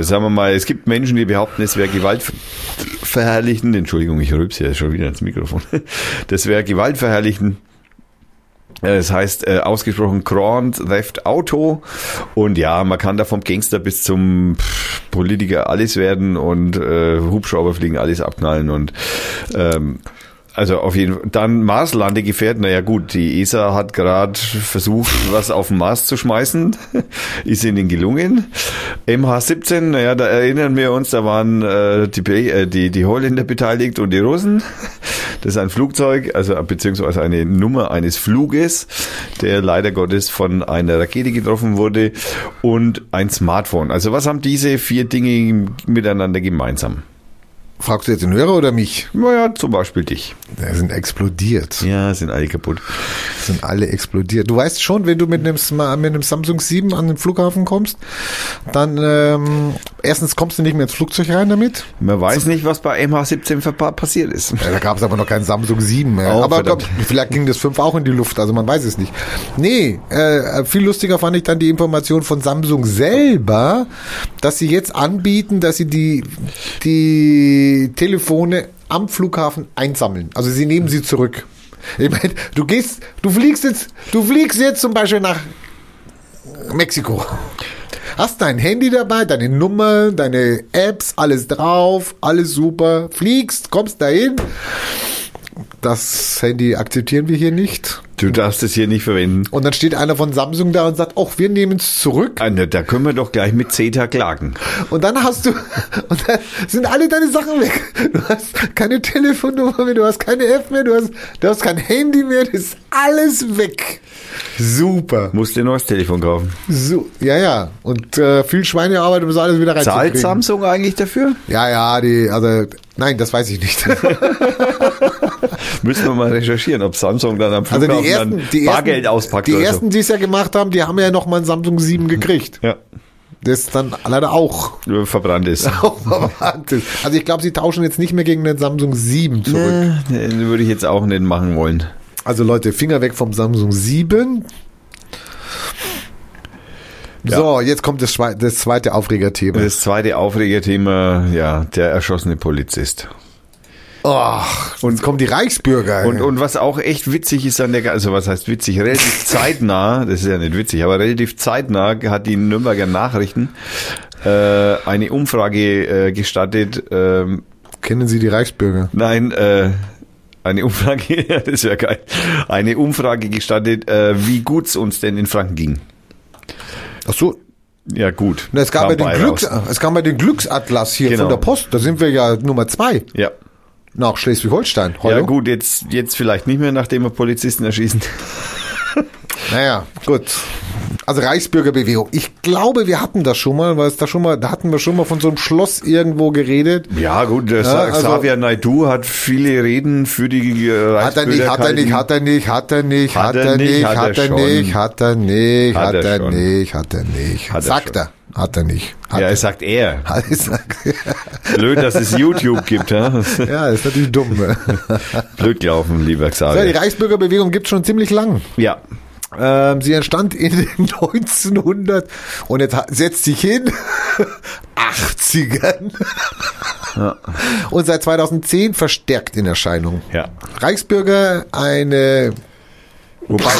sagen wir mal, es gibt Menschen, die behaupten, es wäre gewaltverherrlichen, Entschuldigung, ich rülpse ja schon wieder ins Mikrofon, das wäre gewaltverherrlichen. Äh, Es heißt äh, ausgesprochen Grand Theft Auto. Und ja, man kann da vom Gangster bis zum Politiker alles werden und äh, Hubschrauber fliegen, alles abknallen und ähm, also auf jeden Fall. Dann Marslandegefährt. Naja gut, die ESA hat gerade versucht, was auf den Mars zu schmeißen. Ist ihnen gelungen. MH17, naja, da erinnern wir uns, da waren äh, die, äh, die, die Holländer beteiligt und die Russen. Das ist ein Flugzeug, also beziehungsweise eine Nummer eines Fluges, der leider Gottes von einer Rakete getroffen wurde und ein Smartphone. Also was haben diese vier Dinge miteinander gemeinsam? Fragst du jetzt den Hörer oder mich? Naja, zum Beispiel dich. Die sind explodiert. Ja, sind alle kaputt. Sind alle explodiert. Du weißt schon, wenn du mit einem, mit einem Samsung 7 an den Flughafen kommst, dann ähm, erstens kommst du nicht mehr ins Flugzeug rein damit. Man weiß nicht, was bei MH17 verpa- passiert ist. Ja, da gab es aber noch keinen Samsung 7 mehr. Oh, aber glaub, vielleicht ging das 5 auch in die Luft, also man weiß es nicht. Nee, äh, viel lustiger fand ich dann die Information von Samsung selber, dass sie jetzt anbieten, dass sie die, die Telefone am Flughafen einsammeln. Also sie nehmen sie zurück. Ich meine, du gehst, du fliegst jetzt, du fliegst jetzt zum Beispiel nach Mexiko. Hast dein Handy dabei, deine Nummer, deine Apps, alles drauf, alles super. Fliegst, kommst dahin. Das Handy akzeptieren wir hier nicht. Du darfst es hier nicht verwenden. Und dann steht einer von Samsung da und sagt, ach, wir nehmen es zurück. Ah, Da können wir doch gleich mit CETA klagen. Und dann hast du, und dann sind alle deine Sachen weg. Du hast keine Telefonnummer mehr, du hast keine App mehr, du hast, du hast kein Handy mehr, das ist alles weg. Super. Musst dir ein neues Telefon kaufen. So, ja, ja. Und äh, viel Schweinearbeit, um das alles wieder Zahlt reinzukriegen. Samsung eigentlich dafür? Ja, ja, die, also, nein, das weiß ich nicht. Müssen wir mal recherchieren, ob Samsung dann am Also Flughafen die ersten, dann die Bargeld ersten, auspackt die ersten, die es ja gemacht haben, die haben ja noch mal ein Samsung 7 gekriegt. so. Ja, Das dann leider auch. verbrannt ist. auch verwandt ist. Also ich glaube, sie tauschen jetzt nicht mehr gegen den Samsung 7 zurück. Nee, den würde ich jetzt auch nicht machen wollen. Also Leute, Finger weg vom Samsung 7. Ja. So, jetzt kommt das, das zweite Aufregerthema. Das zweite Aufregerthema, ja, der erschossene Polizist. Och, und kommen die Reichsbürger. Und, und was auch echt witzig ist an der, also was heißt witzig, relativ zeitnah, das ist ja nicht witzig, aber relativ zeitnah hat die Nürnberger Nachrichten äh, eine Umfrage äh, gestattet, ähm, Kennen Sie die Reichsbürger? nein, äh, eine Umfrage, ja, das wäre geil, eine Umfrage gestattet, äh, wie gut es uns denn in Franken ging. Ach so, Ja gut. na, es, gab kam ja den bei Glücks, raus. es kam ja den Glücksatlas hier Genau. von der Post. Da sind wir ja Nummer zwei Ja. Nach Schleswig-Holstein. Ja gut, jetzt, jetzt vielleicht nicht mehr, nachdem wir Polizisten erschießen. Naja, gut. Also Reichsbürgerbewegung. Ich glaube, wir hatten das schon mal, weil es da schon mal, da hatten wir schon mal von so einem Schloss irgendwo geredet. Ja, gut, der Ja, also- Xavier Naidu hat viele Reden für die äh, Hat er nicht, hat er nicht, hat er nicht, hat er nicht, hat er nicht, hat er nicht, hat er nicht, Hat er nicht, hat er nicht. Hat er Sagt schon. er. Hat er nicht. Hat Ja, er. es sagt er. Blöd, dass es YouTube gibt, ja? ja, ist natürlich dumm. Blöd gelaufen, lieber Ja, die Xavier. Reichsbürgerbewegung gibt's schon ziemlich lang. Ja. Ähm, sie entstand in den 1900 und jetzt setzt sich hin 80ern und seit 2010 verstärkt in Erscheinung. Ja. Reichsbürger eine Wobei,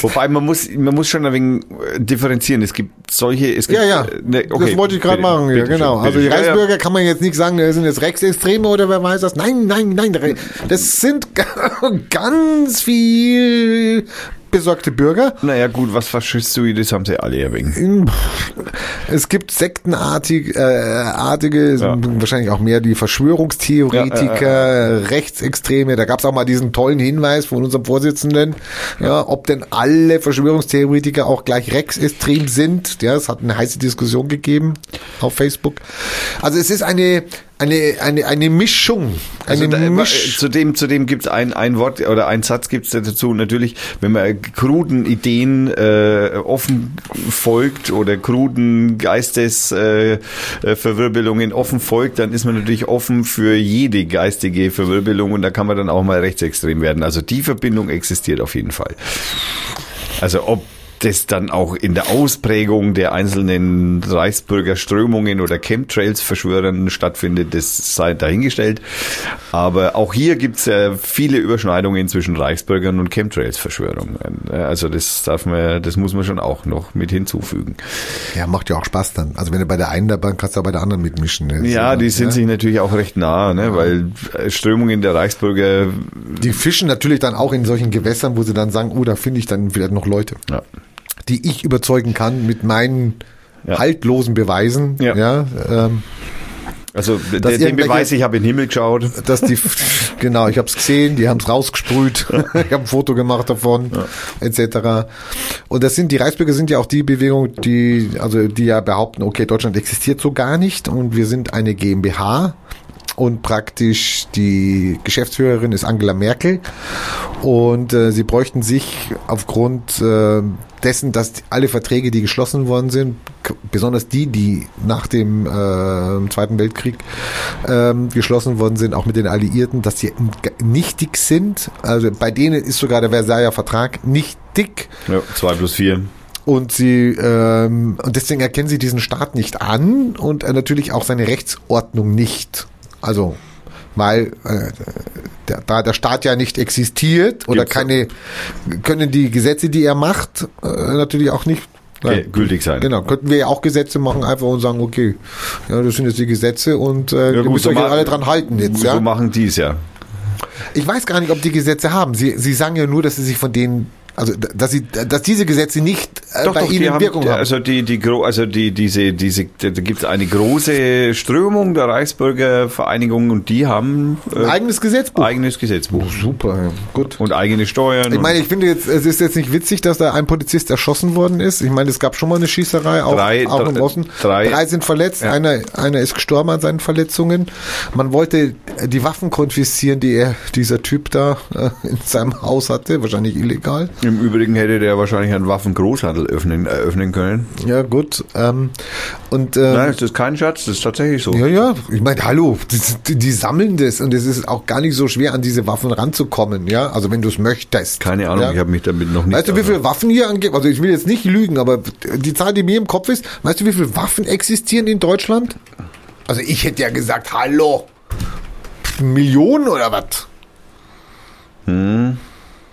Wobei man muss, man muss schon ein wenig äh, differenzieren. Es gibt solche, es gibt, Ja, ja. äh, ne, okay, das wollte ich gerade machen. Ja, bitte genau. schön, also die schön. Ja, ja. Reichsbürger kann man jetzt nicht sagen, das sind jetzt Rechtsextreme oder wer weiß das. Nein, nein, nein. Das sind ganz viel besorgte Bürger. Naja, gut, was Faschistoides haben sie alle wenig. Es gibt sektenartige, äh, artige, Ja. wahrscheinlich auch mehr die Verschwörungstheoretiker, Rechtsextreme. Da gab es auch mal diesen tollen Hinweis von unserem Vorsitzenden, ja, ob denn alle Verschwörungstheoretiker auch gleich rechtsextrem sind. Ja, es hat eine heiße Diskussion gegeben auf Facebook. Also es ist eine eine eine eine Mischung, eine Also da, äh, Misch zudem, zudem gibt es ein, ein Wort oder ein Satz gibt es dazu. Natürlich, wenn man kruden Ideen äh, offen folgt oder kruden Geistesverwirbelungen äh, Verwirbelungen offen folgt, dann ist man natürlich offen für jede geistige Verwirbelung und da kann man dann auch mal rechtsextrem werden. Also die Verbindung existiert auf jeden Fall. Also ob das dann auch in der Ausprägung der einzelnen Reichsbürgerströmungen oder Chemtrails-Verschwörern stattfindet, das sei dahingestellt. Aber auch hier gibt es äh, viele Überschneidungen zwischen Reichsbürgern und Chemtrails-Verschwörungen. Also das darf man, das muss man schon auch noch mit hinzufügen. ja, macht ja auch Spaß dann. Also wenn du bei der einen dabei kannst du auch bei der anderen mitmischen. ne? Ja, die sind ja. sich natürlich auch recht nah, ne? weil äh, Strömungen der Reichsbürger, Die fischen natürlich dann auch in solchen Gewässern, wo sie dann sagen, oh, da finde ich dann vielleicht noch Leute. ja, die ich überzeugen kann mit meinen Ja. haltlosen Beweisen, ja, Ja. ähm, also der, den Beweis, ich habe in den Himmel geschaut. dass die, genau, ich habe es gesehen, die haben es rausgesprüht, ich habe ein Foto gemacht davon, etc. Und das sind die Reichsbürger sind ja auch die Bewegung, die also die ja behaupten, okay, Deutschland existiert so gar nicht und wir sind eine GmbH. Und praktisch die Geschäftsführerin ist Angela Merkel. Und äh, sie bräuchten sich aufgrund äh, dessen, dass alle Verträge, die geschlossen worden sind, besonders die, die nach dem äh, Zweiten Weltkrieg ähm, geschlossen worden sind, auch mit den Alliierten, dass die g- nichtig sind. Also bei denen ist sogar der Versailler Vertrag nichtig. Ja, zwei plus vier. Und sie ähm, und deswegen erkennen sie diesen Staat nicht an und äh, natürlich auch seine Rechtsordnung nicht. Also weil äh, der, da der Staat ja nicht existiert oder Gibt's keine können die Gesetze, die er macht, äh, natürlich auch nicht Okay, gültig sein. Genau, könnten wir ja auch Gesetze machen, einfach und sagen, okay, ja, das sind jetzt die Gesetze und äh, ihr müsst so euch ja alle dran halten jetzt, So ja. machen die es ja. Ich weiß gar nicht, ob die Gesetze haben. Sie, sie sagen ja nur, dass sie sich von denen, also dass sie, dass diese Gesetze nicht äh, bei ihnen die haben, Wirkung haben. Also die, die, also die, diese, diese, da gibt es eine große Strömung der Reichsbürgervereinigung und die haben Ein äh, eigenes Gesetzbuch. eigenes Gesetzbuch Super, ja. gut. und eigene Steuern. Ich meine, ich finde jetzt, es ist jetzt nicht witzig, dass da ein Polizist erschossen worden ist. Ich meine, es gab schon mal eine Schießerei, auch, Drei- auch im drei- Osten. drei- drei sind verletzt, Ja. einer, einer ist gestorben an seinen Verletzungen. Man wollte die Waffen konfiszieren, die er, dieser Typ da äh, in seinem Haus hatte, wahrscheinlich illegal. und Im Übrigen hätte der wahrscheinlich einen Waffengroßhandel öffnen, eröffnen können. Ja, gut. Ähm, und ähm, Nein, das ist kein Schatz, das ist tatsächlich so. Ja, ja, ich meine, hallo, die, die sammeln das und es ist auch gar nicht so schwer, an diese Waffen ranzukommen, ja, also wenn du es möchtest. Keine Ahnung, ja? ich habe mich damit noch nicht. Weißt du, wie viele Waffen hier angeben? Also ich will jetzt nicht lügen, aber die Zahl, die mir im Kopf ist, weißt du, wie viele Waffen existieren in Deutschland? Also ich hätte ja gesagt, hallo, Millionen oder was? Hm.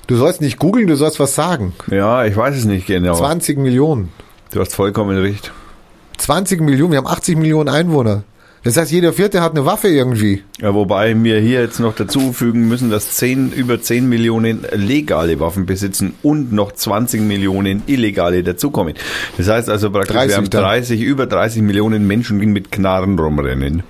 Du sollst nicht googeln, du sollst was sagen. Ja, ich weiß es nicht genau. 20 Millionen. Du hast vollkommen recht. 20 Millionen, wir haben 80 Millionen Einwohner. Das heißt, jeder Vierte hat eine Waffe irgendwie. Ja, wobei wir hier jetzt noch dazu fügen müssen, dass 10, über 10 Millionen legale Waffen besitzen und noch 20 Millionen illegale dazukommen. Das heißt also praktisch, 30 wir haben dann. 30, über 30 Millionen Menschen, die mit Knarren rumrennen.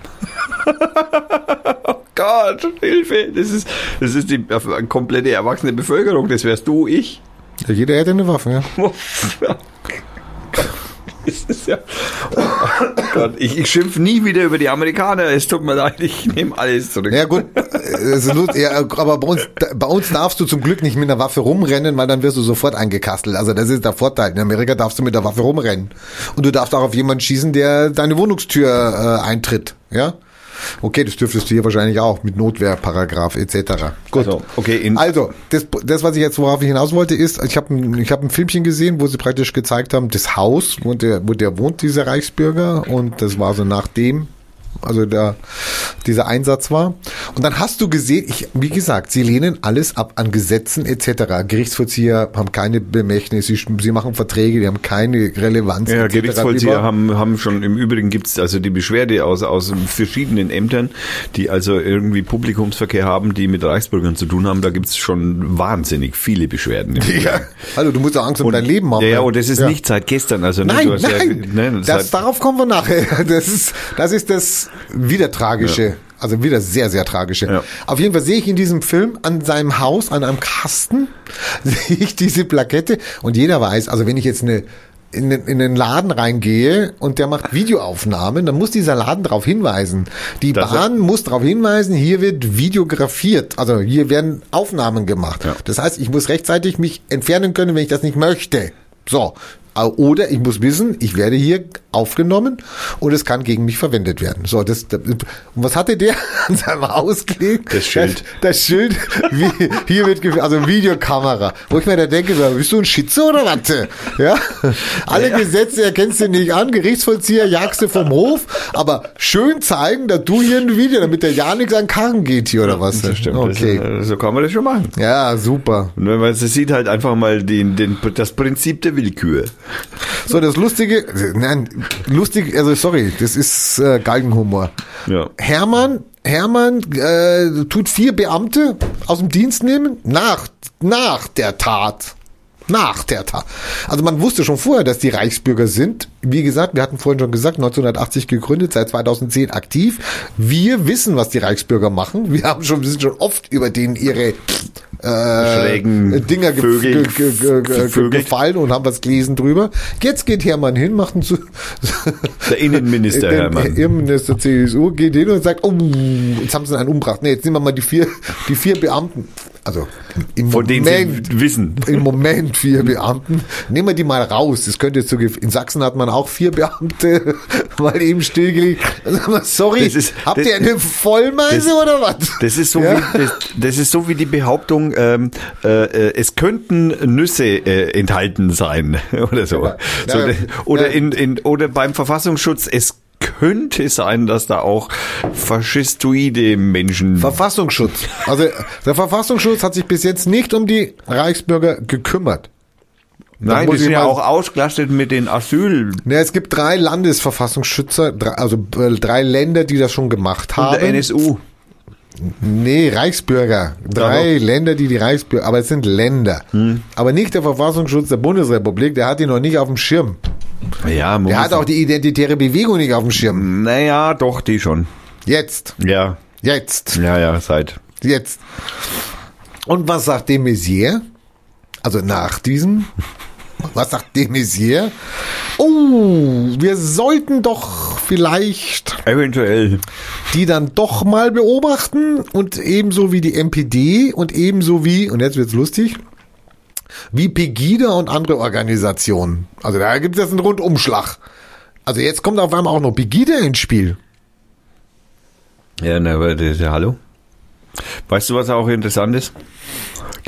Gott, Hilfe! Das ist, das ist die komplette erwachsene Bevölkerung. Das wärst du, ich. Ja, jeder hätte eine Waffe, ja. Das ist ja, oh Gott, ich, ich schimpf nie wieder über die Amerikaner. Es tut mir leid, ich nehme alles zurück. Ja gut, lustig, ja, aber bei uns, bei uns darfst du zum Glück nicht mit einer Waffe rumrennen, weil dann wirst du sofort eingekastelt. Also das ist der Vorteil. In Amerika darfst du mit der Waffe rumrennen. Und du darfst auch auf jemanden schießen, der deine Wohnungstür äh, eintritt. Ja? Okay, das dürftest du hier wahrscheinlich auch mit Notwehrparagraph etc. Gut. Also, okay, in- also das, das, was ich jetzt worauf ich hinaus wollte, ist, ich habe ein, ich hab ein Filmchen gesehen, wo sie praktisch gezeigt haben, das Haus, wo der, wo der wohnt, dieser Reichsbürger. Und das war so nach dem, also der dieser Einsatz war. Und dann hast du gesehen, ich, wie gesagt, sie lehnen alles ab an Gesetzen etc. Gerichtsvollzieher haben keine Bemächtnis, sie, sie machen Verträge, die haben keine Relevanz. Ja. Gerichtsvollzieher haben, haben schon im Übrigen gibt's also die Beschwerde aus, aus verschiedenen Ämtern, die also irgendwie Publikumsverkehr haben, die mit Reichsbürgern zu tun haben. Da gibt's schon wahnsinnig viele Beschwerden. Ja. Also du musst auch Angst um dein Leben haben. Ja, ja, ne? und das ist Ja. nicht seit gestern. Also ne, Nein, hast ja- nein, ne, das das, hat- darauf kommen wir nachher. Das ist das, ist das wieder tragische. Also wieder sehr, sehr tragische. Ja. Auf jeden Fall sehe ich in diesem Film an seinem Haus, an einem Kasten, sehe ich diese Plakette und jeder weiß, also wenn ich jetzt eine in den, in den Laden reingehe und der macht Videoaufnahmen, dann muss dieser Laden darauf hinweisen. Die Dass er- Bahn muss darauf hinweisen, hier wird videografiert, also hier werden Aufnahmen gemacht. Ja. Das heißt, ich muss rechtzeitig mich entfernen können, wenn ich das nicht möchte. So. Oder ich muss wissen, ich werde hier aufgenommen und es kann gegen mich verwendet werden. So, das, das und was hatte der an seinem Haus gelegt? Das Schild. Das, das Schild, wie, hier wird, also Videokamera. Wo ich mir da denke, bist du ein Schitze oder was? Ja? Alle Gesetze erkennst du nicht an, Gerichtsvollzieher jagst du vom Hof, aber schön zeigen, dass du hier ein Video, damit der ja nichts an Karren geht hier oder was? Das stimmt. Okay. Das, so kann man das schon machen. Ja, super. Und wenn man es sieht halt einfach mal den, den, das Prinzip der Willkür. So, das Lustige, nein, lustig, also sorry, das ist äh, Galgenhumor. Ja. Hermann, Hermann äh, tut vier Beamte aus dem Dienst nehmen nach, nach der Tat. Nach der Tat. Also man wusste schon vorher, dass die Reichsbürger sind. Wie gesagt, wir hatten vorhin schon gesagt, 1980 gegründet, seit 2010 aktiv. Wir wissen, was die Reichsbürger machen. Wir haben schon, wir sind schon oft über denen ihre äh, Schrägen Dinger ge Vögel ge ge ge gefallen und haben was gelesen drüber. Jetzt geht Hermann hin, macht einen zu Der Innenminister der Hermann. Innenminister CSU geht hin und sagt, oh, jetzt haben sie einen umgebracht. Nee, jetzt nehmen wir mal die vier, die vier Beamten. Also im Von denen Moment, sie wissen. im Moment vier Beamten. Nehmen wir die mal raus. Das könnte zu in Sachsen hat man auch vier Beamte mal eben stillgelegt. Sorry, ist- habt das- ihr eine Vollmeise das- oder was? Das ist so Ja. wie das, das ist so wie die Behauptung, ähm, äh, äh, es könnten Nüsse äh, enthalten sein oder so. Ja. so Ja. de- oder in, in oder beim Verfassungsschutz es könnte sein, dass da auch faschistoide Menschen Verfassungsschutz. Also der Verfassungsschutz hat sich bis jetzt nicht um die Reichsbürger gekümmert. Nein, muss die sind ja auch ausgelastet mit den Asyl Ja, es gibt drei Landesverfassungsschützer, drei, also äh, drei Länder, die das schon gemacht haben. und der NSU. Nee, Reichsbürger. Drei Länder, die die Reichsbürger, aber es sind Länder. Hm. Aber nicht der Verfassungsschutz der Bundesrepublik, der hat die noch nicht auf dem Schirm. Ja, man Der muss- hat auch die identitäre Bewegung nicht auf dem Schirm. Naja, doch, die schon. Jetzt. Ja, Jetzt. ja, ja, seit. Jetzt. Und was sagt de Maizière? Also nach diesem, was sagt de Maizière? Oh, wir sollten doch vielleicht Eventuell. die dann doch mal beobachten und ebenso wie die MPD und ebenso wie, und jetzt wird's lustig, wie Pegida und andere Organisationen. Also da gibt es jetzt einen Rundumschlag. Also jetzt kommt auf einmal auch noch Pegida ins Spiel. Ja, na, aber ja, hallo. Weißt du, was auch interessant ist?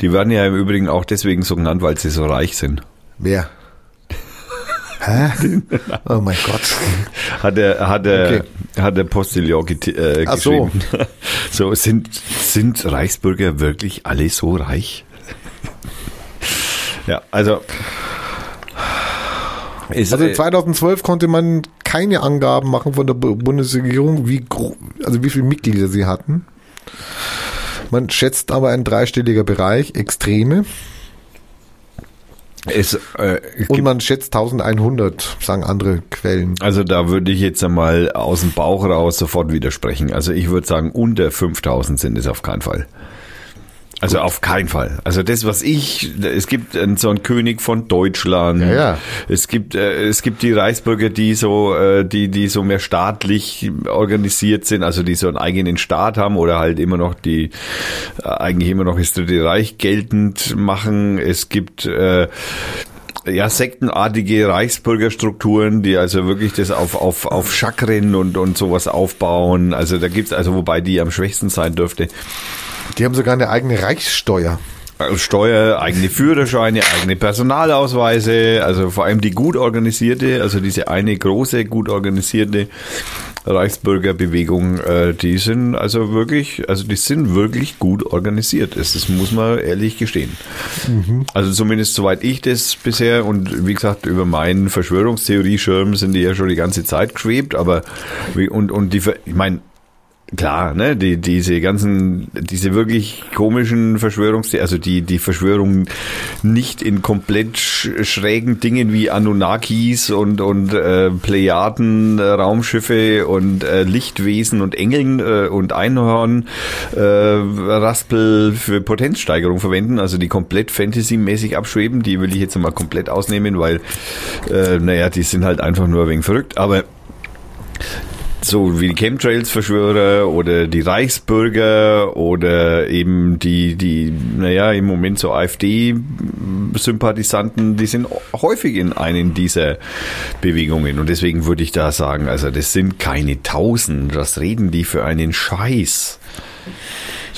Die werden ja im Übrigen auch deswegen so genannt, weil sie so reich sind. Wer? Hä? Oh mein Gott. Hat der, hat der, Okay. hat der Postillon get- äh, Ach so. geschrieben. So. sind, sind Reichsbürger wirklich alle so reich? ja, also. Ist, Also äh, 2012 konnte man keine Angaben machen von der Bu- Bundesregierung, wie gro- also wie viele Mitglieder sie hatten. Man schätzt aber ein dreistelliger Bereich, Extreme. es, äh, Und man schätzt 1100, sagen andere Quellen. also da würde ich jetzt einmal aus dem Bauch raus sofort widersprechen. Also ich würde sagen, unter 5000 sind es auf keinen Fall. Also auf keinen Fall. Also das, was ich, es gibt so einen König von Deutschland. Ja, ja. Es gibt, äh, es gibt die Reichsbürger, die so, äh, die, die so mehr staatlich organisiert sind, also die so einen eigenen Staat haben oder halt immer noch die, äh, eigentlich immer noch das Dritte Reich geltend machen. Es gibt, äh, ja, sektenartige Reichsbürgerstrukturen, die also wirklich das auf, auf, auf Chakren und, und sowas aufbauen. Also da gibt's also, wobei die am schwächsten sein dürfte. Die haben sogar eine eigene Reichssteuer. Also Steuer, eigene Führerscheine, eigene Personalausweise, also vor allem die gut organisierte, also diese eine große, gut organisierte Reichsbürgerbewegung, äh, die sind also wirklich, also die sind wirklich gut organisiert. Das, das muss man ehrlich gestehen. Also zumindest soweit ich das bisher und wie gesagt, über meinen Verschwörungstheorie-Schirm sind die ja schon die ganze Zeit geschwebt, aber wie, und, und die, ich meine, Klar, ne, die, diese ganzen, diese wirklich komischen Verschwörungs, also die, die Verschwörung nicht in komplett sch schrägen Dingen wie Anunnakis und, und äh, Plejaden, äh, Raumschiffe und äh, Lichtwesen und Engeln äh, und Einhorn äh, Raspel für Potenzsteigerung verwenden, also die komplett Fantasy-mäßig abschweben, die will ich jetzt mal komplett ausnehmen, weil, äh, naja, die sind halt einfach nur wenig verrückt, aber so wie die Chemtrails-Verschwörer oder die Reichsbürger oder eben die, die, naja, im Moment so AfD-Sympathisanten, die sind häufig in einen dieser Bewegungen. Und deswegen würde ich da sagen, also das sind keine Tausend, was reden die für einen Scheiß?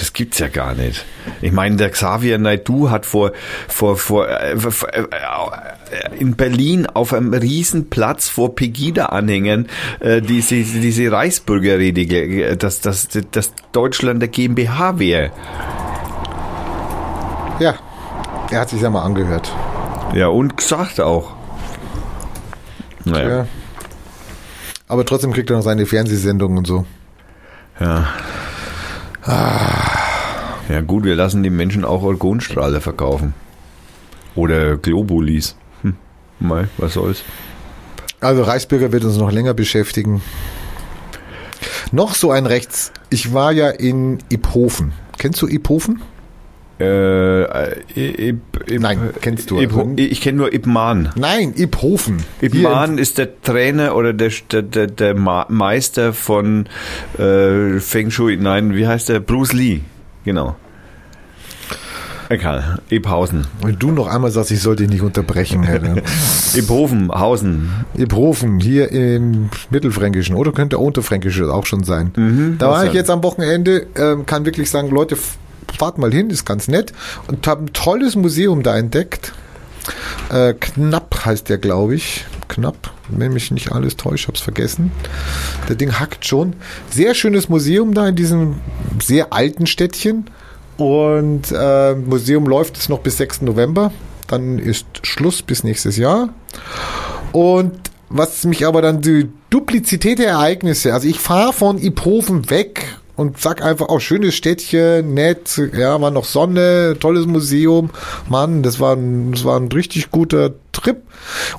Das gibt's ja gar nicht. Ich meine, der Xavier Naidu hat vor, vor, vor, äh, vor äh, in Berlin auf einem Riesenplatz vor Pegida-Anhängern äh, diese, diese Reichsbürgerrede, ge- dass, dass, dass Deutschland der GmbH wäre. Ja, er hat sich ja mal angehört. Ja, und gesagt auch. Naja, Ja. Aber trotzdem kriegt er noch seine Fernsehsendung und so. ja. Ja gut, wir lassen die Menschen auch Orgonstrahler verkaufen. Oder Globulis. Hm, mal, was soll's. Also Reichsbürger wird uns noch länger beschäftigen. Noch so ein Rechts. Ich war ja in Iphofen. Kennst du Iphofen? Äh, äh, Ib, Ib, Nein, kennst du Ib, also. ich kenne nur Ibman. Nein, Iphofen. Hier Ibman ist der Trainer oder der, der, der, Meister von äh, Feng Shui. Nein, wie heißt der? Bruce Lee. Genau. Egal. Ibhausen. Wenn du noch einmal sagst, ich soll dich nicht unterbrechen, Herr. Ibhofen, Hausen. Iphofen, hier im Mittelfränkischen oder könnte Unterfränkische auch schon sein. da war ich jetzt am Wochenende, ähm, kann wirklich sagen, Leute, fahrt mal hin, ist ganz nett und habe ein tolles Museum da entdeckt. Äh, Knapp heißt der, glaube ich. Knapp, wenn mich nicht alles täuscht, hab's vergessen. Der Ding hackt schon. Sehr schönes Museum da in diesem sehr alten Städtchen. Und äh, Museum läuft es noch bis 6. November. Dann ist Schluss bis nächstes Jahr. Und was mich aber dann die Duplizität der Ereignisse, also ich fahre von Iphofen weg und sag einfach, oh, schönes Städtchen, nett, ja, war noch Sonne, tolles Museum, Mann, das war ein, das war ein richtig guter Trip.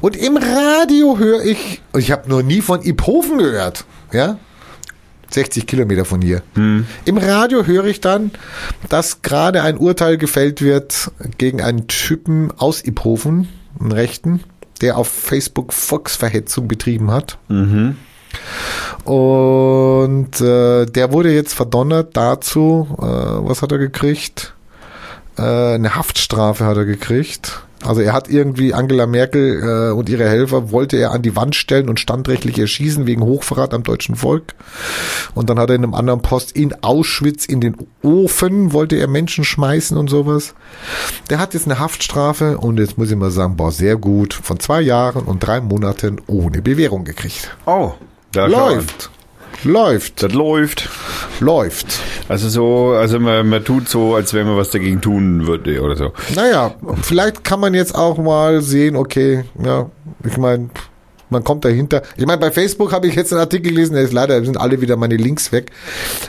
Und im Radio höre ich, ich habe noch nie von Iphofen gehört, ja, 60 Kilometer von hier. Im Radio höre ich dann, dass gerade ein Urteil gefällt wird gegen einen Typen aus Iphofen, einen Rechten, der auf Facebook Volksverhetzung betrieben hat. Und äh, der wurde jetzt verdonnert dazu, äh, was hat er gekriegt? Äh, eine Haftstrafe hat er gekriegt. Also er hat irgendwie Angela Merkel äh, und ihre Helfer wollte er an die Wand stellen und standrechtlich erschießen wegen Hochverrat am deutschen Volk. Und dann hat er in einem anderen Post in Auschwitz in den Ofen wollte er Menschen schmeißen und sowas. Der hat jetzt eine Haftstrafe und jetzt muss ich mal sagen, boah, sehr gut, von zwei Jahren und drei Monaten ohne Bewährung gekriegt. Oh, da Läuft. Läuft. Das läuft. Läuft. Also so, also man, man tut so, als wenn man was dagegen tun würde oder so. Naja, vielleicht kann man jetzt auch mal sehen, okay, ja, ich meine, man kommt dahinter. Ich meine, bei Facebook habe ich jetzt einen Artikel gelesen, der ist leider, sind alle wieder meine Links weg.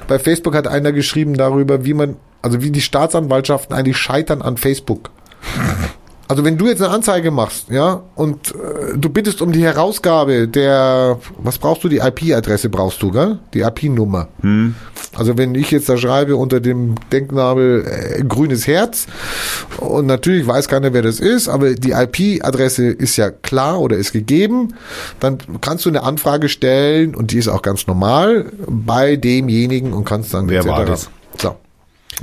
Bei Facebook hat einer geschrieben darüber, wie man, also wie die Staatsanwaltschaften eigentlich scheitern an Facebook. Also wenn du jetzt eine Anzeige machst, ja, und äh, du bittest um die Herausgabe der, was brauchst du, die IP-Adresse brauchst du, gell? Die IP-Nummer. Also wenn ich jetzt da schreibe unter dem Denknabel äh, grünes Herz und natürlich weiß keiner, wer das ist, aber die IP-Adresse ist ja klar oder ist gegeben, dann kannst du eine Anfrage stellen und die ist auch ganz normal bei demjenigen und kannst dann Wer war das? So.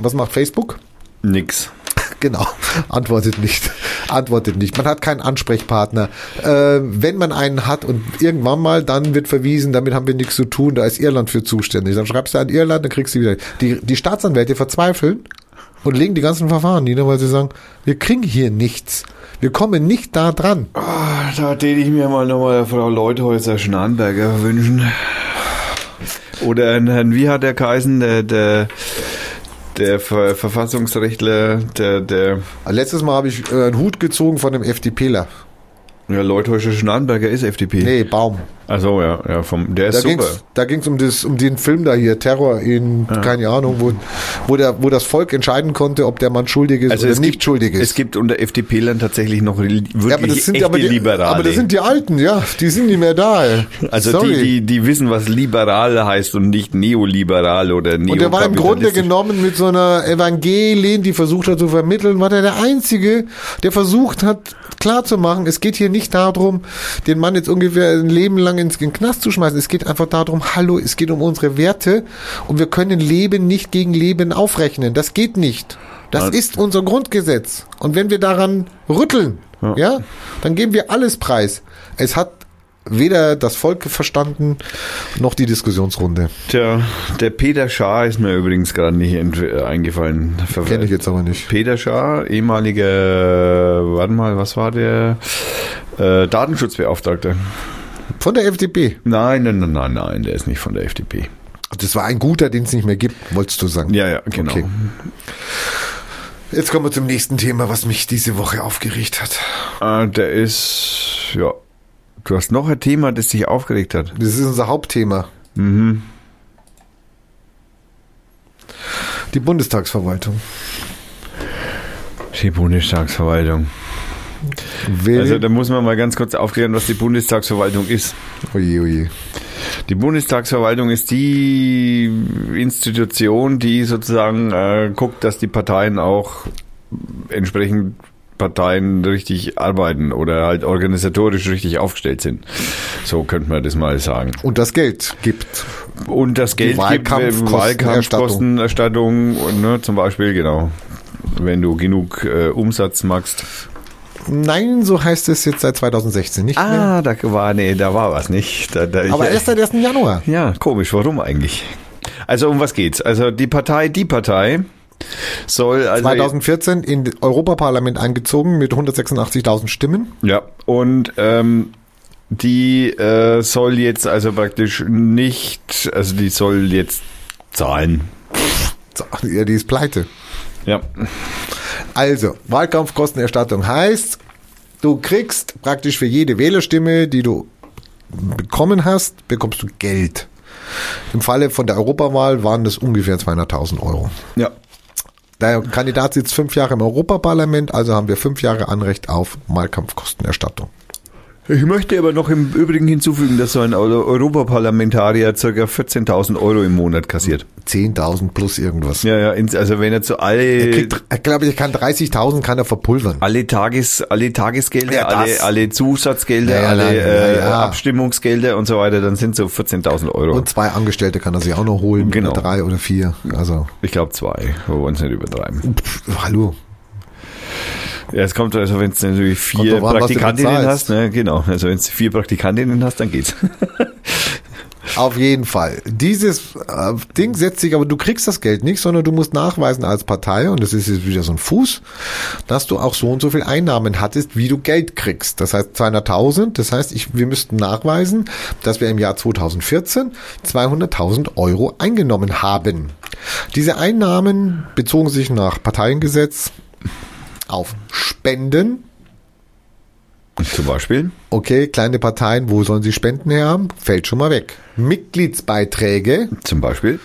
Was macht Facebook? Nix. Genau, antwortet nicht. Antwortet nicht. Man hat keinen Ansprechpartner. Äh, wenn man einen hat und irgendwann mal, dann wird verwiesen, damit haben wir nichts zu tun, da ist Irland für zuständig. Dann schreibst du an Irland, dann kriegst du wieder. Die, die Staatsanwälte verzweifeln und legen die ganzen Verfahren nieder, weil sie sagen, wir kriegen hier nichts. Wir kommen nicht da dran. Ah, Da täte ich mir mal nochmal Frau Leuthäuser Schnarnberger wünschen. Oder ein wie hat der geheißen, der, der, der Ver Verfassungsrechtler, der, der Letztes Mal habe ich äh, einen Hut gezogen von einem FDPler. ja, Leuthäuscher Schnarrenberger ist FDP. Nee, Baum. Also ja, ja, vom, der Da ist super. ging's, da ging's um das, um den Film da hier, Terror in, keine Ahnung, wo, wo der, wo das Volk entscheiden konnte, ob der Mann schuldig ist Also oder es nicht gibt, schuldig ist. Es gibt unter FDP-Lern tatsächlich noch li- wirklich ja, aber das sind echte aber die, Liberale. aber das sind die Alten, ja, die sind nicht mehr da. Ey. also Sorry. die, die, die wissen, was liberal heißt und nicht neoliberal oder neokapitalistisch. Und der war im Grunde genommen mit so einer Evangelin, die versucht hat zu vermitteln, war der der Einzige, der versucht hat, klarzumachen, es geht hier nicht darum, den Mann jetzt ungefähr ein Leben lang ins in den Knast zu schmeißen. Es geht einfach darum, hallo, es geht um unsere Werte und wir können Leben nicht gegen Leben aufrechnen. Das geht nicht. Das Nein. ist unser Grundgesetz. Und wenn wir daran rütteln, Ja. ja, dann geben wir alles preis. Es hat weder das Volk verstanden, noch die Diskussionsrunde. Tja, der Peter Schaar ist mir übrigens gerade nicht äh, eingefallen. Kenne ich jetzt aber nicht. Peter Schaar, ehemaliger, warte mal, was war der? Äh, Datenschutzbeauftragter. Von der FDP. Nein, nein, nein, nein, nein, der ist nicht von der FDP. Das war ein guter, den es nicht mehr gibt, wolltest du sagen. Ja, ja, genau. Okay. Jetzt kommen wir zum nächsten Thema, was mich diese Woche aufgeregt hat. Äh, der ist, ja. Du hast noch ein Thema, das dich aufgeregt hat. Das ist unser Hauptthema. Mhm. Die Bundestagsverwaltung. Die Bundestagsverwaltung. Will, Also da muss man mal ganz kurz aufklären, was die Bundestagsverwaltung ist. oje, oje. Die Bundestagsverwaltung ist die Institution, die sozusagen äh, guckt, dass die Parteien auch entsprechend Parteien richtig arbeiten oder halt organisatorisch richtig aufgestellt sind. So könnte man das mal sagen. Und das Geld gibt. Und das Geld gibt Wahlkampfkostenerstattung. Wahlkampfkostenerstattung, ne, zum Beispiel, genau. Wenn du genug äh, Umsatz machst. Nein, so heißt es jetzt seit 2016 nicht mehr. Ah, da war, nee, da war was nicht. Da, da, Aber ich, erst seit 1. Januar. Ja, komisch, warum eigentlich? Also um was geht's? Also die Partei, die Partei soll also 2014 in das Europaparlament eingezogen mit 186.000 Stimmen. ja und ähm, die äh, soll jetzt also praktisch nicht, also die soll jetzt zahlen. Ja, die ist pleite. Ja, Also, Wahlkampfkostenerstattung heißt, du kriegst praktisch für jede Wählerstimme, die du bekommen hast, bekommst du Geld. Im Falle von der Europawahl waren das ungefähr 200.000 Euro. ja. Der Kandidat sitzt fünf Jahre im Europaparlament, also haben wir fünf Jahre Anrecht auf Wahlkampfkostenerstattung. Ich möchte aber noch im Übrigen hinzufügen, dass so ein Euro- Europaparlamentarier ca. 14.000 Euro im Monat kassiert. 10.000 plus irgendwas. Ja, ja, also wenn er zu Er alle kriegt, ich glaube, ich kann 30.000 kann er verpulvern. alle Tages, alle Tagesgelder, Ja, alle, alle Zusatzgelder, Ja, ja, alle äh. Abstimmungsgelder und so weiter, dann sind so 14.000 Euro. Und zwei Angestellte kann er sich auch noch holen, Genau. drei oder vier. Also, ich glaube zwei, wir wollen es nicht übertreiben. pff, hallo. Ja, es kommt also, wenn du natürlich vier an, Praktikantinnen hast, ne, genau, also wenn du vier Praktikantinnen hast, dann geht's. Auf jeden Fall. Dieses äh, Ding setzt sich, aber du kriegst das Geld nicht, sondern du musst nachweisen als Partei, und das ist jetzt wieder so ein Fuß, dass du auch so und so viel Einnahmen hattest, wie du Geld kriegst. Das heißt 200.000, das heißt, ich, wir müssten nachweisen, dass wir im Jahr 2014 200.000 Euro eingenommen haben. Diese Einnahmen bezogen sich nach Parteiengesetz auf Spenden, Zum Beispiel. Okay, kleine Parteien, wo sollen sie Spenden her haben? Fällt schon mal weg. Mitgliedsbeiträge. Zum Beispiel.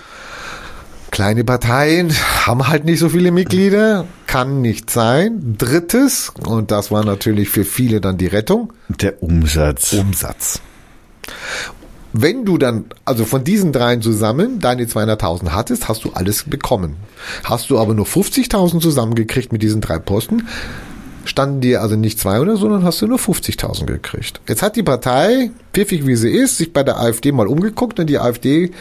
Kleine Parteien haben halt nicht so viele Mitglieder. Kann nicht sein. Drittes, und das war natürlich für viele dann die Rettung, Der Umsatz. Umsatz. Wenn du dann, also von diesen dreien zusammen, deine 200.000 hattest, hast du alles bekommen. Hast du aber nur 50.000 zusammengekriegt mit diesen drei Posten, standen dir also nicht 200, sondern hast du nur 50.000 gekriegt. Jetzt hat die Partei, pfiffig wie sie ist, sich bei der AfD mal umgeguckt und die AfD,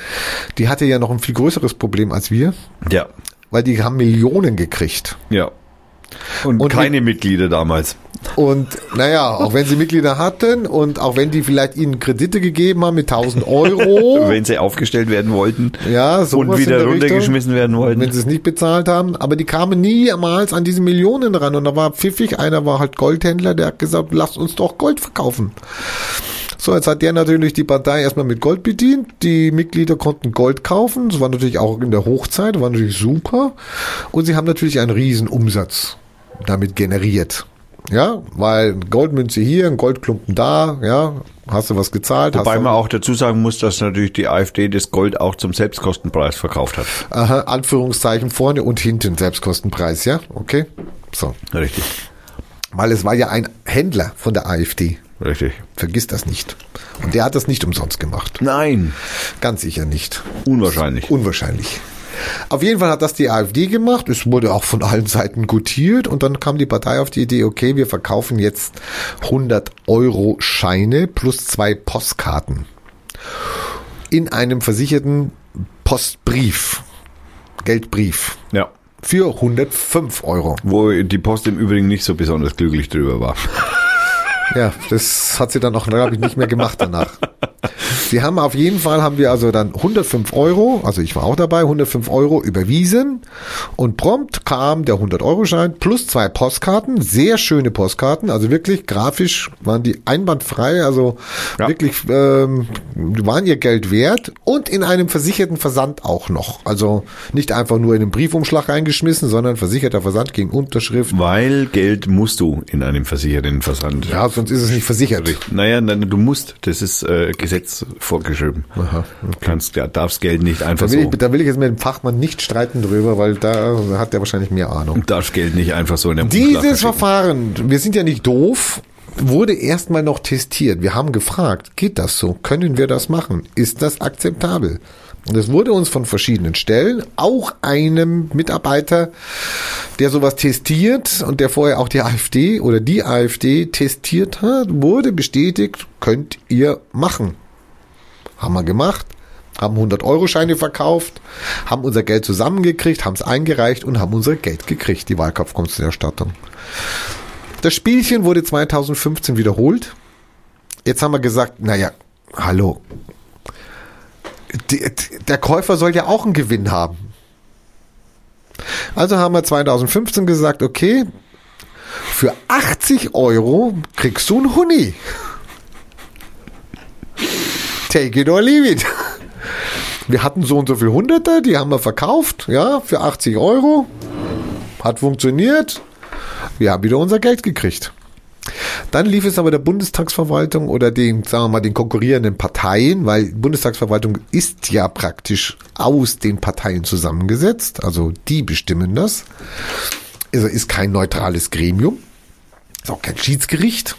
die hatte ja noch ein viel größeres Problem als wir, Ja. weil die haben Millionen gekriegt. Ja. Und, Und keine Mitglieder damals. Und naja, auch wenn sie Mitglieder hatten und auch wenn die vielleicht ihnen Kredite gegeben haben mit 1000 Euro, Wenn sie aufgestellt werden wollten ja, sowas und wieder der runtergeschmissen werden wollten. wenn sie es nicht bezahlt haben, aber die kamen niemals an diese Millionen ran und da war pfiffig, einer war halt Goldhändler, der hat gesagt, lasst uns doch Gold verkaufen. So, jetzt hat der natürlich die Partei erstmal mit Gold bedient. Die Mitglieder konnten Gold kaufen. Das war natürlich auch in der Hochzeit, war natürlich super. Und sie haben natürlich einen riesen Umsatz damit generiert. Ja, weil Goldmünze hier, ein Goldklumpen da, ja, hast du was gezahlt. Wobei man auch dazu sagen muss, dass natürlich die AfD das Gold auch zum Selbstkostenpreis verkauft hat. Aha, Anführungszeichen vorne und hinten Selbstkostenpreis, ja, okay. So, Richtig. weil es war ja ein Händler von der AfD. Richtig. Vergiss das nicht. Und der hat das nicht umsonst gemacht. Nein, Ganz sicher nicht. unwahrscheinlich. Unwahrscheinlich. Auf jeden Fall hat das die AfD gemacht. Es wurde auch von allen Seiten gutiert und dann kam die Partei auf die Idee, okay, wir verkaufen jetzt 100 Euro Scheine plus zwei Postkarten in einem versicherten Postbrief, Geldbrief Ja. für 105 Euro. Wo die Post im Übrigen nicht so besonders glücklich drüber war. Ja, das hat sie dann auch, glaube ich, nicht mehr gemacht danach. Sie haben auf jeden Fall, haben wir also dann 105 Euro, also ich war auch dabei, 105 Euro überwiesen und prompt kam der 100-Euro-Schein plus zwei Postkarten, sehr schöne Postkarten, also wirklich grafisch waren die einwandfrei, also Ja. wirklich ähm, waren ihr Geld wert und in einem versicherten Versand auch noch. Also nicht einfach nur in einen Briefumschlag reingeschmissen, sondern versicherter Versand gegen Unterschrift. Weil Geld musst du in einem versicherten Versand. Ja, sonst ist es nicht versichert. Naja, nein, du musst. Das ist äh, Gesetz vorgeschrieben. Aha, Kannst, ja, darfst Geld nicht einfach Da will, so. ich, da will ich jetzt mit dem Fachmann nicht streiten drüber, weil da hat er wahrscheinlich mehr Ahnung. darfst Geld nicht einfach so in der Dieses. Verfahren, wir sind ja nicht doof, wurde erstmal noch testiert. Wir haben gefragt, geht das so? Können wir das machen? Ist das akzeptabel? Und es wurde uns von verschiedenen Stellen, auch einem Mitarbeiter, der sowas testiert und der vorher auch die AfD oder die AfD testiert hat, wurde bestätigt, könnt ihr machen. Haben wir gemacht, haben 100-Euro-Scheine verkauft, haben unser Geld zusammengekriegt, haben es eingereicht und haben unser Geld gekriegt, die Wahlkampfkunstenerstattung. Das Spielchen wurde 2015 wiederholt. Jetzt haben wir gesagt, naja, hallo. Der Käufer soll ja auch einen Gewinn haben. Also haben wir 2015 gesagt, okay, für 80 Euro kriegst du einen Huni. Take it or leave it. Wir hatten so und so viel Hunderte, die haben wir verkauft, ja, für 80 Euro. Hat funktioniert. Wir haben wieder unser Geld gekriegt. Dann lief es aber der Bundestagsverwaltung oder den, sagen wir mal, den konkurrierenden Parteien, weil Bundestagsverwaltung ist ja praktisch aus den Parteien zusammengesetzt, also die bestimmen das. Also ist kein neutrales Gremium, ist auch kein Schiedsgericht.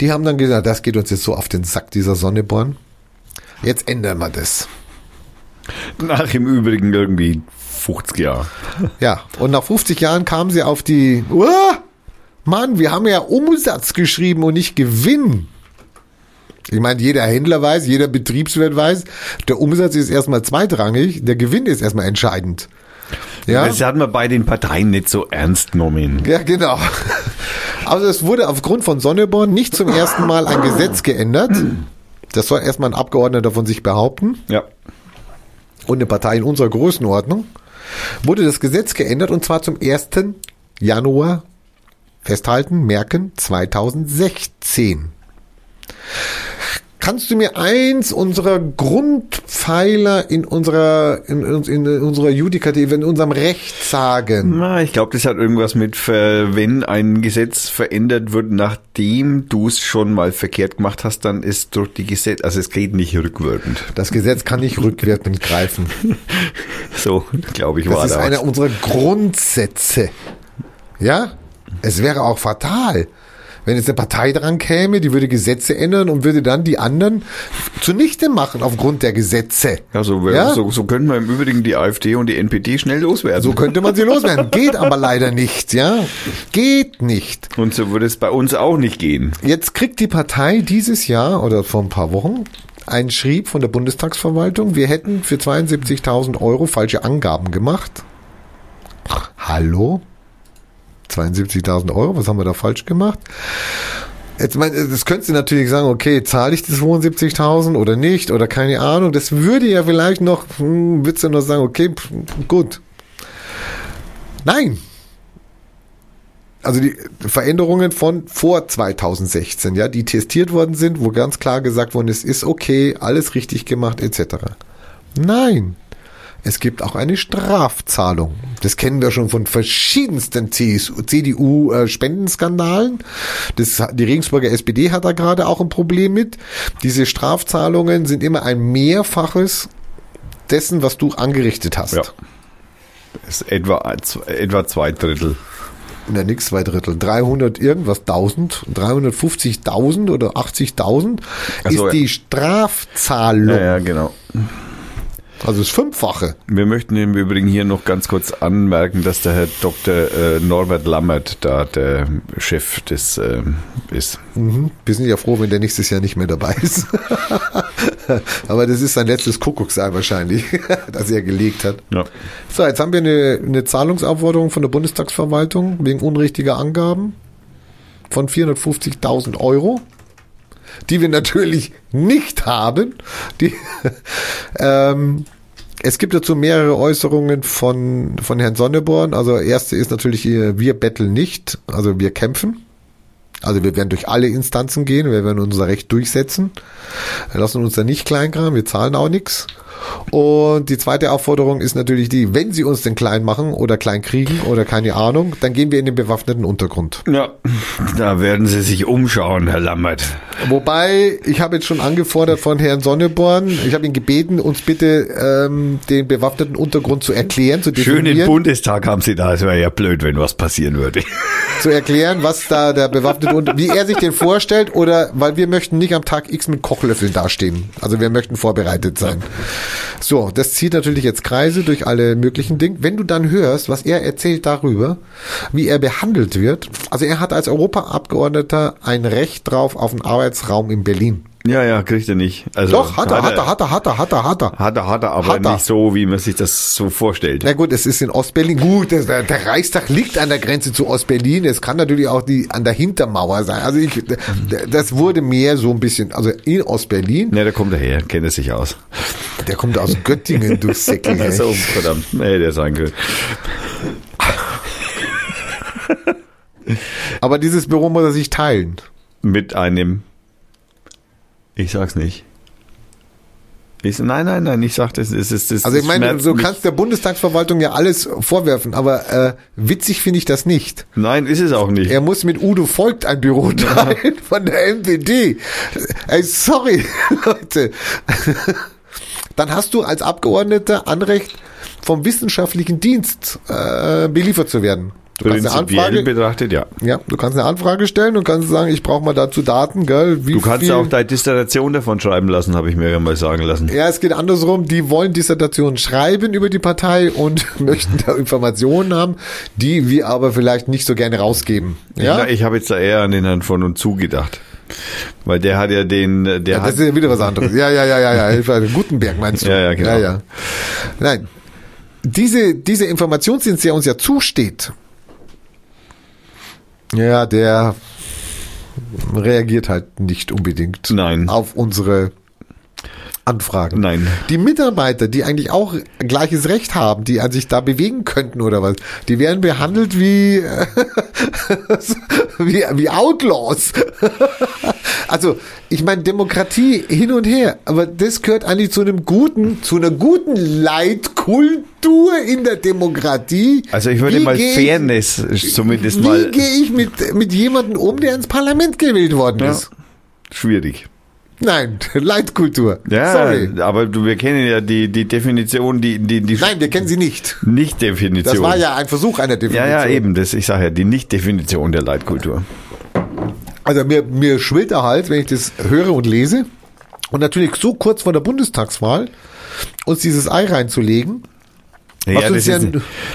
Die haben dann gesagt, das geht uns jetzt so auf den Sack, dieser Sonneborn. Jetzt ändern wir das. Nach im Übrigen irgendwie 50 Jahre. Ja, und nach 50 Jahren kamen sie auf die, Uah, Mann, wir haben ja Umsatz geschrieben und nicht Gewinn. Ich meine, jeder Händler weiß, jeder Betriebswirt weiß, der Umsatz ist erstmal zweitrangig, der Gewinn ist erstmal entscheidend. Ja, Das hat man bei den Parteien nicht so ernst genommen. ja genau. Also es wurde aufgrund von Sonneborn nicht zum ersten Mal ein Gesetz geändert. Das soll erstmal ein Abgeordneter von sich behaupten. Ja. und eine Partei in unserer Größenordnung, wurde das Gesetz geändert und zwar zum 1. Januar, festhalten, merken, 2016. Kannst du mir eins unserer Grundpfeiler in unserer, in, in, in unserer Judikative, in unserem Recht sagen? Na, ich glaube, das hat irgendwas mit, wenn ein Gesetz verändert wird, nachdem du es schon mal verkehrt gemacht hast, dann ist durch die Gesetz, also es geht nicht rückwirkend. Das Gesetz kann nicht rückwirkend greifen. So, glaube ich, Das war ist da. einer unserer Grundsätze. Ja? Es wäre auch fatal, wenn jetzt eine Partei dran käme, die würde Gesetze ändern und würde dann die anderen zunichte machen aufgrund der Gesetze. ja, so, Ja? so, so können wir im Übrigen die AfD und die NPD schnell loswerden. So könnte man sie loswerden. Geht aber leider nicht, ja? Geht nicht. und so würde es bei uns auch nicht gehen. Jetzt kriegt die Partei dieses Jahr oder vor ein paar Wochen ein Schrieb von der Bundestagsverwaltung, wir hätten für 72.000 Euro falsche Angaben gemacht. Hallo? 72.000 Euro, was haben wir da falsch gemacht? Jetzt mein, das könntest du natürlich sagen, okay, zahle ich die 72.000 oder nicht oder keine Ahnung. Das würde ja vielleicht noch, hm, würdest du noch sagen, okay, pff, gut. Nein. also die Veränderungen von vor 2016, ja, die testiert worden sind, wo ganz klar gesagt worden ist, ist okay, alles richtig gemacht, etc. Nein. Es gibt auch eine Strafzahlung. Das kennen wir schon von verschiedensten CDU-Spendenskandalen. Das, die Regensburger SPD hat da gerade auch ein Problem mit. Diese Strafzahlungen sind immer ein Mehrfaches dessen, was du angerichtet hast. Ja. Das ist etwa, etwa zwei Drittel. Na, nix, zwei Drittel. 300 irgendwas, 1000, 350.000 oder 80.000 Ach ist so, ja. die Strafzahlung. Ja, ja, genau. Also das Fünffache. Wir möchten im Übrigen hier noch ganz kurz anmerken, dass der Herr Dr. äh, Norbert Lammert da der Chef des ähm, ist. Mhm. Wir sind ja froh, wenn der nächstes Jahr nicht mehr dabei ist. Aber das ist sein letztes Kuckucksei wahrscheinlich, das er gelegt hat. Ja. So, jetzt haben wir eine, eine Zahlungsaufforderung von der Bundestagsverwaltung wegen unrichtiger Angaben von 450.000 Euro, die wir natürlich nicht haben. Die, ähm, es gibt dazu mehrere Äußerungen von, von Herrn Sonneborn. Also erste ist natürlich, äh, wir betteln nicht, also wir kämpfen. Also wir werden durch alle Instanzen gehen, wir werden unser Recht durchsetzen. Wir lassen uns da nicht kleinkramen, wir zahlen auch nichts. Und die zweite Aufforderung ist natürlich die, wenn sie uns denn klein machen oder klein kriegen oder keine Ahnung, dann gehen wir in den bewaffneten Untergrund. ja, da werden Sie sich umschauen, Herr Lammert. Wobei, ich habe jetzt schon angefordert von Herrn Sonneborn, ich habe ihn gebeten, uns bitte ähm, den bewaffneten Untergrund zu erklären, zu Schönen definieren, Bundestag haben Sie da. Es wäre ja blöd, wenn was passieren würde. zu erklären, was da der bewaffnete Untergrund, wie er sich den vorstellt oder, weil wir möchten nicht am Tag X mit Kochlöffeln dastehen. Also wir möchten vorbereitet sein. So, das zieht natürlich jetzt Kreise durch alle möglichen Dinge. Wenn du dann hörst, was er erzählt darüber, wie er behandelt wird, also er hat als Europaabgeordneter ein Recht drauf auf einen Arbeitsraum in Berlin. Ja, ja, kriegt er nicht. Also, Doch, hat er, hat er, hat er, hat er, hat er, hat er. Hat er, hat er, aber Hat er. nicht so, wie man sich das so vorstellt. Na gut, es ist in Ostberlin. Gut, der, der Reichstag liegt an der Grenze zu Ostberlin. Es kann natürlich auch die an der Hintermauer sein. Also ich, das wurde mehr so ein bisschen, also in Ostberlin. Ne, da kommt er her, kennt er sich aus. Der kommt aus Göttingen, du Säckel. So, verdammt. Nee, der sein können. Aber dieses Büro muss er sich teilen. Mit einem. Ich sag's nicht. Ich, nein, nein, nein, ich sag das. Es ist das. Also ich meine, schmerzt du mich. kannst der Bundestagsverwaltung ja alles vorwerfen, aber äh, witzig finde ich das nicht. Nein, ist es auch nicht. Er muss mit Udo Volkt ein Büro teilen von der MPD. Ey, sorry, Leute. Dann hast du als Abgeordneter Anrecht, vom wissenschaftlichen Dienst äh, beliefert zu werden. Du kannst eine Prinzipiell Anfrage, betrachtet, ja. ja, du kannst eine Anfrage stellen und kannst sagen, ich brauche mal dazu Daten, gell? Wie Du kannst viel, ja auch deine Dissertation davon schreiben lassen, habe ich mir ja mal sagen lassen. Ja, es geht andersrum. Die wollen Dissertationen schreiben über die Partei und möchten da Informationen haben, die wir aber vielleicht nicht so gerne rausgeben. Ja, Ich, habe jetzt da eher an den Herrn von und zu gedacht. Weil der hat ja den, der Ja, hat, das ist ja wieder was anderes. Ja, ja, ja, ja, ja. Gutenberg meinst du? Ja, ja, genau. Ja, ja. Nein. Diese, diese Informationsdienst, der uns ja zusteht, ja, der reagiert halt nicht unbedingt Nein. auf unsere Anfragen. Nein. Die Mitarbeiter, die eigentlich auch gleiches Recht haben, die an sich da bewegen könnten oder was, die werden behandelt wie, wie, wie Outlaws. also, ich meine, Demokratie hin und her, aber das gehört eigentlich zu einem guten, zu einer guten Leitkultur in der Demokratie. also ich würde Wie mal geh ich- Fairness zumindest Wie mal gehe ich mit, mit jemandem um, der ins Parlament gewählt worden Ja. ist? schwierig. Nein, Leitkultur. Ja, Sorry. aber du, wir kennen ja die, die Definition, die, die, die Nein, wir kennen sie nicht. Nicht-Definition. Das war ja ein Versuch einer Ja, Definition. ja, eben, das, ich sage ja, die Nicht-Definition der Leitkultur. Also mir, mir schwillt der Hals, wenn ich das höre und lese. Und natürlich so kurz vor der Bundestagswahl uns dieses Ei reinzulegen. Ja, das ist,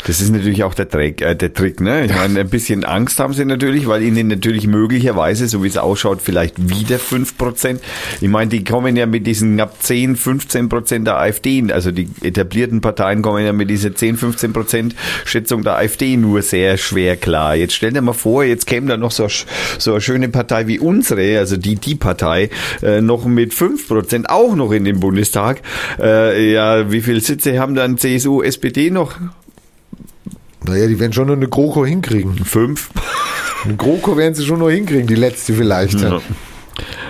das ist natürlich auch der Trick, äh, der Trick, ne? Ich meine, ein bisschen Angst haben sie natürlich, weil ihnen natürlich möglicherweise, so wie es ausschaut, vielleicht wieder 5%. Ich meine, die kommen ja mit diesen knapp 10, 15% der AfD, also die etablierten Parteien kommen ja mit dieser 10, 15% Schätzung der AfD nur sehr schwer klar. Jetzt stell dir mal vor, jetzt käme da noch so, so eine schöne Partei wie unsere, also die, die Partei, äh, noch mit 5% auch noch in den Bundestag. Äh, ja, wie viele Sitze haben dann CSU, SPD noch? Naja, die werden schon noch eine GroKo hinkriegen. Fünf. Ein GroKo werden sie schon noch hinkriegen, die letzte vielleicht. Ja.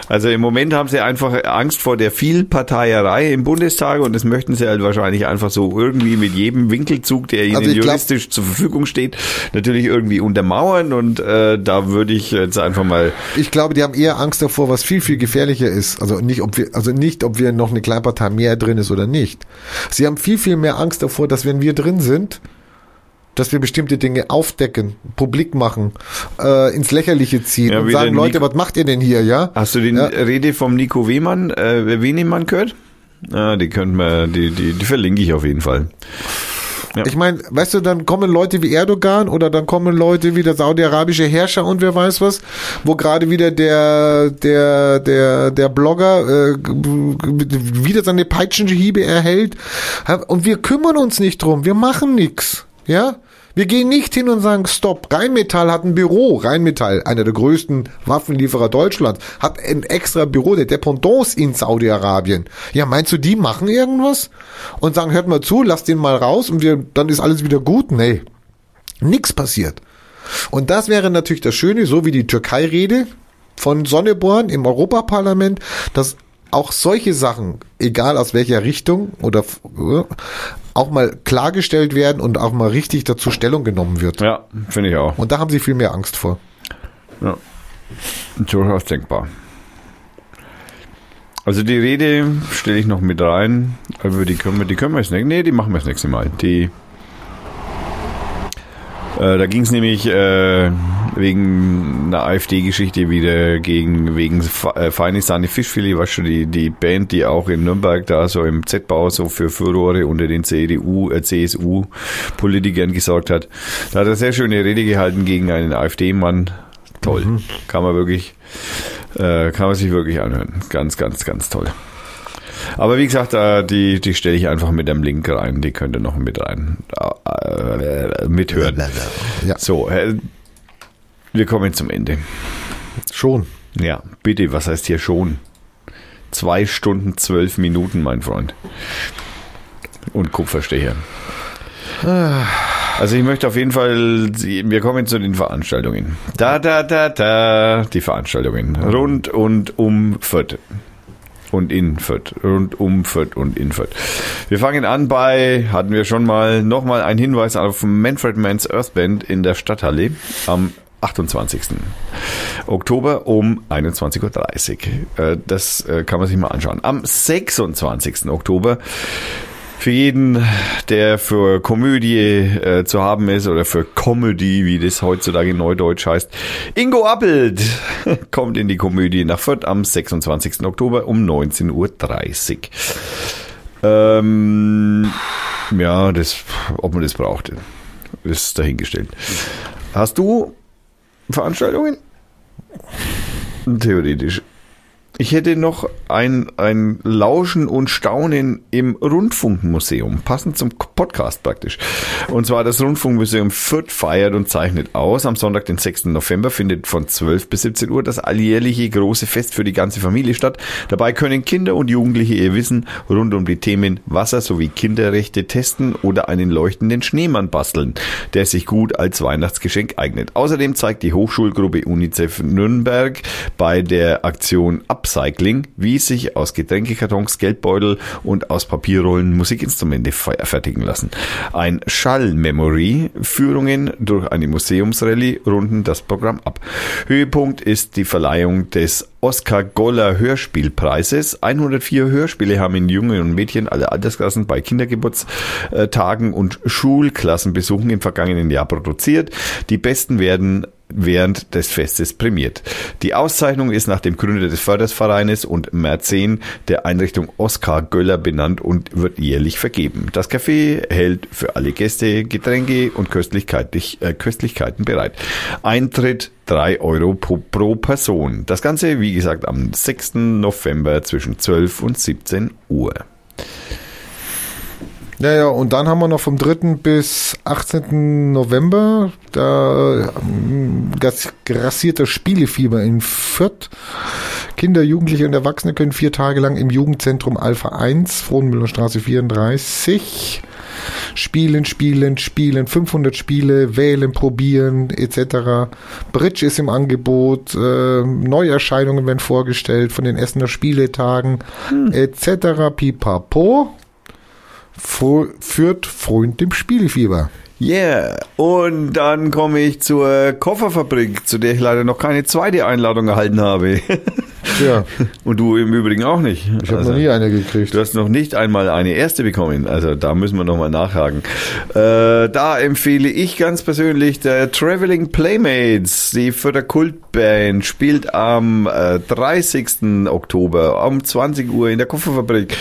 Also im Moment haben sie einfach Angst vor der Vielparteierei im Bundestag und das möchten sie halt wahrscheinlich einfach so irgendwie mit jedem Winkelzug, der ihnen Also ich glaub- juristisch zur Verfügung steht, natürlich irgendwie untermauern und äh, da würde ich jetzt einfach mal Ich glaube, die haben eher Angst davor, was viel, viel gefährlicher ist. Also nicht, ob wir, also nicht, ob wir noch eine Kleinpartei mehr drin ist oder nicht. Sie haben viel, viel mehr Angst davor, dass wenn wir drin sind, dass wir bestimmte Dinge aufdecken, publik machen, äh, ins Lächerliche ziehen Ja, und sagen, Leute, was macht ihr denn hier, ja? Hast du die Ja. Rede vom Nico Wehmann, äh, Wenemann gehört? Ah, die könnten wir, die, die, die verlinke ich auf jeden Fall. Ja. Ich meine, weißt du, dann kommen Leute wie Erdogan oder dann kommen Leute wie der saudi-arabische Herrscher und wer weiß was, wo gerade wieder der der der der Blogger äh, wieder seine Peitschenhiebe erhält und wir kümmern uns nicht drum, wir machen nix, ja? Wir gehen nicht hin und sagen, stopp, Rheinmetall hat ein Büro. Rheinmetall, einer der größten Waffenlieferer Deutschlands, hat ein extra Büro der Dependance in Saudi-Arabien. Ja, meinst du, die machen irgendwas? Und sagen, hört mal zu, lasst den mal raus und wir, dann ist alles wieder gut? Nee. Nix passiert. Und das wäre natürlich das Schöne, so wie die Türkei-Rede von Sonneborn im Europaparlament, dass auch solche Sachen, egal aus welcher Richtung oder äh, auch mal klargestellt werden und auch mal richtig dazu Stellung genommen wird. Ja, finde ich auch. Und da haben sie viel mehr Angst vor. Ja. Durchaus denkbar. Also die Rede stelle ich noch mit rein. Aber die können wir, die können wir jetzt nicht. Nee, die machen wir das nächste Mal. Die äh, da ging es nämlich äh, wegen einer AfD-Geschichte wieder gegen wegen äh, Feine Sahne Fischfilet, was schon die, die Band, die auch in Nürnberg da so im Z-Bau so für Furore unter den CDU, äh, CSU-Politikern gesorgt hat. Da hat er sehr schöne Rede gehalten gegen einen AfD-Mann. Toll. Kann man wirklich, äh, kann man sich wirklich anhören. Ganz, ganz, ganz toll. Aber wie gesagt, äh, die, die stelle ich einfach mit einem Link rein. Die könnt ihr noch mit rein äh, mithören. Ja, So, äh, wir kommen zum Ende. schon. Ja, bitte, was heißt hier schon? Zwei Stunden, zwölf Minuten, mein Freund. Und Kupferstecher. Also ich möchte auf jeden Fall, wir kommen zu den Veranstaltungen. Da, da, da, da, die Veranstaltungen. Rund und um Fürth. Und in Fürth. Rund um Fürth und in Fürth. Wir fangen an bei, hatten wir schon mal, nochmal ein Hinweis auf Manfred Mann's Earth Band in der Stadthalle am 28. Oktober um 21.30 Uhr. Äh, Das äh, kann man sich mal anschauen. Am 26. Oktober für jeden, der für Komödie äh, zu haben ist oder für Comedy, wie das heutzutage in Neudeutsch heißt. Ingo Appelt kommt in die Komödie nach Fürth am 26. Oktober um 19.30 Uhr. Ähm, ja, das, ob man das braucht, ist dahingestellt. Hast du Veranstaltungen? Theoretisch. Ich hätte noch ein, ein Lauschen und Staunen im Rundfunkmuseum, passend zum Podcast praktisch. Und zwar das Rundfunkmuseum Fürth feiert und zeichnet aus. Am Sonntag, den 6. November, findet von 12 bis 17 Uhr das alljährliche große Fest für die ganze Familie statt. Dabei können Kinder und Jugendliche ihr Wissen rund um die Themen Wasser sowie Kinderrechte testen oder einen leuchtenden Schneemann basteln, der sich gut als Weihnachtsgeschenk eignet. Außerdem zeigt die Hochschulgruppe UNICEF Nürnberg bei der Aktion Upcycling, wie sich aus Getränkekartons, Geldbeutel und aus Papierrollen Musikinstrumente fe- fertigen lassen. Ein Schallmemory, Führungen durch eine Museumsrallye runden das Programm ab. Höhepunkt ist die Verleihung des Oskar Goller Hörspielpreises. 104 Hörspiele haben in Jungen und Mädchen aller Altersklassen bei Kindergeburtstagen und Schulklassenbesuchen im vergangenen Jahr produziert. Die besten werden während des Festes prämiert. Die Auszeichnung ist nach dem Gründer des Fördersvereines und Mäzen der Einrichtung Oskar Göller benannt und wird jährlich vergeben. Das Café hält für alle Gäste Getränke und Köstlichkeiten, äh, Köstlichkeiten bereit. Eintritt 3 Euro pro Person. Das Ganze, wie gesagt, am 6. November zwischen 12 und 17 Uhr. Ja, ja, und dann haben wir noch vom 3. bis 18. November, da ähm, das Spielefieber in Fürth. Kinder, Jugendliche und Erwachsene können vier Tage lang im Jugendzentrum Alpha 1, Frohnmüllerstraße 34, Spielen, spielen, spielen, 500 Spiele, wählen, probieren, etc. Bridge ist im Angebot, äh, Neuerscheinungen werden vorgestellt von den Essener Spieletagen, etc. Pipapo. Führt Freund dem Spielfieber. Yeah. Und dann komme ich zur Kofferfabrik, zu der ich leider noch keine zweite Einladung erhalten habe. Ja, Und du im Übrigen auch nicht. ich habe Also, noch nie eine gekriegt. Du hast noch nicht einmal eine erste bekommen. Also da müssen wir nochmal nachhaken. Äh, da empfehle ich ganz persönlich der Traveling Playmates. Die Fürther Kultband spielt am äh, 30. Oktober um 20 Uhr in der Kofferfabrik.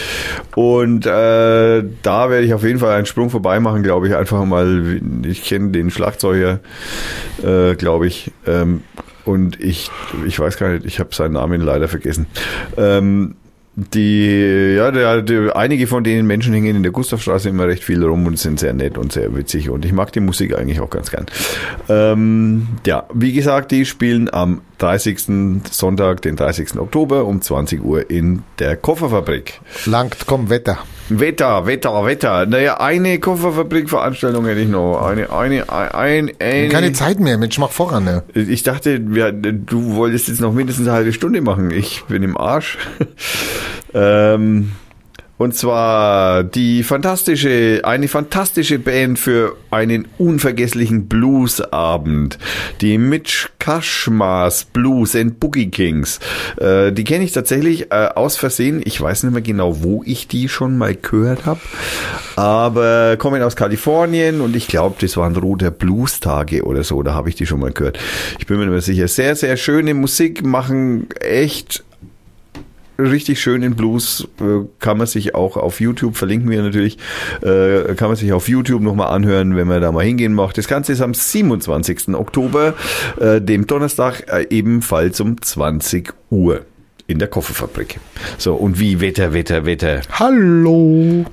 Und äh, da werde ich auf jeden Fall einen Sprung vorbei machen, glaube ich. Einfach mal, ich kenne den Schlagzeuger, äh, glaube ich. Ähm, und ich, ich weiß gar nicht, ich habe seinen Namen leider vergessen. Ähm, die, ja, der, der, einige von den Menschen hängen in der Gustavstraße immer recht viel rum und sind sehr nett und sehr witzig und ich mag die Musik eigentlich auch ganz gern. Ähm, ja, wie gesagt, die spielen am 30. Sonntag, den 30. Oktober um 20 Uhr in der Kofferfabrik. Langt, komm, Wetter. Wetter, Wetter, Wetter. Naja, eine Kofferfabrik-Veranstaltung hätte ich noch. Eine, eine, ein, ein, Keine Zeit mehr, Mensch, mach voran, ne? ich dachte, ja, du wolltest jetzt noch mindestens eine halbe Stunde machen. Ich bin im Arsch. ähm, und zwar die fantastische, eine fantastische Band für einen unvergesslichen Bluesabend. Die Mitch Kashmas Blues and Boogie Kings. Äh, die kenne ich tatsächlich äh, aus Versehen. Ich weiß nicht mehr genau, wo ich die schon mal gehört habe. Aber kommen aus Kalifornien und ich glaube, das waren Roter Blues-Tage oder so. Da habe ich die schon mal gehört. Ich bin mir nicht mehr sicher. Sehr, sehr schöne Musik, machen echt richtig schönen Blues äh, kann man sich auch auf YouTube, verlinken wir natürlich, äh, kann man sich auf YouTube nochmal anhören, wenn man da mal hingehen macht. Das Ganze ist am 27. Oktober, äh, dem Donnerstag, ebenfalls um 20 Uhr in der Kofferfabrik. So, und wie Wetter, Wetter, Wetter. Hallo.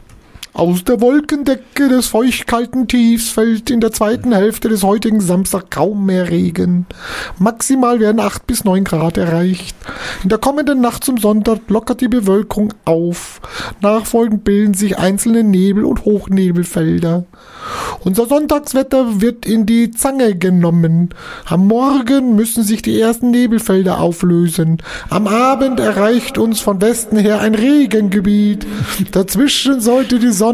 Aus der Wolkendecke des feuchtkalten Tiefs fällt in der zweiten Hälfte des heutigen Samstag kaum mehr Regen. Maximal werden 8 bis 9 Grad erreicht. In der kommenden Nacht zum Sonntag lockert die Bewölkung auf. Nachfolgend bilden sich einzelne Nebel- und Hochnebelfelder. Unser Sonntagswetter wird in die Zange genommen. Am Morgen müssen sich die ersten Nebelfelder auflösen. Am Abend erreicht uns von Westen her ein Regengebiet. Dazwischen sollte die Sonne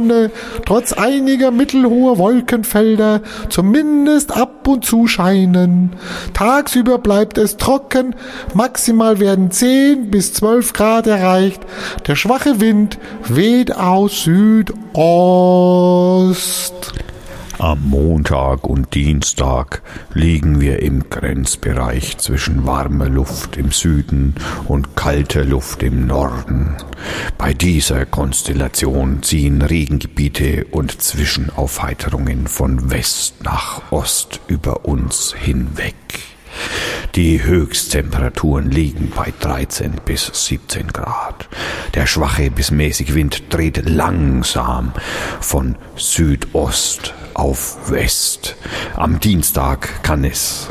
trotz einiger mittelhoher Wolkenfelder zumindest ab und zu scheinen. Tagsüber bleibt es trocken, maximal werden 10 bis 12 Grad erreicht. Der schwache Wind weht aus Südost. Am Montag und Dienstag liegen wir im Grenzbereich zwischen warmer Luft im Süden und kalter Luft im Norden. Bei dieser Konstellation ziehen Regengebiete und Zwischenaufheiterungen von West nach Ost über uns hinweg. Die Höchsttemperaturen liegen bei 13 bis 17 Grad. Der schwache bis mäßige Wind dreht langsam von Südost auf West. Am Dienstag kann es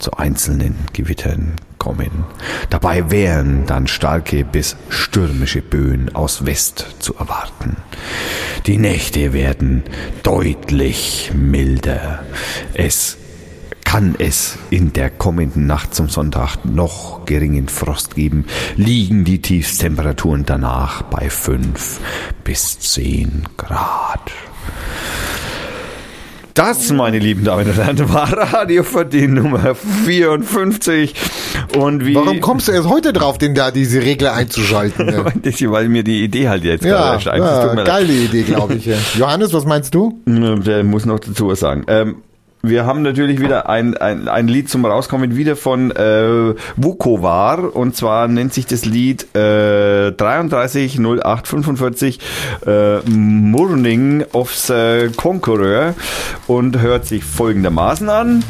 zu einzelnen Gewittern kommen. Dabei wären dann starke bis stürmische Böen aus West zu erwarten. Die Nächte werden deutlich milder. Es kann es in der kommenden Nacht zum Sonntag noch geringen Frost geben, liegen die Tiefstemperaturen danach bei 5 bis 10 Grad. Das, meine lieben Damen und Herren, war Radio Verdien Nummer 54. Und wie, Warum kommst du erst heute drauf, denn da diese Regler einzuschalten? Ne? Weil mir die Idee halt jetzt ja, gerade erscheint. Ja leid. geile Idee, glaube ich. Johannes, was meinst du? Der muss noch dazu was sagen. Ähm, wir haben natürlich wieder ein, ein, ein Lied zum Rauskommen, wieder von äh, Vukovar. Und zwar nennt sich das Lied äh, 330845 äh, Morning of the Conqueror und hört sich folgendermaßen an.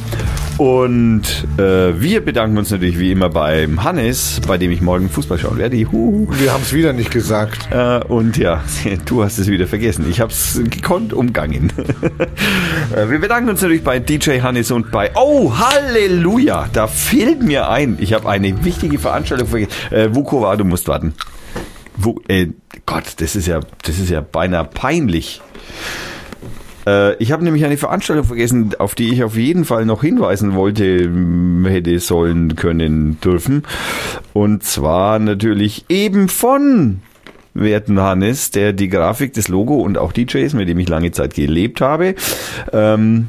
Und äh, wir bedanken uns natürlich wie immer beim Hannes, bei dem ich morgen Fußball schauen werde. Juhu. Wir haben es wieder nicht gesagt. Äh, und ja, du hast es wieder vergessen. Ich habe es gekonnt umgangen. Äh, Wir bedanken uns natürlich bei DJ Hannes und bei Oh Halleluja, da fehlt mir ein. Ich habe eine wichtige Veranstaltung vergessen. Äh, Vukova, du musst warten. Wo, äh, Gott, das ist ja, das ist ja beinahe peinlich. Äh, ich habe nämlich eine Veranstaltung vergessen, auf die ich auf jeden Fall noch hinweisen wollte, hätte sollen können dürfen. Und zwar natürlich eben von werten Hannes, der die Grafik, das Logo und auch DJs, mit dem ich lange Zeit gelebt habe, ähm,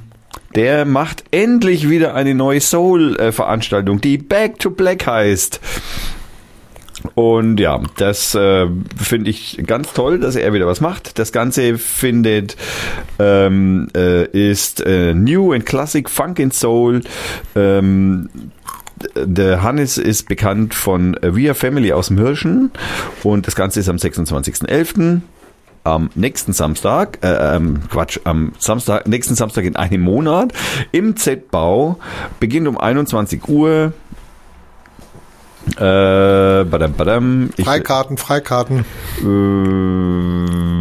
der macht endlich wieder eine neue Soul-Veranstaltung, die Back to Black heißt. Und ja, das äh, finde ich ganz toll, dass er wieder was macht. Das Ganze findet ähm, äh, ist äh, New and Classic Funk and Soul. Ähm, der Hannes ist bekannt von We Are Family aus dem Hirschen und das Ganze ist am 26.11. Am nächsten Samstag, äh, ähm, Quatsch, am Samstag, nächsten Samstag in einem Monat im Z-Bau, beginnt um 21 Uhr. Äh, badam, badam. Ich, Freikarten, Freikarten. äh,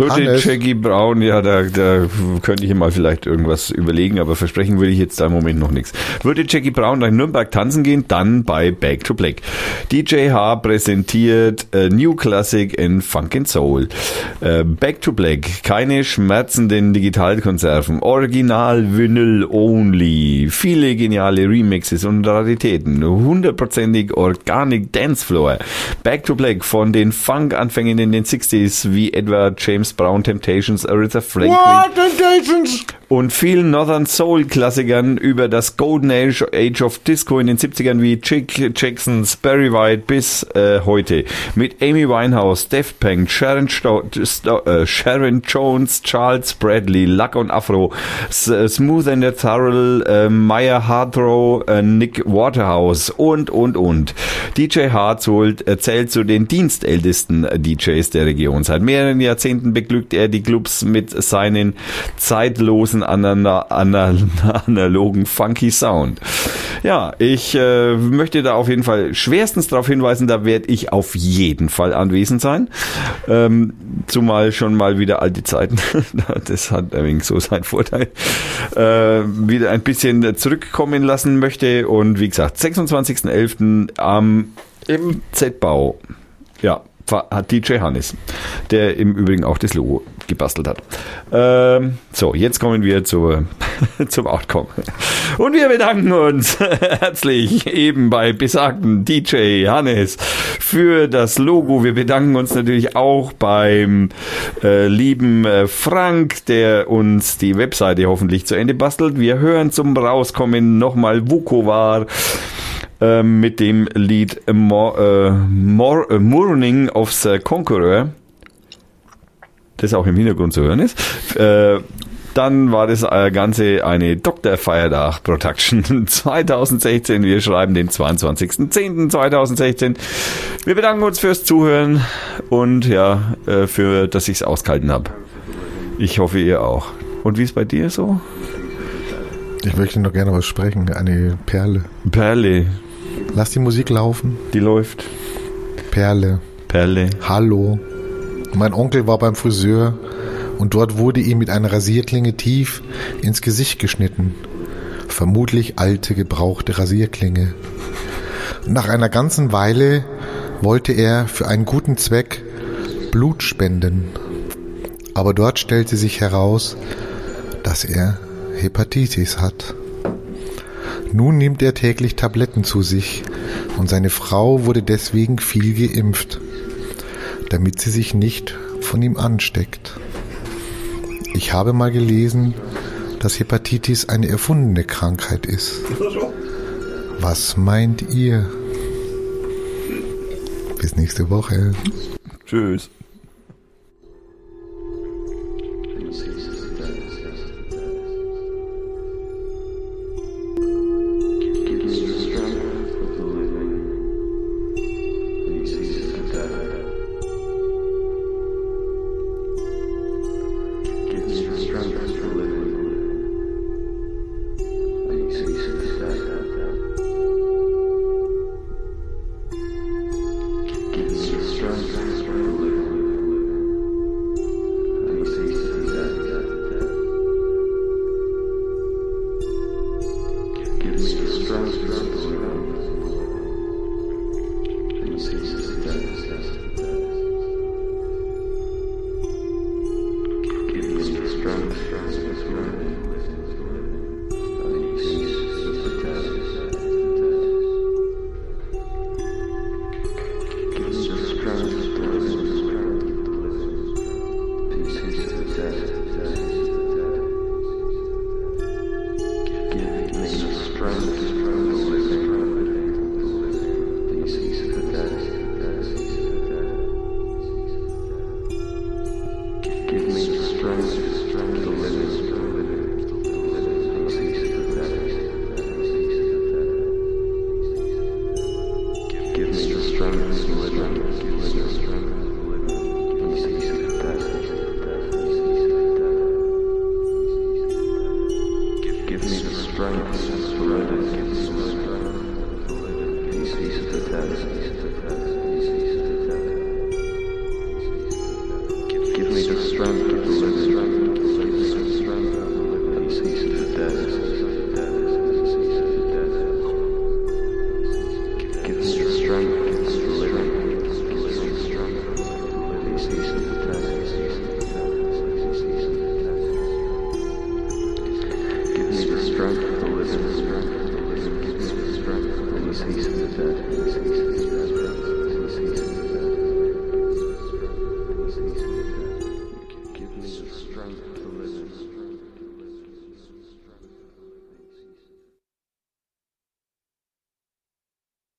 würde. Jackie Brown, ja, da, da könnte ich mal vielleicht irgendwas überlegen, aber versprechen will ich jetzt da im Moment noch nichts. Würde Jackie Brown nach Nürnberg tanzen gehen, dann bei Back to Black. DJ H präsentiert äh, New Classic in Funk and Soul. Äh, Back to Black, keine schmerzenden Digitalkonserven, Original Vinyl Only, viele geniale Remixes und Raritäten, hundertprozentig Organic Dancefloor. Back to Black von den Funk-Anfängen in den 60s wie etwa James Brown Temptations, Aretha Franklin und vielen Northern Soul Klassikern über das Golden Age, Age of Disco in den 70ern wie Chick Jackson, Barry White bis äh, heute mit Amy Winehouse, Daft Punk, Sharon, Sto Sto äh, Sharon Jones, Charles Bradley, Luck und Afro, S äh, Smooth and the Thorough, äh, Maya Hardrow, äh, Nick Waterhouse und und und. DJ Hart holt, äh, zählt zu den dienstältesten äh, DJs der Region. Seit mehreren Jahrzehnten beglückt er die Clubs mit seinen zeitlosen anana- ana- analogen funky Sound. Ja, ich äh, möchte da auf jeden Fall schwerstens darauf hinweisen, da werde ich auf jeden Fall anwesend sein. Ähm, zumal schon mal wieder alte Zeiten, das hat wenig so seinen Vorteil, äh, wieder ein bisschen zurückkommen lassen möchte. Und wie gesagt, 26.11. am im Z-Bau. Ja, hat DJ Hannes, der im Übrigen auch das Logo gebastelt hat. Ähm, so, jetzt kommen wir zur, zum Outcome. Und wir bedanken uns herzlich eben bei besagten DJ Hannes für das Logo. Wir bedanken uns natürlich auch beim äh, lieben äh, Frank, der uns die Webseite hoffentlich zu Ende bastelt. Wir hören zum Rauskommen nochmal Vukovar äh, mit dem Lied äh, Mor äh, Morning of the Conqueror, das auch im Hintergrund zu hören ist. Äh, dann war das äh, Ganze eine Dr. Feiertag Production 2016. Wir schreiben den 22.10.2016. Wir bedanken uns fürs Zuhören und ja, äh, für, dass ich es ausgehalten habe. Ich hoffe, ihr auch. Und wie ist bei dir so? Ich möchte noch gerne was sprechen. Eine Perle. Perle, Lass die Musik laufen. die läuft. Perle. Perle. Hallo. Mein Onkel war beim Friseur und dort wurde ihm mit einer Rasierklinge tief ins Gesicht geschnitten. Vermutlich alte, gebrauchte Rasierklinge. Nach einer ganzen Weile wollte er für einen guten Zweck Blut spenden. Aber dort stellte sich heraus, dass er Hepatitis hat. Nun nimmt er täglich Tabletten zu sich und seine Frau wurde deswegen viel geimpft, damit sie sich nicht von ihm ansteckt. Ich habe mal gelesen, dass Hepatitis eine erfundene Krankheit ist. Was meint ihr? Bis nächste Woche. Tschüss.